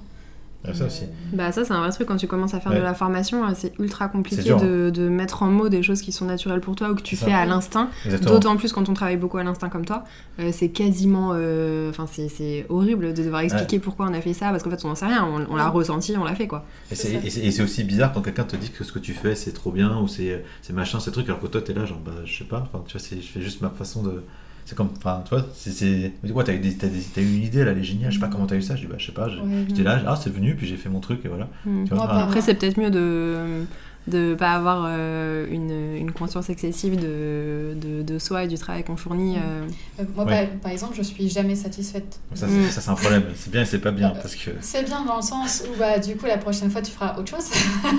Ah, ça aussi. euh, Bah ça c'est un vrai truc quand tu commences à faire Ouais. de la formation, euh, c'est ultra compliqué C'est dur, hein. de, de mettre en mots des choses qui sont naturelles pour toi ou que tu C'est fais ça. à l'instinct. Exactement. D'autant plus quand on travaille beaucoup à l'instinct comme toi, euh, c'est quasiment, euh, enfin c'est c'est horrible de devoir expliquer pourquoi on a fait ça parce qu'en fait on n'en sait rien, on, on l'a ressenti, on l'a fait quoi. Et C'est c'est, ça. et c'est- et c'est aussi bizarre quand quelqu'un te dit que ce que tu fais c'est trop bien ou c'est, c'est machin, ce truc, alors que toi t'es là, genre bah je sais pas, enfin tu vois, c'est, je fais juste ma façon de. C'est comme, enfin tu vois, c'est. ouais, t'as eu, des- t'as, des- t'as eu une idée, elle est géniale, je sais pas comment t'as eu ça, je dis bah je sais pas, je- ouais, j'étais là, ah c'est venu, puis j'ai fait mon truc et voilà. Hmm. Tu vois, Moi, ah, pas- Après c'est peut-être mieux de de pas avoir euh, une, une conscience excessive de, de, de soi et du travail qu'on fournit. euh. Euh, moi Ouais. par, par exemple je suis jamais satisfaite. ça, Mm. c'est, ça c'est un problème, c'est bien et c'est pas bien parce que C'est bien dans le sens où bah, du coup la prochaine fois tu feras autre chose.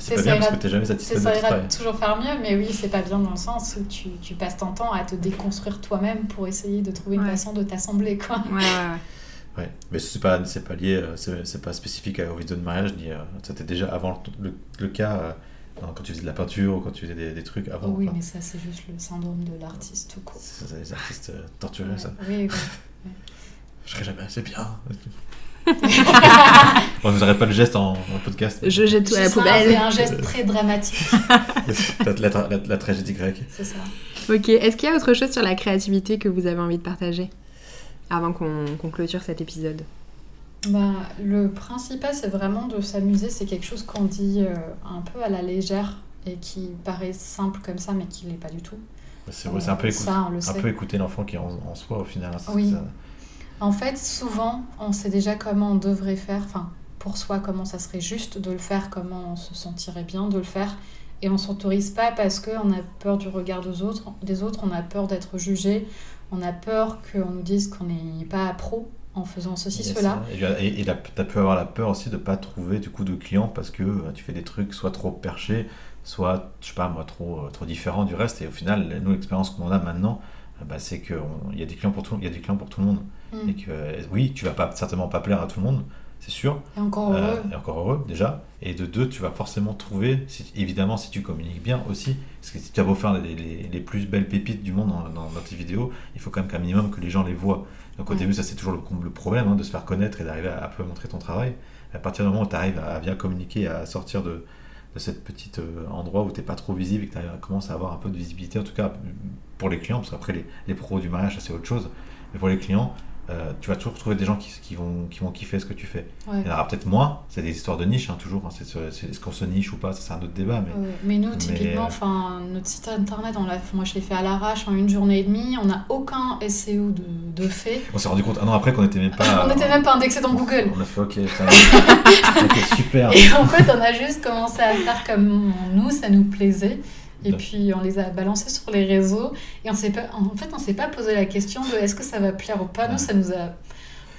c'est pas bien parce que t'es jamais satisfait de travail. toujours faire mieux, mais oui, c'est pas bien dans le sens où tu, tu passes ton temps à te déconstruire toi-même pour essayer de trouver une Ouais. façon de t'assembler, quoi. Ouais, ouais, ouais. Ouais, mais c'est pas, c'est pas lié, euh, c'est, c'est pas spécifique aux vidéos de mariage, ni, euh, c'était déjà avant le, le cas euh, quand tu faisais de la peinture ou quand tu faisais des, des trucs avant. Oui, enfin, mais ça, c'est juste le syndrome de l'artiste tout court. c'est, c'est les artistes euh, torturés, ça. Oui, oui. Je serai jamais assez bien. On vous aurait pas le geste en, en podcast. Je jette tout à la poubelle. fait un geste très dramatique, la, la, la- la tragédie grecque. c'est ça. Ok, est-ce qu'il y a autre chose sur la créativité que vous avez envie de partager avant qu'on qu'on clôture cet épisode? Bah, le principal, c'est vraiment de s'amuser. C'est quelque chose qu'on dit euh, un peu à la légère et qui paraît simple comme ça, mais qui l'est pas du tout. C'est, ouais, c'est un peu, écouter, ça, on le un sait. peu écouter l'enfant qui est en, en soi au final. hein, c'est Oui. ça. En fait, souvent, on sait déjà comment on devrait faire, enfin, pour soi, comment ça serait juste de le faire, comment on se sentirait bien de le faire. Et on s'autorise pas parce qu'on a peur du regard des autres, des autres, on a peur d'être jugé, on a peur qu'on nous dise qu'on n'est pas pro. en faisant ceci, Yes, cela. Et, là, t'as pu avoir la peur aussi de pas trouver du coup de clients parce que euh, tu fais des trucs soit trop perchés, soit, je sais pas moi, trop, euh, trop différents du reste. Et au final, nous, l'expérience qu'on a maintenant, euh, bah, c'est qu'il y a des clients pour tout, il y a des clients pour tout le monde. Mm. Et que euh, oui, tu vas pas certainement pas plaire à tout le monde, c'est sûr. Et encore Euh, heureux. et encore heureux déjà. Et de deux, tu vas forcément trouver, si- évidemment si tu communiques bien aussi, parce que si tu as beau faire les, les- les plus belles pépites du monde dans, dans- dans tes vidéos, il faut quand même qu'un minimum que les gens les voient. Donc au début, ça c'est toujours le, le problème hein, de se faire connaître et d'arriver à, un peu montrer ton travail. À partir du moment où tu arrives à bien communiquer, à sortir de, de cette petite euh, endroit où tu n'es pas trop visible et que tu commences à avoir un peu de visibilité, en tout cas pour les clients, parce qu'après les, les pros du mariage, c'est autre chose. Mais pour les clients, euh, tu vas toujours trouver des gens qui, qui vont, qui vont kiffer ce que tu fais. Ouais. Il y en aura peut-être moins, c'est des histoires de niche, hein, toujours. hein, c'est est-ce qu'on se niche ou pas, c'est un autre débat. Mais... Ouais, mais nous, typiquement, enfin, notre site internet, on l'a, moi je l'ai fait à l'arrache en une journée et demie. On n'a aucun SEO de, de fait. On s'est rendu compte un an après qu'on était même pas. on n'était même pas indexé dans Google. On a fait ok, ça va. Ok, super. Et en fait, on a juste commencé à faire comme nous, ça nous plaisait. Et puis on les a balancés sur les réseaux. Et on s'est pas, en fait, on s'est pas posé la question de est-ce que ça va plaire ou pas. Nous, ça nous a,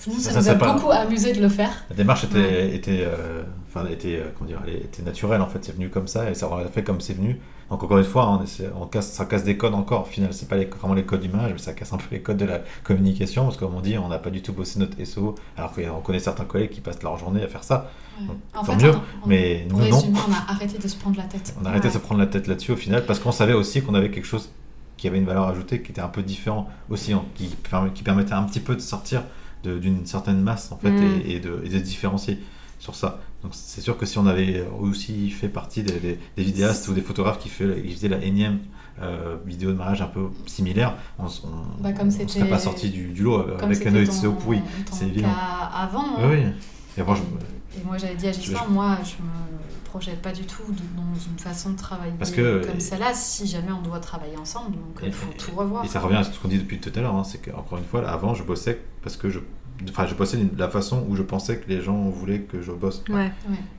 nous, Ça, ça, ça, nous c'est a pas- beaucoup amusé de le faire. La démarche était, était, euh, enfin, était, euh, comment dire, elle était naturelle en fait, c'est venu comme ça et ça on l'a fait comme c'est venu. Donc encore une fois, hein, on essaie- on casse, ça casse des codes encore. Au final, c'est pas les, vraiment les codes du mariage, mais ça casse un peu les codes de la communication parce que comme on dit, on n'a pas du tout bossé notre SEO, alors qu'on connaît certains collègues qui passent leur journée à faire ça. Ouais. Donc, En tant fait, mieux, on- mais nous non. on a arrêté de se prendre la tête. On a arrêté de se prendre la tête là-dessus au final parce qu'on savait aussi qu'on avait quelque chose qui avait une valeur ajoutée, qui était un peu différent aussi, hein, qui, permet- qui permettait un petit peu de sortir d'une certaine masse en fait Mm. et, et de, et de se différencier sur ça. Donc c'est sûr que si on avait aussi fait partie des, des- des vidéastes ou des photographes qui, fait, qui faisaient la énième euh, vidéo de mariage un peu similaire, on, on, Bah, serait pas sorti du, du lot Comme avec un SEO ton- pourri. c'est évident. avant. hein. Oui, oui. Et moi, je- Et moi j'avais dit à Gislain, Je- moi je me projette pas du tout de- dans une façon de travailler Parce que- comme celle-là si jamais on doit travailler ensemble, donc il faut tout revoir. Et ça revient à ce qu'on dit depuis tout à l'heure, hein, c'est qu'encore une fois, là, avant, je bossais parce que je, enfin, je bossais de la façon où je pensais que les gens voulaient que je bosse. Ouais. Ouais.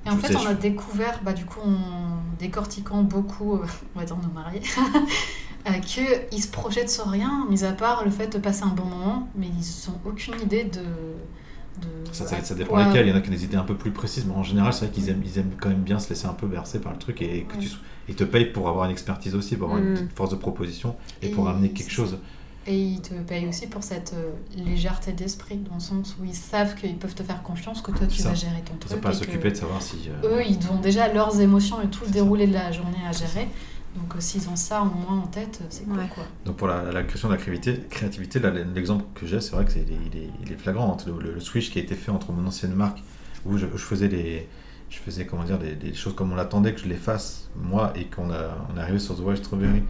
Et en Je fait, sais, on je- a découvert, bah, du coup, en décortiquant beaucoup, euh, on va dire nos mariés, euh, qu'ils se projettent sur rien, mis à part le fait de passer un bon moment, mais ils n'ont aucune idée de. de Ça, ça, dépend lesquels, il y en a qui ont des idées un peu plus précises, mais en général, c'est vrai qu'ils aiment, ils aiment quand même bien se laisser un peu bercer par le truc et que Ouais. tu ils te payent pour avoir une expertise aussi, pour avoir Mm. une petite force de proposition et, pour amener quelque chose. Et ils te payent aussi pour cette euh, légèreté d'esprit, dans le sens où ils savent qu'ils peuvent te faire confiance, que toi tu Ça. vas gérer ton Ils truc. pas à et que s'occuper de savoir si. euh, Eux, ils ont déjà leurs émotions et tout le ça. déroulé de la journée à gérer. Donc euh, s'ils ont ça au moins en tête, c'est cool Ouais. quoi. Donc pour la, la question de la créativité, l'exemple que j'ai, c'est vrai que c'est, il, est, il est- il est flagrant entre le, le- le switch qui a été fait entre mon ancienne marque où je, je faisais les, je faisais comment dire des, des choses comme on l'attendait que je les fasse moi et qu'on a, on est arrivé sur The Wild Strawberry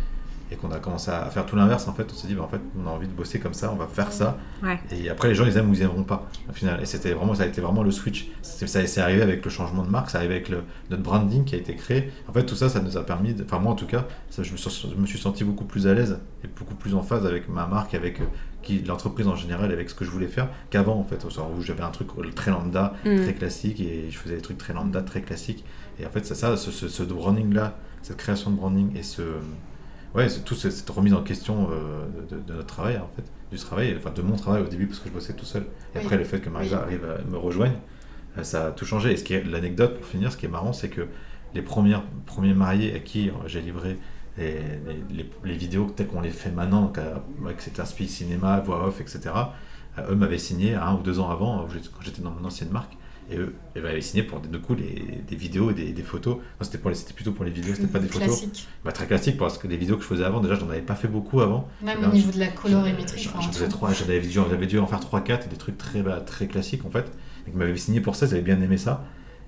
et qu'on a commencé à faire tout l'inverse en fait, on s'est dit bah, en fait on a envie de bosser comme ça, on va faire ça Ouais. et après les gens ils aiment ou ils aimeront pas au final et c'était vraiment ça a été vraiment le switch. C'est, ça c'est arrivé avec le changement de marque, c'est arrivé avec le, notre branding qui a été créé. En fait tout ça ça nous a permis, de- enfin moi en tout cas ça, je, me suis, je me suis senti beaucoup plus à l'aise et beaucoup plus en phase avec ma marque, avec euh, l'entreprise en général, avec ce que je voulais faire qu'avant en fait, au sens où j'avais un truc très lambda, Mm. très classique et je faisais des trucs très lambda, très classiques. Et en fait c'est ça, ce, ce, ce branding là, cette création de branding et ce ouais, c'est tout ce- cette remise en question euh, de, de notre travail en fait, du travail, enfin de mon travail au début parce que je bossais tout seul. Et Oui. après le fait que Marisa Oui. arrive à me rejoigne, euh, ça a tout changé. Et ce qui est l'anecdote pour finir, ce qui est marrant, c'est que les premières, premiers mariés à qui euh, j'ai livré les, les, vidéos telles qu'on les fait maintenant, avec cet aspect cinéma, voix off, etc., eux m'avaient signé un ou deux ans avant, quand j'étais dans mon ancienne marque. Et eux, ils m'avaient signé pour du coup les, des vidéos et des, des photos. Non, c'était, pour les- c'était plutôt pour les vidéos, c'était pas des photos. Classique. Bah, très classique parce que les vidéos que je faisais avant, déjà, j'en avais pas fait beaucoup avant. Même Là, au niveau de la colorimétrie. J'en- faisais trois, j'avais dû, j'avais dû en faire 3-4, des trucs très, bah, très classiques en fait. Et qui m'avaient signé pour ça, ils avaient bien aimé ça.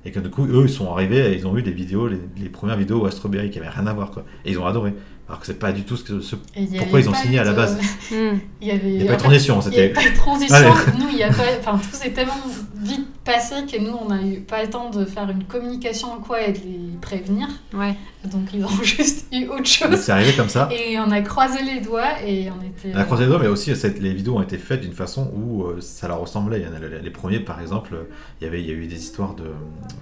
Et que du coup, eux, ils sont arrivés et ils ont vu des vidéos, les, les premières vidéos à Strawberry qui avaient rien à voir quoi. Et ils ont adoré. Alors que c'est pas du tout ce que. ce- Pourquoi avait ils ont signé à la base. Il y avait. Il n'y a pas en de transition, Il n'y avait c'était. pas de transition. Nous, il y a pas. Enfin, tout s'est tellement vite passé que nous, on n'a eu pas le temps de faire une communication ou quoi et de les prévenir. Ouais. Donc, ils ont juste eu autre chose. C'est arrivé comme ça. Et on a croisé les doigts et on était. On a croisé les doigts, mais aussi les vidéos ont été faites d'une façon où euh, ça leur ressemblait. Il y en a, les, premiers, par exemple, euh, il y avait, il y a eu des histoires de.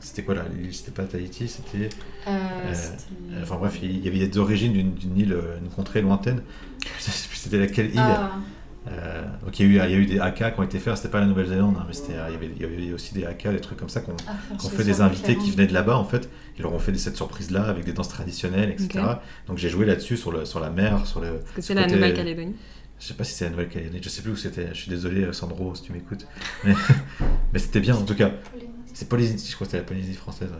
C'était quoi là C'était pas Tahiti, c'était. Euh, Euh, c'était- Euh, Enfin bref, il y avait des origines d'une d'une île, une contrée lointaine. Je sais plus c'était laquelle île. Ah, Euh, donc il y, a eu, il y a eu des AK qui ont été faits, c'était pas la Nouvelle-Zélande, hein, mais c'était, il, y avait, il y avait aussi des AK, des trucs comme ça qu'on Ah, qu'on fait des invités qui venaient de là-bas en fait. Ils leur ont fait des, cette surprise-là avec des danses traditionnelles, etc. Donc j'ai joué là-dessus sur, le, sur la mer, sur le. Parce que ce c'est la Nouvelle-Calédonie. Je sais pas si c'est la Nouvelle-Calédonie, je sais plus où c'était. Je suis désolé euh, Sandro si tu m'écoutes. Mais, mais c'était bien en tout cas. C'est Polynésie, je crois que c'était la Polynésie française. ouais.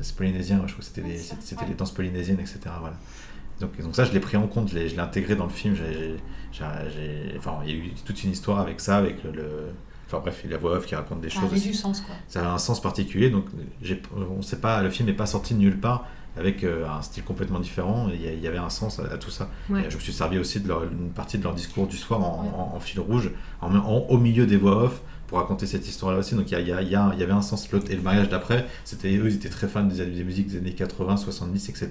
C'est polynésien, ouais, je crois que c'était les, ouais. les danses polynésiennes, etc. Voilà. Donc, donc ça, je l'ai pris en compte, je l'ai intégré dans le film. j'ai- enfin, il y a eu toute une histoire avec ça, avec le. Enfin bref, la voix off qui raconte des Ça choses. aussi. du sens, quoi. Ça a un sens particulier, donc on sait pas, le film n'est pas sorti de nulle part avec euh, un style complètement différent. Il y, avait un sens à, à tout ça. Ouais. Et je me suis servi aussi de leur- une partie de leur discours du soir en, Ouais. en- en fil rouge, en, en- au milieu des voix off pour raconter cette histoire-là aussi. Donc il y, a- il y a- y avait un sens. L'autre- Et le mariage d'après, c'était eux, ils étaient très fans des, des musiques des années 80, 70, etc.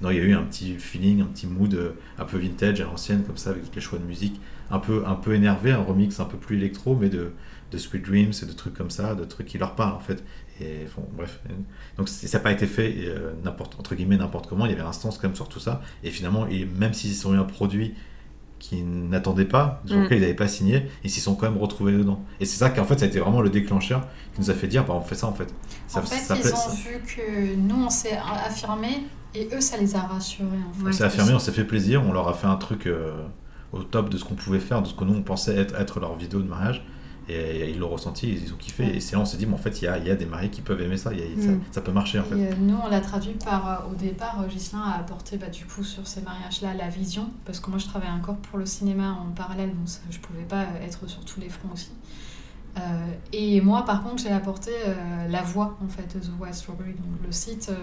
Donc il y a eu un petit feeling, un petit mood euh, un peu vintage à l'ancienne, comme ça, avec les choix de musique, un peu, un peu énervé, un remix un peu plus électro, mais de, de Sweet Dreams et de trucs comme ça, de trucs qui leur parlent en fait. Et bon, bref, donc ça n'a pas été fait euh, entre guillemets n'importe comment. Il y avait un sens quand même sur tout ça. Et finalement, et même s'ils ont eu un produit qu'ils n'attendaient pas, sur Mm. lequel ils n'avaient pas signé, ils s'y sont quand même retrouvés dedans. Et c'est ça qu'en fait, ça a été vraiment le déclencheur qui nous a fait dire, bah on fait ça en fait. Ça, en fait, ça ils plaît- ont ça- vu que nous, on s'est affirmé et eux, ça les a rassurés. En fait. Ouais. on s'est affirmé, on s'est fait plaisir, on leur a fait un truc euh, au top de ce qu'on pouvait faire, de ce que nous on pensait être, être leur vidéo de mariage. Et ils l'ont ressenti, ils ont kiffé. Et c'est là on s'est dit, mais en fait, il y a, y a des mariés qui peuvent aimer ça, y a- ça, Mm. ça peut marcher en fait. Et euh, nous, on l'a traduit par, euh, au départ, euh, Ghislain a apporté bah, du coup sur ces mariages-là la vision, parce que moi je travaille encore pour le cinéma en parallèle, donc je pouvais pas être sur tous les fronts aussi. Euh, et moi, par contre, j'ai apporté euh, la voix en fait de The White Strawberry, donc le site, euh,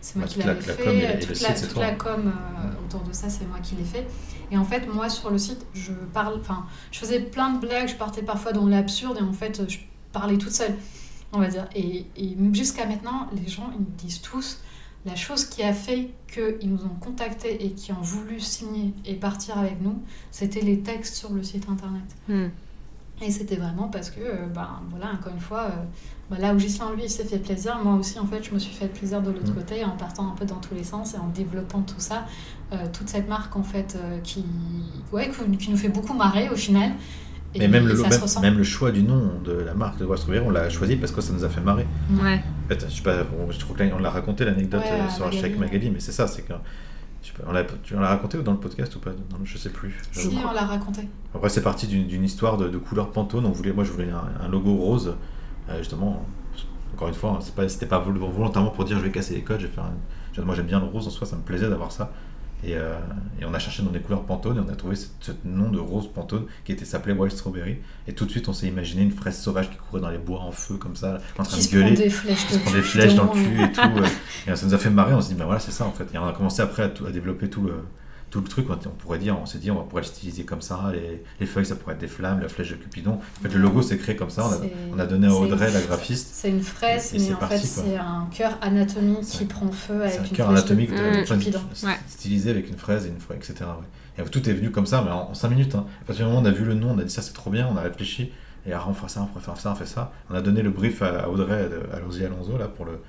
c'est moi Bah, qui la- l'avais la fait, com et la- et toute le la, site, toute la com euh, autour de ça, c'est moi qui l'ai fait. Et en fait, moi sur le site, je parle, enfin, je faisais plein de blagues, je partais parfois dans l'absurde et en fait, je parlais toute seule, on va dire. Et, et jusqu'à maintenant, les gens, ils me disent tous, la chose qui a fait qu'ils nous ont contactés et qui ont voulu signer et partir avec nous, c'était les textes sur le site internet. Hmm. Et c'était vraiment parce que, euh, ben voilà, encore une fois, euh, ben là où Gislain, lui, il s'est fait plaisir, moi aussi, en fait, je me suis fait plaisir de l'autre Mm. côté en partant un peu dans tous les sens et en développant tout ça. Euh, toute cette marque, en fait, qui, ouais, qui, nous fait beaucoup marrer au final. Et Mais même le, ça même, se même le choix du nom de la marque de Strawberry, on l'a choisi parce que ça nous a fait marrer. Ouais. En fait, je sais pas, je qu'on l'a raconté l'anecdote Ouais, sur ouais. Magali, mais c'est ça, c'est que. Pas, on tu l'as raconté ou dans le podcast ou pas? Non, Je sais plus. Je Si, on l'a raconté. Après, c'est parti d'une histoire de, de couleur Pantone. On voulait, moi, je voulais un, un logo rose, euh, justement. Encore une fois, pas- c'était pas vol- volontairement pour dire je vais casser les codes. Je vais faire un- Moi, j'aime bien le rose en soi, ça me plaisait d'avoir ça. Et, euh, et on a cherché dans des couleurs Pantone et on a trouvé ce, nom de rose Pantone qui était s'appelait Wild Strawberry. Et tout de suite, on s'est imaginé une fraise sauvage qui courait dans les bois en feu comme ça, en train Qui de se prend gueuler des flèches qui se prend des flèches dans le cul et tout. euh, et ça nous a fait marrer, on s'est dit, ben voilà, c'est ça en fait. Et on a commencé après à, tout- à développer tout le, tout le truc. On, on pourrait dire, on s'est dit, on pourrait le styliser comme ça. Les, les feuilles, ça pourrait être des flammes, la flèche de Cupidon. En fait, le logo s'est créé comme ça. On a, on a donné à Audrey, la graphiste, C'est une fraise, Et- et mais en parti, fait, c'est un cœur anatomique qui prend feu avec un une cœur flèche anatomique de, de, de- Cupidon. Ouais. stylisé avec une fraise et une fraise, etc. ouais. Et tout est venu comme ça, mais en 5 minutes. Hein. À partir du moment où on a vu le nom, on a dit ça c'est trop bien, on a réfléchi. Et ah, on fera ça, on pourrait faire ça, on fait ça. On a donné le brief à, à Audrey, à Losie Alonso, là, pour le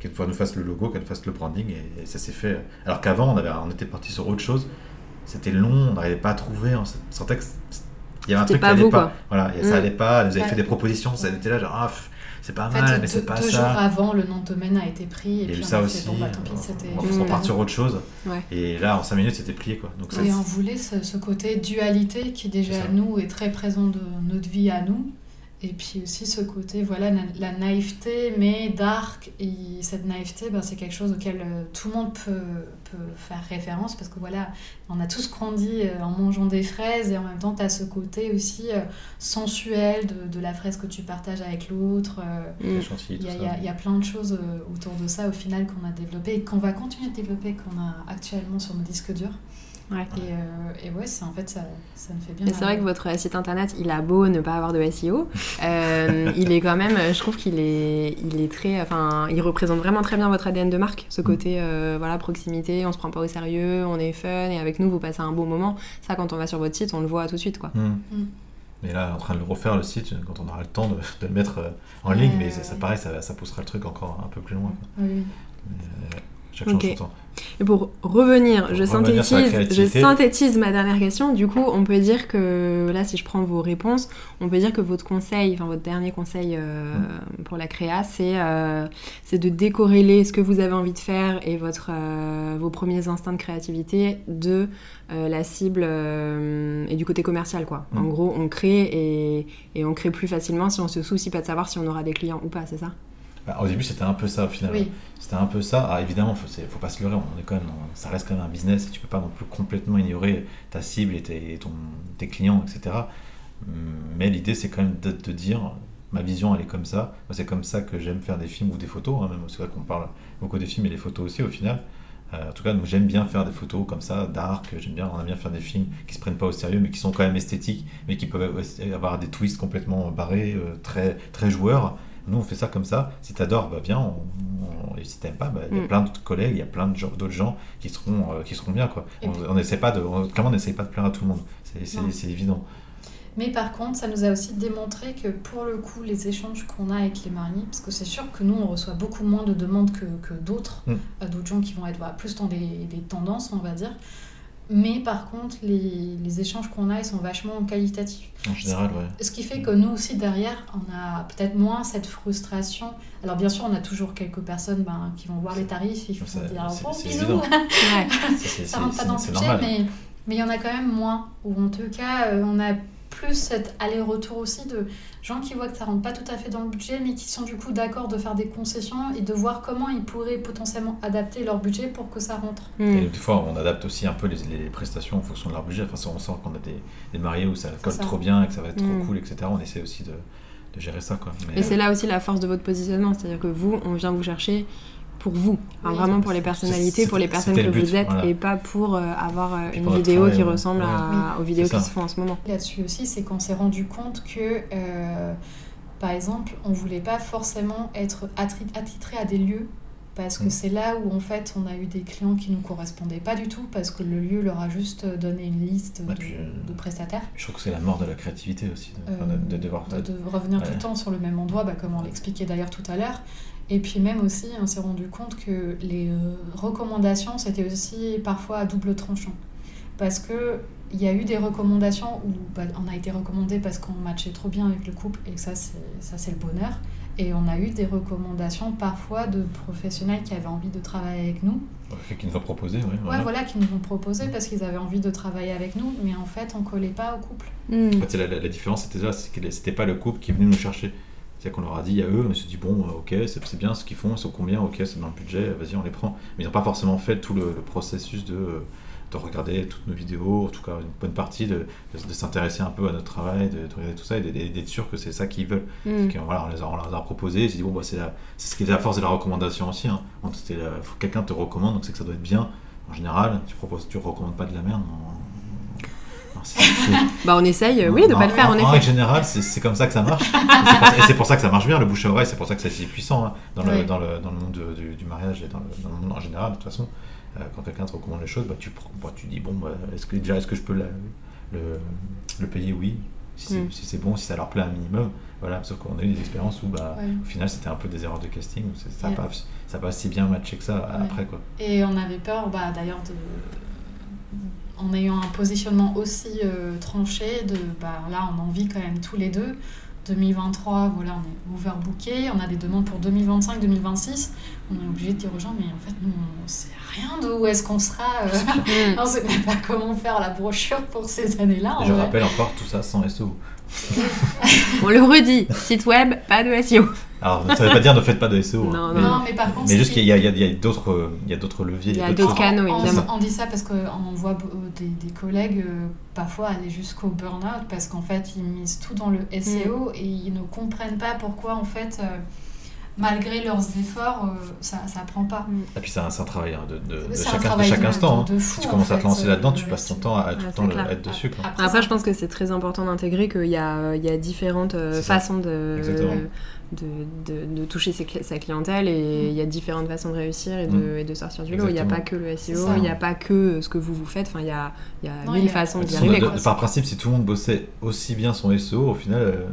qu'elle nous fasse le logo, qu'elle fasse le branding, et, et ça s'est fait. Alors qu'avant, on, avait, on était parti sur autre chose. C'était long, on n'arrivait pas à trouver, on sentait que il y avait un truc pas qui allait vous, pas. quoi. Voilà, et ça Mm. allait pas, elle nous avait Ouais. fait des propositions, ça était là, genre, ah, c'est pas En mal, mais c'est deux, pas deux ça. jours avant, le nom de domaine a été pris. Et Il y a puis eu on ça aussi. fait, bon, bah, tant pis, c'était on on part sur autre chose. Ouais. Et là, en 5 minutes, c'était plié. Quoi. Donc, ça, Et on voulait ce, ce côté dualité qui déjà nous est très présent de notre vie à nous. Et puis aussi ce côté, voilà, la naïveté, mais dark. Et cette naïveté, ben, c'est quelque chose auquel euh, tout le monde peut, peut faire référence parce que voilà, on a tous grandi euh, en mangeant des fraises et en même temps, tu as ce côté aussi euh, sensuel de, de la fraise que tu partages avec l'autre. chantilly, il y, tout a, ça. il y y a plein de choses euh, autour de ça au final qu'on a développé et qu'on va continuer de développer, qu'on a actuellement sur nos disques durs. Ouais. Et, euh, et ouais, c'est en fait ça, ça me fait bien. C'est vrai que votre site internet, il a beau ne pas avoir de SEO, euh, il est quand même, je trouve qu'il est, il est très, enfin, il représente vraiment très bien votre ADN de marque, ce côté, euh, voilà, proximité, on se prend pas au sérieux, on est fun, et avec nous, vous passez un bon moment. Ça, quand on va sur votre site, on le voit tout de suite, quoi. Hmm. Mm. Mais là, en train de le refaire le site, quand on aura le temps de, de le mettre en ligne, mais ça, pareil, ça, ça poussera le truc encore un peu plus loin. quoi. Oui, euh, chaque. Et pour revenir, je, revenir synthétise, je synthétise ma dernière question. Du coup, on peut dire que, là, si je prends vos réponses, on peut dire que votre conseil, enfin votre dernier conseil euh, pour la créa, c'est euh, c'est de décorréler ce que vous avez envie de faire et votre, euh, vos premiers instincts de créativité de la cible et du côté commercial. Quoi. En gros, on crée et, et on crée plus facilement si on se soucie pas de savoir si on aura des clients ou pas, c'est ça? Bah, au début, c'était un peu ça au final. Oui, C'était un peu ça. Ah, évidemment, faut, faut pas se leurrer. On est quand même, ça reste quand même un business et tu peux pas non plus complètement ignorer ta cible et tes, ton- tes clients, etc. Mais l'idée, c'est quand même de te dire, ma vision, elle est comme ça. C'est comme ça que j'aime faire des films ou des photos. hein, même c'est vrai qu'on parle beaucoup des films et des photos aussi au final. Euh, en tout cas, donc, j'aime bien faire des photos comme ça, dark. J'aime bien, on aime bien faire des films qui se prennent pas au sérieux, mais qui sont quand même esthétiques, mais qui peuvent avoir des twists complètement barrés, euh, très, très joueurs. Nous, on fait ça comme ça. Si t'adores, bah viens. On, on- et si t'aimes pas, bah, il y a Mm. plein d'autres collègues, il y a plein d'autres gens qui seront, euh, qui seront bien. Quoi. Et On, puis- on essaie pas de, on- clairement, on n'essaie pas de plaire à tout le monde. C'est, évident. Mais par contre, ça nous a aussi démontré que pour le coup, les échanges qu'on a avec les mariés, parce que c'est sûr que nous, on reçoit beaucoup moins de demandes que, que d'autres, Mm. euh, d'autres gens qui vont être voilà, plus dans des, des tendances, on va dire. Mais par contre, les, les échanges qu'on a, ils sont vachement qualitatifs. En général, ouais. Ce qui fait que nous aussi, derrière, on a peut-être moins cette frustration. Alors bien sûr, on a toujours quelques personnes ben, qui vont voir les tarifs et qui vont dire oh, c'est bisous. Ça, rentre pas dans le budget, normal. mais mais il y en a quand même moins. Ou en tout cas, euh, on a plus cet aller-retour aussi de gens qui voient que ça rentre pas tout à fait dans le budget, mais qui sont du coup d'accord de faire des concessions et de voir comment ils pourraient potentiellement adapter leur budget pour que ça rentre. Mm. Et des fois, on adapte aussi un peu les, les prestations en fonction de leur budget. Enfin, on sent qu'on a des, des mariés où ça colle ça. trop bien et que ça va être trop Mm. cool, etc. On essaie aussi de, de gérer ça. Quoi. Mais, Et c'est là aussi la force de votre positionnement, c'est-à-dire que vous, on vient vous chercher pour vous, Enfin, Oui, vraiment pour les personnalités, pour les personnes que le but, vous êtes, voilà. et pas pour euh, avoir euh, une pour vidéo qui ressemble ouais. à- aux vidéos qui se font en ce moment. Là-dessus aussi, c'est qu'on s'est rendu compte que, euh, par exemple, on voulait pas forcément être attitré à des lieux. Parce que Mm. c'est là où en fait on a eu des clients qui nous correspondaient pas du tout parce que le lieu leur a juste donné une liste Ouais, de, puis, euh, de prestataires. Je trouve que c'est la mort de la créativité aussi. De, de- de devoir. de, de revenir tout le temps sur le même endroit, bah, comme on l'expliquait d'ailleurs tout à l'heure. Et puis même aussi, on s'est rendu compte que les euh, recommandations, c'était aussi parfois à double tranchant. Parce que il y a eu des recommandations où bah, on a été recommandé parce qu'on matchait trop bien avec le couple, et ça c'est, ça c'est le bonheur. Et on a eu des recommandations parfois de professionnels qui avaient envie de travailler avec nous. Ouais, qui nous ont proposé, ouais, Ouais, voilà. voilà, qui nous ont proposé parce qu'ils avaient envie de travailler avec nous, mais en fait on collait pas au couple. Mm. En fait, la, la- la différence, c'était que c'était pas le couple qui est venu nous chercher. C'est qu'on leur a dit à eux, on s'est dit, bon, euh, ok, c'est bien ce qu'ils font, c'est combien, ok, c'est dans le budget, vas-y, on les prend. Mais ils n'ont pas forcément fait tout le, le processus de, euh, de regarder toutes nos vidéos, en tout cas une bonne partie, de, de- de s'intéresser un peu à notre travail, de, de regarder tout ça et d'être- sûr que c'est ça qu'ils veulent. Mm. Que, voilà, on, les a, on leur a proposé, ils se dit, bon, bah, c'est ce qui est la force de la recommandation aussi. Hein. Quelqu'un te recommande, donc c'est que ça doit être bien. En général, tu proposes, tu recommandes pas de la merde. non. Non, c'est- c'est- Bah on essaye, euh, oui, de en- pas le faire en, en, En règle générale, c'est comme ça que ça marche. Et c'est pour- ça que ça marche bien, le bouche à oreille, c'est pour ça que c'est si puissant hein, dans, le, Oui. dans, le, dans le monde de- du, du mariage et dans le, dans le monde en général. De toute façon, Euh, quand quelqu'un te recommande les choses, bah, tu, bah, tu dis bon, bah, est-ce que déjà est-ce que je peux la- le, le payer? Oui. Si c'est Mm. si c'est bon, si ça leur plaît un minimum. Voilà, sauf qu'on a eu des expériences où bah, Ouais. au final c'était un peu des erreurs de casting, ça n'a Ouais. pas, si bien matché que ça Ouais. après. Quoi. Et on avait peur, bah, d'ailleurs, de... en ayant un positionnement aussi euh, tranché, de bah, là, on en vit quand même tous les deux. 2023, voilà, on est overbooké, on a des demandes pour 2025, 2026. On est obligé de dire aux gens, mais en fait, nous, on sait rien d'où est-ce qu'on sera. euh, on sait même pas comment faire la brochure pour ces années-là. Et je vrai. rappelle encore tout ça sans SEO. On le redit, site web, pas de SEO. Alors, ça ne veut pas dire ne faites pas de SEO. hein. Non, mais, Non, mais par contre, mais juste qui- qu'il y a, il y a- y a d'autres euh, il y a d'autres leviers. Il y a d'autres canaux, on, évidemment. on dit ça parce qu'on voit be- des, des collègues euh, parfois aller jusqu'au burn-out parce qu'en fait ils misent tout dans le Mm. SEO et ils ne comprennent pas pourquoi en fait euh, malgré leurs efforts euh, ça, ça prend pas. Et puis c'est un, un travail hein, de, de, de chaque, de travail chaque de- instant. hein. de- de fou, si tu en commences à te lancer euh, là-dedans, tu le passes ton temps à, à tout le temps le- clair. être dessus. Quoi. Après, Après, je pense que c'est très important d'intégrer qu'il y a, euh, il y a différentes euh, façons de, de, de, de toucher ses sa clientèle et il y a différentes façons de réussir et de, Mm. et de sortir du lot. Il n'y a pas que le SEO, il n'y a pas que ce que vous vous faites. Enfin, il y a, il y a Non, mille il y a- façons De d'y arriver. par principe, si tout le monde bossait aussi bien son SEO, au final, euh,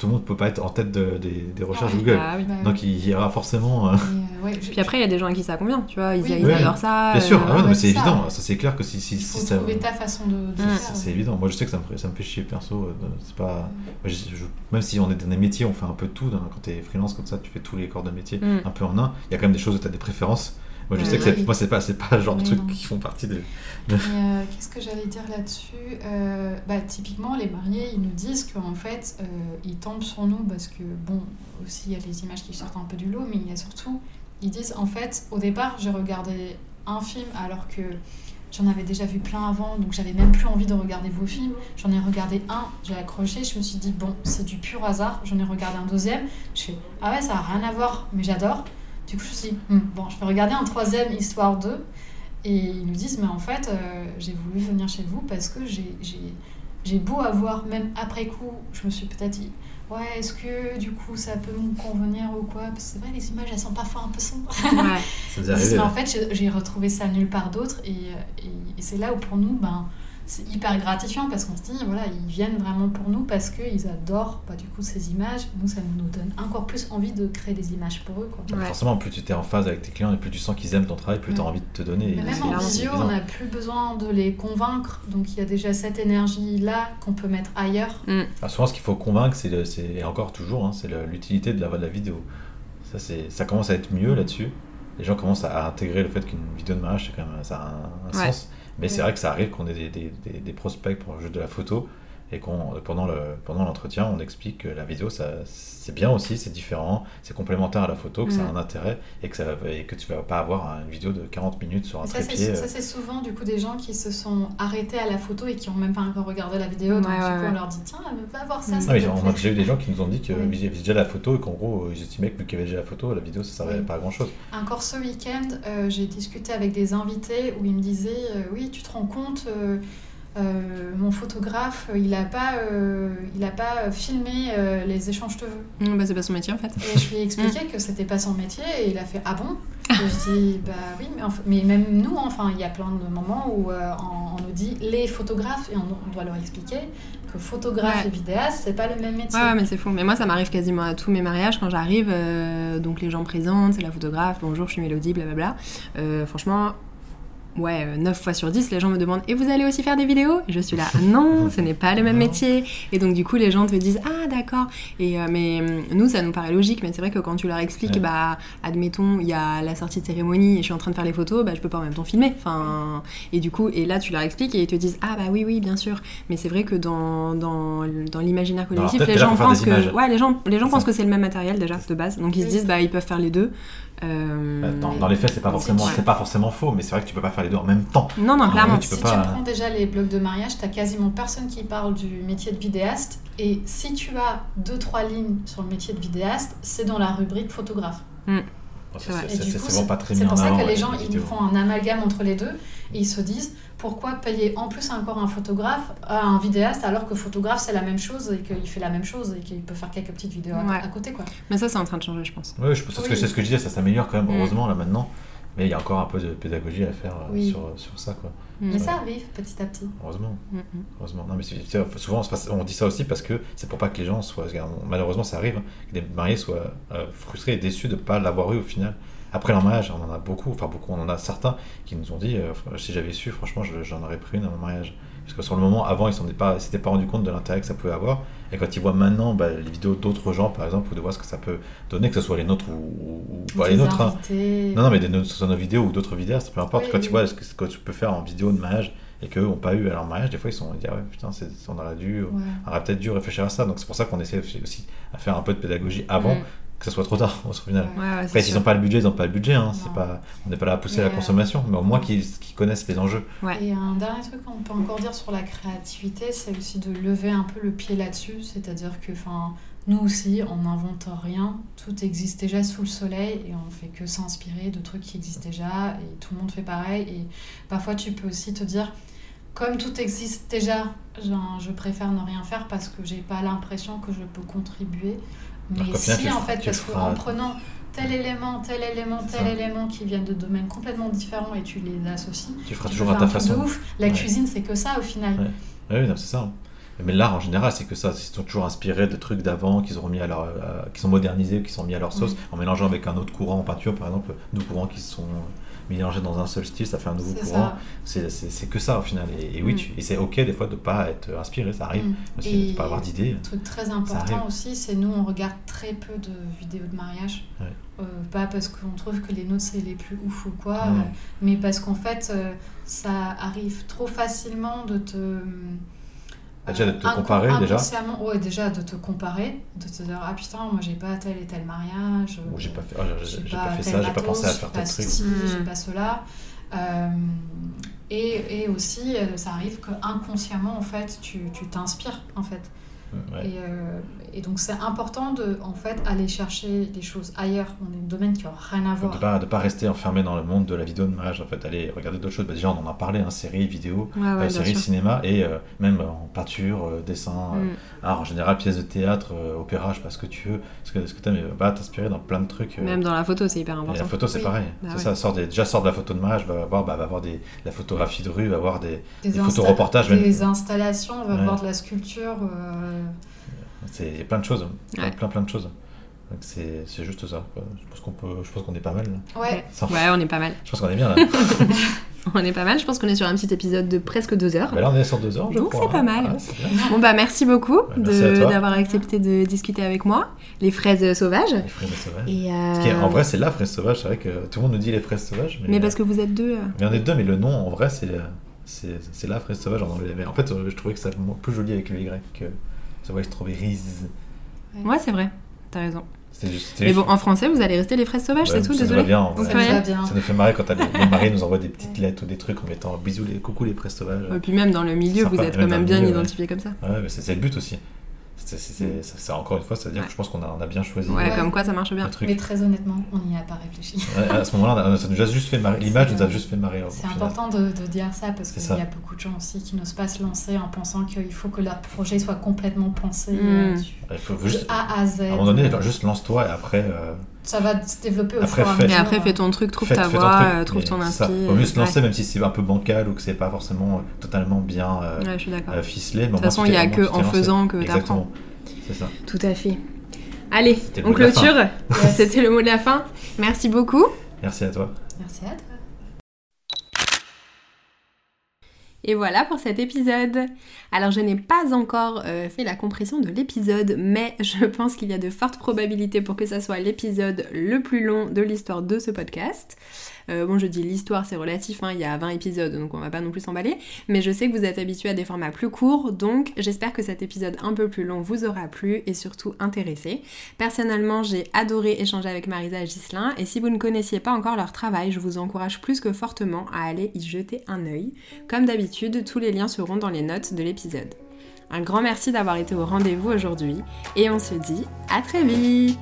tout le monde peut pas être en tête de- des, des recherches Ouais. Google. Ah oui. Bah, Donc il y aura forcément. euh, Et, euh, ouais, je- Puis après, il y a des gens à qui ça convient, tu vois, ils, Oui, ils oui. adorent ça. Bien sûr, euh, ah ouais, c'est évident. Ça c'est clair que si, si, il si faut ça. trouver ta façon de, de Mm. C'est évident. Moi, je sais que ça me, ça me fait chier perso. euh, C'est pas. je- je- même si on est dans des métiers, on fait un peu tout. dans- Quand tu es freelance comme ça, tu fais tous les corps de métier Mm. un peu en un. Il y a quand même des choses où tu as des préférences. Moi, je Ouais, sais que c'est- moi, c'est pas, c'est pas le genre de trucs non. qui font partie de. Euh, Qu'est-ce que j'allais dire là-dessus Euh, bah, Typiquement, les mariés, ils nous disent qu'en fait, euh, ils tombent sur nous parce que, bon, aussi, il y a les images qui sortent un peu du lot, mais il y a surtout, ils disent, en fait, au départ, j'ai regardé un film alors que j'en avais déjà vu plein avant, donc j'avais même plus envie de regarder vos films. J'en ai regardé un, j'ai accroché, je me suis dit, bon, c'est du pur hasard. J'en ai regardé un deuxième, je fais, ah ouais, ça a rien à voir, mais j'adore. Du coup, je me suis dit, Hmm, bon, je vais regarder un troisième, histoire 2. Et ils nous disent, mais en fait, euh, j'ai voulu venir chez vous parce que j'ai- j'ai j'ai beau avoir, même après coup, je me suis peut-être dit, ouais, est-ce que du coup ça peut me convenir ou quoi? Parce que c'est vrai, les images, elles sont parfois un peu sombres. Ouais. Ça mais en fait, j'ai- j'ai retrouvé ça nulle part d'autre. Et, euh, et, et c'est là où pour nous, ben, c'est hyper gratifiant parce qu'on se dit, voilà, ils viennent vraiment pour nous parce qu'ils adorent bah, du coup ces images. Nous, ça nous donne encore plus envie de créer des images pour eux. Quoi. Ouais. Forcément, plus tu es en phase avec tes clients et plus tu sens qu'ils aiment ton travail, plus tu as envie de te donner. Mais même en visio, on n'a plus besoin de les convaincre. Donc il y a déjà cette énergie-là qu'on peut mettre ailleurs. Ah, souvent, ce qu'il faut convaincre, c'est le- c'est et encore toujours, hein, c'est le- l'utilité de la, de la vidéo. Ça, c'est, ça commence à être mieux là-dessus. Les gens commencent à, à intégrer le fait qu'une vidéo de mariage, c'est quand même, ça a un, un Ouais. sens. Mais c'est Ouais. vrai que ça arrive qu'on ait des, des, des- des prospects pour le jeu de la photo et qu'on pendant le pendant l'entretien, on explique que la vidéo, ça, c'est bien aussi, c'est différent, c'est complémentaire à la photo, que ça a Mm. un intérêt et que, ça, et que tu vas pas avoir une vidéo de 40 minutes sur un Ça, trépied. c'est euh, ça, c'est souvent du coup des gens qui se sont arrêtés à la photo et qui n'ont même pas encore regardé la vidéo. donc Ouais, du ouais, coup, ouais. on leur dit tiens, va voir ça. Mm. ça mais te on a déjà eu des gens qui nous ont dit qu'ils Oui. avaient déjà la photo et qu'en gros, ils estimaient que vu qu'il y avait déjà la photo, la vidéo, ça servait Oui. pas à grand chose. Encore ce week-end, euh, j'ai discuté avec des invités où ils me disaient euh, Oui, tu te rends compte, euh, euh, mon photographe, euh, il n'a pas, euh, il a pas filmé euh, les échanges de vœux. Mm, bah, c'est pas son métier en fait. Et je lui ai expliqué que c'était pas son métier et il a fait Ah bon? Et je dis Bah oui, mais, enfin- mais même nous, enfin, il y a plein de moments où on, on nous dit les photographes et on, on doit leur expliquer que photographe Ouais. et vidéaste, c'est pas le même métier. Ouais, ouais, mais c'est fou. Mais moi, ça m'arrive quasiment à tous mes mariages quand j'arrive. donc les gens présentent, c'est la photographe, bonjour, je suis Mélodie, blablabla. Franchement, ouais, euh, 9 fois sur 10, les gens me demandent Et vous allez aussi faire des vidéos? Et je suis là, non, ce n'est pas le même Non. métier. Et donc, du coup, les gens te disent Ah, d'accord. Et euh, mais euh, nous, ça nous paraît logique, mais c'est vrai que quand tu leur expliques, Ouais. bah, admettons, il y a la sortie de cérémonie et je suis en train de faire les photos, bah, je peux pas en même temps filmer. Enfin, et du coup, et là, tu leur expliques et ils te disent Ah, bah oui, oui, bien sûr. Mais c'est vrai que dans, dans, dans l'imaginaire collectif, les gens pensent que. Ouais, les gens, les gens C'est pensent que c'est le même matériel déjà de base. Donc ils se disent Bah, ils peuvent faire les deux. Euh, Dans, dans les faits, c'est pas forcément, c'est pas forcément faux, mais c'est vrai que tu peux pas faire les deux en même temps. Non, non, clairement. tu peux si pas- tu prends déjà les blogs de mariage, tu quasiment personne qui parle du métier de vidéaste. Et si tu as deux trois lignes sur le métier de vidéaste, c'est dans la rubrique photographe. Bon, C'est pour ça que les gens ils font un amalgame entre les deux et ils se disent pourquoi payer en plus encore un photographe à un vidéaste alors que photographe c'est la même chose et qu'il fait la même chose et qu'il peut faire quelques petites vidéos à- Ouais. à côté quoi. Mais ça, c'est en train de changer, je pense. Oui, je, c'est ce que, Oui. c'est ce que je disais, ça s'améliore quand même, Mm. heureusement, là maintenant. Mais il y a encore un peu de pédagogie à faire euh, Oui. sur, sur ça, quoi. Mm. Mais ça arrive petit à petit. Heureusement. Mm. Heureusement. Non, mais c'est- c'est- souvent, on, dit ça aussi parce que c'est pour pas que les gens soient. Malheureusement, ça arrive, hein, que des mariés soient euh, frustrés et déçus de ne pas l'avoir eu au final. Après leur mariage, on en a beaucoup, enfin beaucoup, on en a certains qui nous ont dit euh, si j'avais su, franchement, je- j'en aurais pris une à mon mariage. Parce que sur le moment, avant, ils ne pas, s'étaient pas rendu compte de l'intérêt que ça pouvait avoir. Et quand ils voient maintenant bah, les vidéos d'autres gens, par exemple, ou de voir ce que ça peut donner, que ce soit les nôtres ou, les nôtres. hein. Non, non, mais des, soit nos vidéos ou d'autres vidéastes, peu importe. Oui, quand oui. tu vois ce que, ce que tu peux faire en vidéo de mariage et qu'eux n'ont pas eu à leur mariage, des fois ils sont disent ah ouais, putain, on aurait dû, Ouais. on aurait peut-être dû réfléchir à ça. Donc c'est pour ça qu'on essaie aussi à faire un peu de pédagogie avant. Que ce soit trop tard au final. Ouais. Après, s'ils n'ont pas le budget, ils n'ont pas le budget. Hein. C'est pas, on n'est pas là à pousser Mais, la euh, consommation, mais au moins qu'ils qu'ils connaissent les enjeux. Ouais. Et un dernier truc qu'on peut encore dire sur la créativité, c'est aussi de lever un peu le pied là-dessus. C'est-à-dire que enfin, nous aussi, on n'invente rien. Tout existe déjà sous le soleil et on fait que s'inspirer de trucs qui existent déjà et tout le monde fait pareil. Et parfois, tu peux aussi te dire, comme tout existe déjà, genre, je préfère ne rien faire parce que j'ai pas l'impression que je peux contribuer. Mais Alors qu'au final, si, en fait, tu parce qu'en prenant tel élément, tel élément, tel ça. élément qui viennent de domaines complètement différents et tu les associes, Tu feras tu toujours à ta de façon. ouf. La Ouais. cuisine, c'est que ça au final. Ouais. Ah oui, c'est ça. Mais l'art en général, c'est que ça, ils sont toujours inspirés de trucs d'avant qu'ils à leur, à- qui sont modernisés, qui sont mis à leur sauce, en mélangeant avec un autre courant en peinture, par exemple, deux courants qui sont mélangés dans un seul style, ça fait un nouveau courant. C'est que ça au final. Et, et oui, Mm. tu- et c'est ok des fois de pas être inspiré, ça arrive. Mm. Aussi, de Et- pas avoir d'idées. Un truc très important aussi, c'est nous, on regarde très peu de vidéos de mariage. Ouais. Euh, pas parce qu'on trouve que les nôtres, c'est les plus ouf ou quoi, Ouais. euh, mais parce qu'en fait, euh, ça arrive trop facilement de te. Bah, déjà, de te comparer, déjà. inconsciemment, Ouais, déjà de te comparer, de te dire Ah putain, moi j'ai pas tel et tel mariage. Ou euh, j'ai pas fait, oh, j'ai- pas fait ça, j'ai pas pensé à faire tel truc. ceci, j'ai pas cela. Euh, et, et aussi, euh, ça arrive que inconsciemment, en fait, tu tu t'inspires, en fait. Ouais. Et, euh, et donc c'est important de en fait aller chercher des choses ailleurs, dans des domaines qui n'ont rien à De voir. pas, de pas rester enfermé dans le monde de la vidéo de mariage, en fait, aller regarder d'autres choses. Bah, déjà, on en a parlé, hein, séries, vidéos, Ouais, ouais, euh, séries, sûr. cinéma, et euh, même en peinture, dessin, Mm. art en général, pièces de théâtre, opéra, je sais pas ce que tu veux, ce que, ce que tu aimes, va t'inspirer dans plein de trucs. Même dans la photo, c'est hyper et la important. photo, c'est Oui. pareil. Bah ça, sort des, déjà sort de la photo de mariage, va voir, bah, va voir des, de la photographie de rue, va voir des. Des, des même. des installations, on va voir de la sculpture. Euh, C'est plein de choses. Plein, Ouais. plein, plein de choses. Donc c'est c'est juste ça. quoi. Je pense qu'on peut, je pense qu'on est pas mal. Là. Ouais, Sans- Ouais, on est pas mal. Je pense qu'on est bien là. On est pas mal. Je pense qu'on est sur un petit épisode de presque deux heures. Bah là, on est sur deux heures. je Donc, crois, c'est pas hein. mal. C'est. Bon bah merci beaucoup merci à de- toi. d'avoir accepté de discuter avec moi. Les fraises sauvages. Les fraises sauvages. Et euh, vrai, c'est la fraise sauvage. C'est vrai que tout le monde nous dit les fraises sauvages. Mais, mais parce que vous êtes deux. euh, Mais on est deux, mais le nom, en vrai, c'est c'est c'est la fraise sauvage en anglais. Mais en fait, je trouvais que ça plus joli avec le Y que Sauvage Strawberries. Ouais, c'est vrai. T'as raison. C'était juste. Mais bon, en français, vous allez rester les fraises sauvages, Ouais, c'est tout. ça nous Désolé. va bien, ça va bien. Ça nous fait marrer quand t'as les, maris nous envoient des petites lettres ou des trucs en mettant bisous, les, coucou les fraises sauvages. Et puis même dans le milieu, vous êtes quand même bien milieu, ouais. identifié comme ça. Ouais, mais c'est c'est le but aussi. C'est- c'est- encore une fois, c'est-à-dire Ouais. que je pense qu'on a, on a bien choisi Ouais, comme quoi ça marche bien. Mais très honnêtement, on n'y a pas réfléchi. Ouais, à ce moment-là, ça nous a juste fait marrer. L'image nous a juste fait marrer. au C'est important de, de dire ça parce qu'il y a beaucoup de gens aussi qui n'osent pas se lancer en pensant qu'il faut que leur projet soit complètement pensé Mm. du- Il faut de juste, A à Z. à un moment donné, juste lance-toi et après, euh, Ça va se développer au Après, fur et à mesure. après, fais ton truc, trouve ta ton voix, truc. euh, trouve Mais ton inspi. ça. Vaut mieux se lancer, même si c'est un peu bancal ou que c'est pas forcément euh, totalement bien euh, Ouais, euh, ficelé. De toute façon, il n'y a que en faisant que t'apprends. Exactement. C'est ça. Tout à fait. Allez, on clôture. C'était le mot de la fin. Merci beaucoup. Merci à toi. Merci à toi. Et voilà pour cet épisode. Alors je n'ai pas encore euh, fait la compression de l'épisode, mais je pense qu'il y a de fortes probabilités pour que ça soit l'épisode le plus long de l'histoire de ce podcast. Euh, bon, je dis l'histoire, c'est relatif, hein, il y a 20 épisodes, donc on va pas non plus s'emballer, mais je sais que vous êtes habitués à des formats plus courts, donc j'espère que cet épisode un peu plus long vous aura plu et surtout intéressé. Personnellement, j'ai adoré échanger avec Marisa et Ghislain, et si vous ne connaissiez pas encore leur travail, je vous encourage plus que fortement à aller y jeter un œil. Comme d'habitude, tous les liens seront dans les notes de l'épisode. Un grand merci d'avoir été au rendez-vous aujourd'hui, et on se dit à très vite